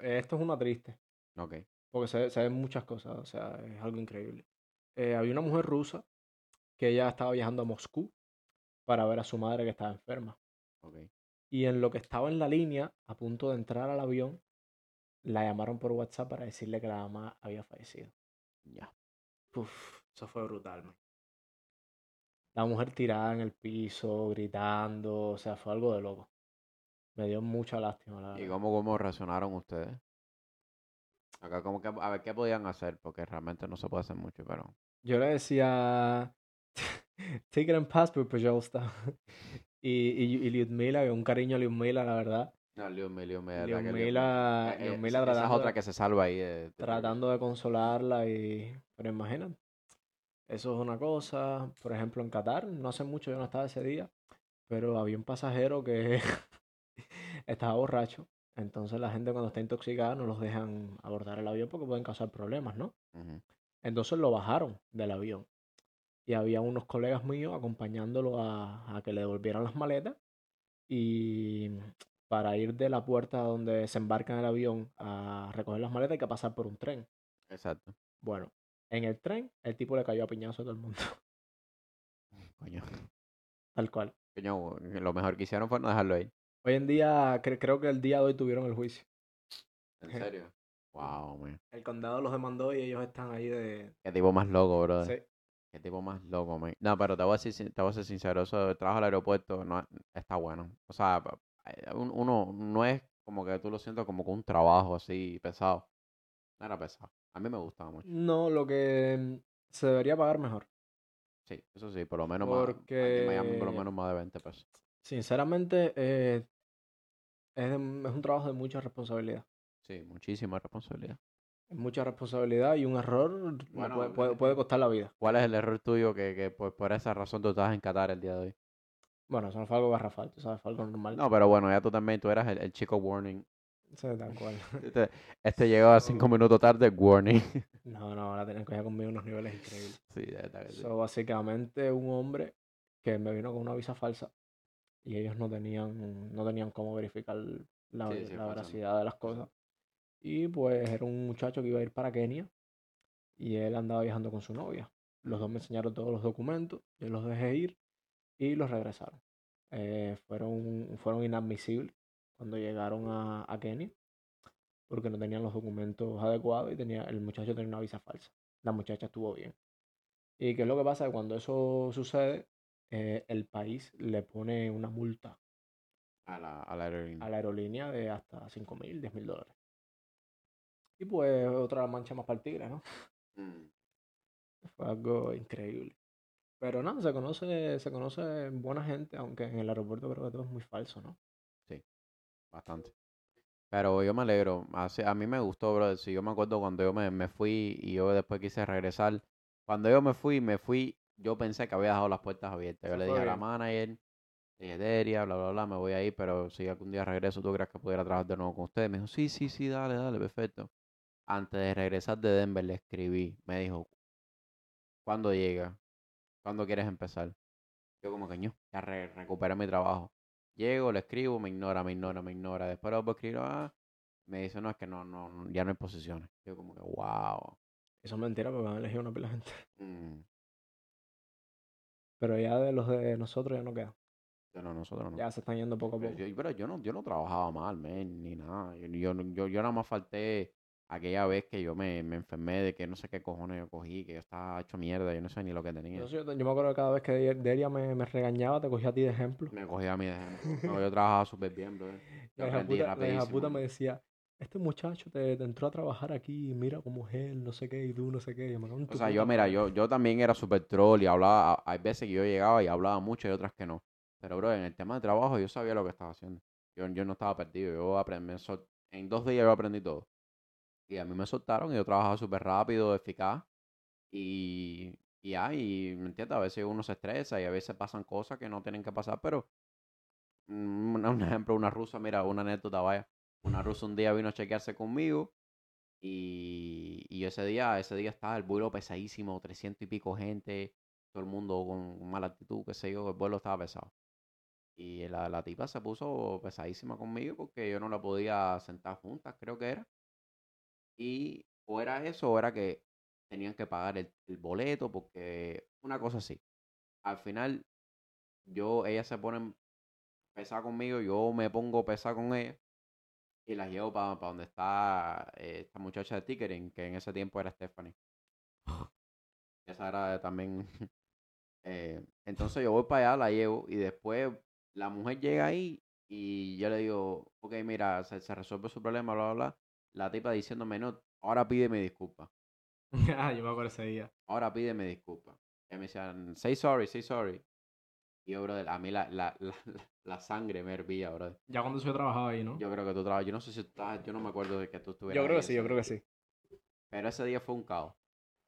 Eh, esto es una triste, Ok. porque se, se ven muchas cosas, o sea, es algo increíble. Eh, había una mujer rusa que ella estaba viajando a Moscú para ver a su madre que estaba enferma. Ok. Y en lo que estaba en la línea, a punto de entrar al avión, la llamaron por WhatsApp para decirle que la mamá había fallecido. Ya. Uf, eso fue brutal, man. La mujer tirada en el piso, gritando, o sea, fue algo de loco. Me dio mucha lástima, la verdad. ¿Y cómo, cómo reaccionaron ustedes? Acá como que a ver qué podían hacer, porque realmente no se puede hacer mucho, pero. Yo le decía Take it and pass, pero pues, yo estaba. [LAUGHS] Y, y, y Lyudmila, un cariño a Lyudmila, la verdad. No, Eh, eh, Lyudmila esa es otra que se salva ahí de... tratando de consolarla y... Pero imagínate, eso es una cosa. Por ejemplo, en Qatar, no hace mucho yo no estaba ese día, pero había un pasajero que [LAUGHS] estaba borracho. Entonces la gente cuando está intoxicada no los dejan abordar el avión porque pueden causar problemas, ¿no? Ujú. Entonces lo bajaron del avión. Y había unos colegas míos acompañándolo a, a que le devolvieran las maletas. Y para ir de la puerta donde se embarca en el avión a recoger las maletas hay que pasar por un tren. Exacto. Bueno, en el tren el tipo le cayó a piñazo a todo el mundo. [LAUGHS] Coño. Tal cual. Coño, lo mejor que hicieron fue no dejarlo ahí. Hoy en día, cre- creo que el día de hoy tuvieron el juicio. ¿En [LAUGHS] serio? Wow, man. El condado los demandó y ellos están ahí de... Qué tipo más loco, bro. Sí. Qué tipo más loco, man. No, pero te voy a decir, te voy a ser sincero, eso de trabajo al aeropuerto no, está bueno. O sea, uno no es como que tú lo sientas como que un trabajo así pesado. No era pesado. A mí me gustaba mucho. No, lo que mm, se debería pagar mejor. Sí, eso sí, por lo menos más. Miami por lo Porque- menos más de 20 pesos. Sinceramente, eh, es, de- es un trabajo de mucha responsabilidad. Sí, muchísima responsabilidad. Es mucha responsabilidad y un error Bueno, puede, puede- puede costar la vida. ¿Cuál es el error tuyo que, que pues, por esa razón tú estás en Qatar el día de hoy? Bueno, eso no fue algo garrafal, tú sabes, fue algo normal. No, pero bueno, ya tú también, tú eras el, el chico warning. Sí, tal cual. [LAUGHS] Este, este llegaba cinco minutos tarde, warning. [LAUGHS] No, no, ahora tienen que coger conmigo unos niveles increíbles. Sí, que sí. So, básicamente, un hombre que me vino con una visa falsa y ellos no tenían, no tenían cómo verificar la, Sí, sí, la veracidad de las cosas. Y pues era un muchacho que iba a ir para Kenia y él andaba viajando con su novia. Los dos me enseñaron todos los documentos, yo los dejé ir y los regresaron. Eh, fueron, fueron inadmisibles cuando llegaron a, a Kenia porque no tenían los documentos adecuados y tenía, el muchacho tenía una visa falsa. La muchacha estuvo bien. ¿Y qué es lo que pasa? Que cuando eso sucede, eh, el país le pone una multa A la, a la aerolínea. a la aerolínea de hasta 5 mil, 10 mil dólares. Y pues otra mancha más para el tigre, ¿no? Mm. Fue algo increíble. Pero no, se conoce, se conoce buena gente, aunque en el aeropuerto creo que todo es muy falso, ¿no? Bastante. Pero yo me alegro. Así- a mí me gustó, bro. Si yo me acuerdo cuando yo me, me fui y yo después quise regresar. Cuando yo me fui, me fui. Yo pensé que había dejado las puertas abiertas. Yo le dije a la manager, dije, bla, bla, bla, me voy a ir, pero si algún día regreso, ¿tú crees que pudiera trabajar de nuevo con ustedes? Me dijo, sí, sí, sí, dale, dale, perfecto. Antes de regresar de Denver, le escribí. Me dijo, ¿cuándo llega? ¿Cuándo quieres empezar? Yo como que, "Ño, ya re- recuperé mi trabajo. Llego, le escribo, me ignora, me ignora, me ignora. Después lo a escribir, ah, me dice, no, es que no, no, no, ya no hay posiciones. Yo como que, wow. Eso es mentira porque han elegido una pila de gente. Mm, Pero ya de los de nosotros ya no queda. no, nosotros no. Ya se están yendo poco a Pero poco. yo, pero yo no, yo no trabajaba mal, men, ni nada. Yo, yo, yo, yo nada más falté aquella vez que yo me, me enfermé de que no sé qué cojones yo cogí, que yo estaba hecho mierda, yo no sé ni lo que tenía. Yo, yo, yo me acuerdo que cada vez que De- Delia me, me regañaba, te cogía a ti de ejemplo. Me cogía a mí de ejemplo. No, yo trabajaba súper bien, bro. Yo La aprendí puta, la puta me decía, este muchacho te, te entró a trabajar aquí, mira cómo es él, no sé qué, y tú no sé qué. yo me O sea, yo, mira, madre". yo, yo también era súper troll y hablaba, hay veces que yo llegaba y hablaba mucho y otras que no. Pero, bro, en el tema de trabajo yo sabía lo que estaba haciendo. Yo, yo no estaba perdido, yo aprendí, en dos días yo aprendí todo. Y a mí me soltaron y yo trabajaba súper rápido, eficaz. Y, y ya, me entiendes, a veces uno se estresa y a veces pasan cosas que no tienen que pasar, pero mm, un, un ejemplo, una rusa, mira, una anécdota, vaya. Una rusa un día vino a chequearse conmigo y, y ese día, ese día estaba el vuelo pesadísimo, 300 y pico gente, todo el mundo con mala actitud, qué sé yo, el vuelo estaba pesado. Y la, la tipa se puso pesadísima conmigo porque yo no la podía sentar juntas, creo que era. Y o era eso, o era que tenían que pagar el, boleto, porque una cosa así. Al final, yo, ella se pone pesada conmigo, yo me pongo pesada con ella y las llevo para donde está eh, esta muchacha de ticketing, que en ese tiempo era Stephanie. [LAUGHS] Esa era también [LAUGHS] Eh, entonces yo voy para allá, la llevo y después la mujer llega ahí y yo le digo, ok, mira, se, se resuelve su problema, bla, bla, bla. La tipa diciéndome, no, ahora pídeme disculpas. [LAUGHS] Ah, yo me acuerdo ese día. ahora pídeme disculpas. Y me decían, say sorry, say sorry. Y yo, brother, a mí la, la, la, la- sangre me hervía, brother. Ya cuando yo trabajaba ahí, ¿no? Yo creo que tú trabajas, yo no sé si tú estabas, yo no me acuerdo de que tú estuvieras Yo creo ahí que sí, yo creo que sí. Pero ese día fue un caos.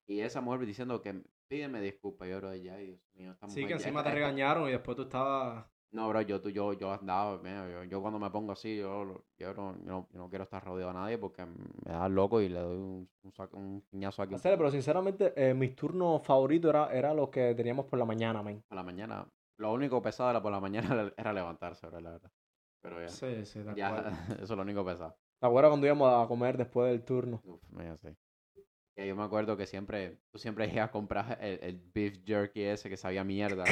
Y esa mujer diciendo que pídeme disculpas. Yo, bro, ya, Dios mío, esta Sí, mujer que ya- encima te esta- regañaron y después tú estabas... No, bro, yo, tú- yo, yo andaba, mira, yo, yo cuando me pongo así, yo, yo, no, yo, no, yo no quiero estar rodeado a nadie porque me da loco y le doy un, un, saco- un piñazo aquí Hacer, pero sinceramente, eh, mis turnos favoritos era, era los que teníamos por la mañana, man. a la mañana. Lo único pesado era por la mañana [LAUGHS] era- levantarse, bro, la verdad. Pero ya, Sí, sí, tal ya [LAUGHS] eso es lo único pesado. ¿Te acuerdas cuando íbamos a comer después del turno? Uf, mira, sí. Que yo me acuerdo que siempre, tú siempre [LAUGHS] ibas a comprar el, el beef jerky ese que sabía mierda.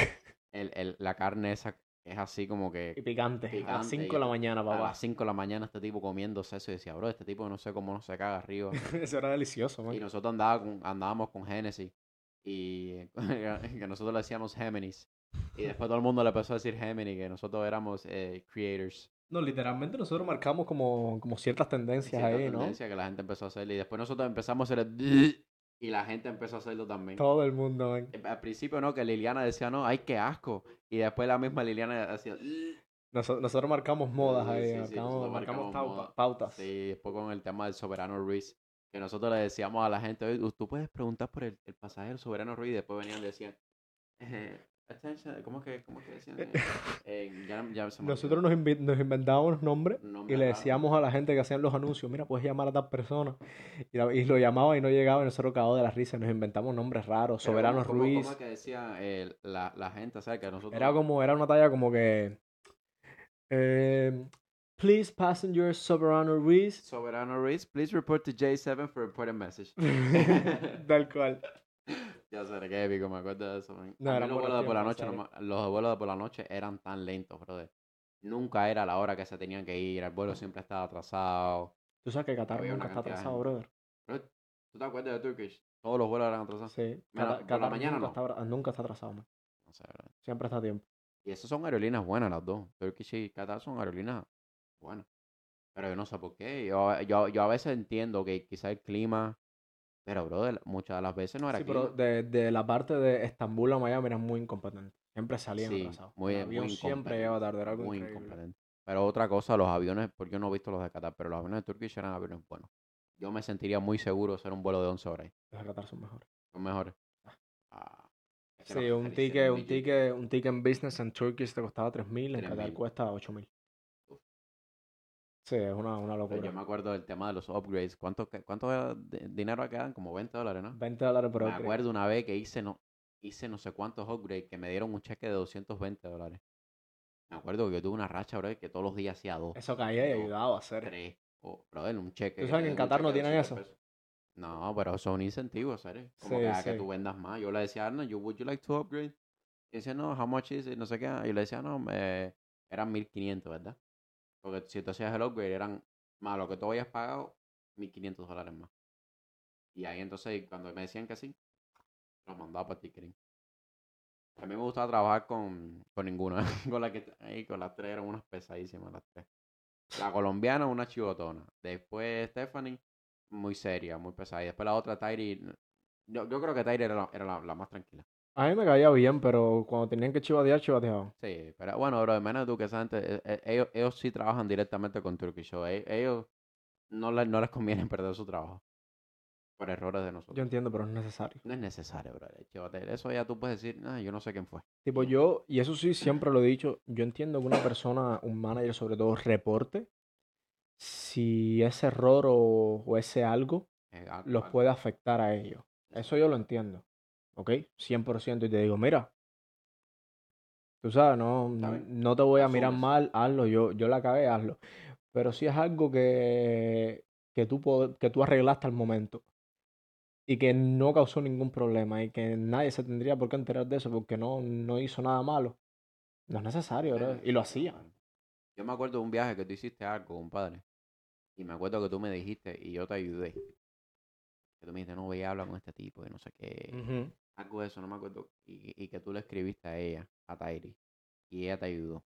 el, el, la carne esa es así como que Y picante. a las Picante, 5 y de la mañana, a papá. las 5 de la mañana este tipo comiéndose eso y decía, bro, este tipo no sé cómo no se caga arriba. [LAUGHS] Eso era delicioso, man. y nosotros andaba con- andábamos con Genesis [LAUGHS] y que nosotros le decíamos Géminis. Y después todo el mundo le empezó a decir Gemini, que nosotros éramos eh, creators. No, literalmente nosotros marcamos como, como ciertas tendencias Cierta ahí, ¿no? tendencia que la gente empezó a hacer. Y después nosotros empezamos a hacer el [LAUGHS] y la gente empezó a hacerlo también. Todo el mundo, man. Eh, Al principio no, que Liliana decía, no, ay, qué asco. Y después la misma Liliana. Noso- nosotros marcamos modas ahí, sí, sí, marcamos, marcamos moda. pautas. Sí, después con el tema del Soberano Ruiz, que nosotros le decíamos a la gente, oye, tú puedes preguntar por el, el pasaje del Soberano Ruiz, y después venían y decían, [LAUGHS] eh, ¿cómo que, cómo que decían? Eh, eh, ya, ya se me Nosotros nos, invi- nos inventábamos nombres Un y nombre le raro. decíamos a la gente que hacían los anuncios, mira, puedes llamar a tal persona. Y, la- y lo llamaba y no llegaba y nosotros cagados de la risa. Nos inventamos nombres raros, Pero Soberano ¿cómo- cómo- Ruiz. ¿Cómo es que decía eh, la, la gente acerca de nosotros? Era como, era una talla como que. eh, Please, passenger Soberano Ruiz. Soberano Ruiz, please report to J7 for important message. [LAUGHS] Tal cual. [LAUGHS] ya sé, qué épico, me acuerdo de eso. man. No, A mí eran los vuelos de por la noche, no los vuelos de por la noche eran tan lentos, brother. Nunca era la hora que se tenían que ir, el vuelo siempre estaba atrasado. Tú sabes que Qatar Había nunca está atrasado, brother. Bro, ¿Tú te acuerdas de Turkish? Todos los vuelos eran atrasados. Sí. Por la mañana nunca, no. está, nunca está atrasado, man. No sé, bro. Siempre está a tiempo. Y esas son aerolíneas buenas las dos. Turkish y Qatar son aerolíneas buenas. Pero yo no sé por qué. Yo, yo, yo a veces entiendo que quizá el clima... Pero, brother, muchas de las veces no era Sí, aquí. pero de, de la parte de Estambul a Miami eran muy incompetentes. Siempre salían Sí, atrasados. muy- El avión muy siempre llega tarde, era algo muy increíble. incompetente. Pero otra cosa, los aviones, porque yo no he visto los de Qatar, pero los aviones de Turkish eran aviones buenos. Yo me sentiría muy seguro de hacer un vuelo de 11 horas. Los de Qatar son mejores. Son mejores. Ah, que Sí, no, un ticket, un ticket, un ticket en business en Turkish te costaba 3.000, en Qatar 3.000. cuesta 8.000. Sí, es una, una locura. yo me acuerdo del tema de los upgrades. ¿Cuánto, que- cuánto de- dinero quedan? Como 20 dólares, ¿no? 20 dólares por Me upgrade. acuerdo una vez que hice no, hice no sé cuántos upgrades que me dieron un cheque de 220 dólares. Me acuerdo que yo tuve una racha, bro, que todos los días hacía dos, Eso caía y ayudaba a hacer. tres. O, brother, un cheque. ¿Tú que sabes que en Qatar no tienen 200 eso? pesos. No, pero eso es un incentivo, ¿sabes? Como Sí, que a que sí. tú vendas más. Yo le decía Arnold, yo, would you like to upgrade? Y decía, no, how much is it? No sé qué. Y le decía, no, eh, eran 1500, ¿verdad? Porque si tú hacías el upgrade, eran más lo que tú habías pagado, 1500 dólares más. Y ahí entonces, cuando me decían que sí, los mandaba para ticketing. A mí me gustaba trabajar con, con ninguna. [LAUGHS] con la que ahí, con las tres eran unas pesadísimas las tres. La colombiana, una chivotona. Después Stephanie, muy seria, muy pesada. Y después la otra, Tyri. Yo, yo creo que Tyri era, la, más tranquila. A mí me caía bien, pero cuando tenían que chivatear, chivateaban. Sí, pero bueno, bro, de menos tú que esa gente, eh, ellos, ellos sí trabajan directamente con Turkish Show. E- Ellos no les, no les conviene [LAUGHS] perder su trabajo por errores de nosotros. Yo entiendo, pero no es necesario. No es necesario, bro. Chivate. Eso ya tú puedes decir, "Ah, yo no sé quién fue. Tipo, yo, y eso sí, siempre lo he dicho, yo entiendo que una persona, un manager sobre todo, reporte si ese error o, o ese algo Eh, los puede afectar a ellos. Eso yo lo entiendo, ¿ok? 100% y te digo, mira, tú sabes, no, no te voy a mirar mal, hazlo, yo, yo la cagué, hazlo. Pero si es algo que, que, tú, que tú arreglaste al momento y que no causó ningún problema y que nadie se tendría por qué enterar de eso porque no, no hizo nada malo, no es necesario, bro. Y lo hacía. Yo me acuerdo de un viaje que tú hiciste algo, compadre. Y me acuerdo que tú me dijiste y yo te ayudé. que tú me dijiste, no, ve y habla con este tipo y no sé qué. Algo de eso, no me acuerdo. Y, y que tú le escribiste a ella, a Tairi. Y ella te ayudó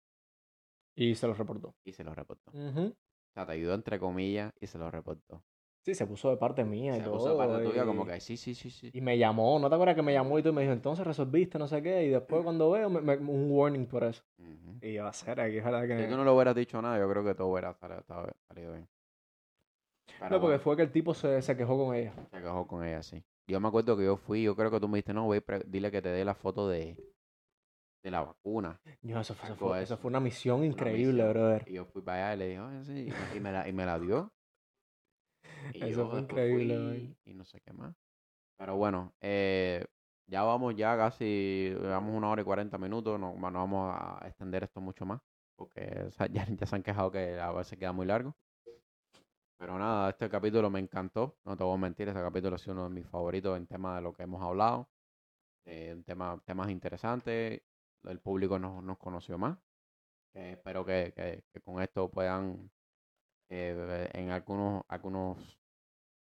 Y se lo reportó. y se lo reportó. O sea, te ayudó entre comillas y se lo reportó. Sí, se puso de parte mía y Se todo. puso de parte tuya como y- que sí, sí, sí, sí. Y me llamó, ¿no te acuerdas que me llamó y tú me dijo, entonces resolviste, no sé qué? Y después cuando veo, me- me- un warning por eso. Y yo, a ser, aquí es verdad que... Si tú no le hubieras dicho nada, yo creo que todo hubiera salido, bien. Pero No, porque bueno, fue que el tipo se, se quejó con ella. se quejó con ella, sí. Yo me acuerdo que yo fui, yo creo que tú me dijiste, no, ve, y pre- dile que te dé la foto de, de la vacuna. Yo, eso fue, eso fue, eso una misión Una increíble, misión. brother. Y yo fui para allá y le dije, sí, y me- la, y me la dio. [LAUGHS] Y Eso yo fue increíble, fui. Y no sé qué más. Pero bueno, eh, ya vamos ya casi, llevamos una hora y cuarenta minutos, no, no vamos a extender esto mucho más, porque [LAUGHS] ya, ya se han quejado que a veces queda muy largo. Pero nada, este capítulo me encantó, no te voy a mentir, este capítulo ha sido uno de mis favoritos en tema de lo que hemos hablado, eh, un tema, temas interesantes, el público nos, nos conoció más. Eh, espero que, que- que con esto puedan eh, en algunos, algunos,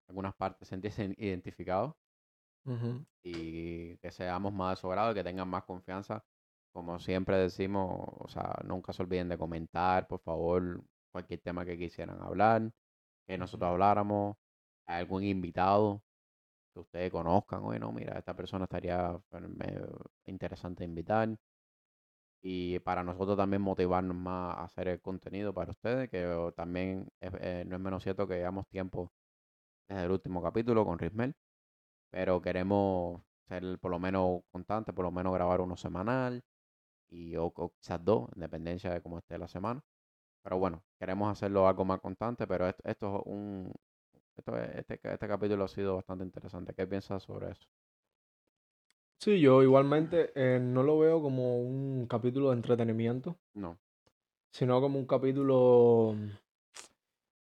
algunas partes sentirse identificados y que seamos más de su grado y que tengan más confianza. Como siempre decimos, o sea, nunca se olviden de comentar, por favor, cualquier tema que quisieran hablar, que nosotros habláramos, algún invitado que ustedes conozcan, oye, no, mira, esta persona estaría interesante invitar. Y para nosotros también motivarnos más a hacer el contenido para ustedes, que oh, también eh, no es menos cierto que llevamos tiempo desde el último capítulo con Rismel pero queremos ser por lo menos constantes, por lo menos grabar uno semanal y o, o quizás dos, en dependencia de cómo esté la semana. Pero bueno, queremos hacerlo algo más constante, pero esto, esto es un esto es- este, este capítulo ha sido bastante interesante. ¿Qué piensas sobre eso? Sí, yo igualmente eh, no lo veo como un capítulo de entretenimiento, No, sino como un capítulo,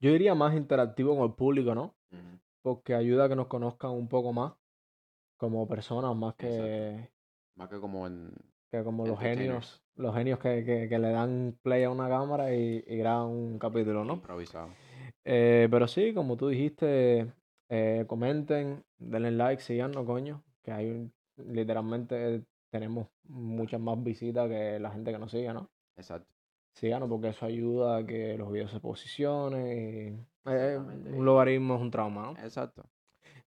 yo diría más interactivo con el público, ¿no? Porque ayuda a que nos conozcan un poco más como personas, más que, más que como en que como los genios, los genios que, que, que le dan play a una cámara y, y graban un capítulo, ¿no? improvisado. Eh, pero sí, como tú dijiste, eh, comenten, denle like, síganos, coño, que hay un- literalmente tenemos muchas más visitas que la gente que nos sigue, ¿no? Exacto. Síganos porque eso ayuda a que los videos se posicionen y eh, un logaritmo es un trauma, ¿no? Exacto.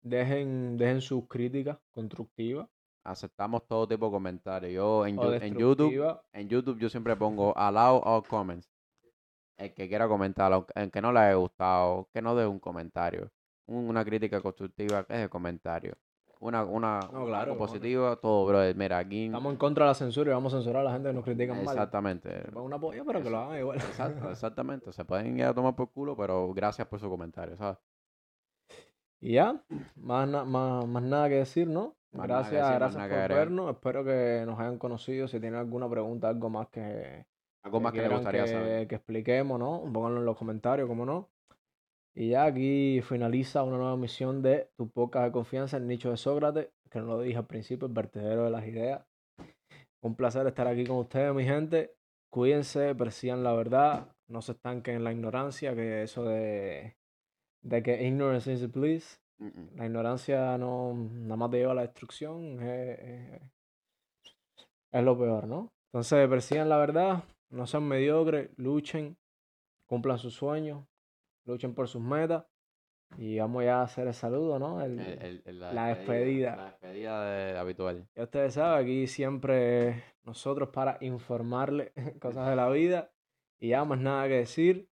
Dejen, dejen sus críticas constructivas Aceptamos todo tipo de comentarios. Yo en, en YouTube. En YouTube yo siempre pongo allow all comments. El que quiera comentar, el que no le haya gustado, que no dé un comentario. Un- Una crítica constructiva, que es el comentario. Una, una No, claro, cojones. positivo, todo, brother. Mira, aquí. Estamos en contra de la censura y vamos a censurar a la gente que nos critica mal. Exactamente. Una polla, pero que lo hagan igual. Exacto, [LAUGHS] exactamente. Se pueden ir a tomar por culo, pero gracias por su comentario, ¿sabes? Y ya, más, na- más, más nada que decir, ¿no? Gracias, más gracias por vernos. Espero que nos hayan conocido. Si tienen alguna pregunta, algo más que, Algo más que le quieran gustaría que, saber. que expliquemos, ¿no? Pónganlo en los comentarios, como no. Y ya aquí finaliza una nueva misión de tu podcast de confianza, el nicho de Sócrates, que no lo dije al principio, el vertedero de las ideas. Un placer estar aquí con ustedes, mi gente. Cuídense, persigan la verdad, no se estanquen en la ignorancia, que eso de, de que ignorance is bliss. La ignorancia no nada más te lleva a la destrucción, es, es- es lo peor, ¿no? Entonces persigan la verdad, no sean mediocres, luchen, cumplan sus sueños, luchen por sus metas. Y vamos ya a hacer el saludo, ¿no? El- El- el- el- la despedida. La despedida de, habitual. ya ustedes saben, aquí siempre nosotros para informarles [LAUGHS] cosas de la vida. Y ya más nada que decir.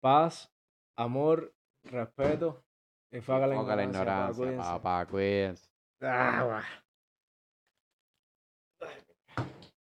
Paz, amor, respeto. Y faga la Enfoca la ignorancia, papá, ignorancia, cuídense. Ah.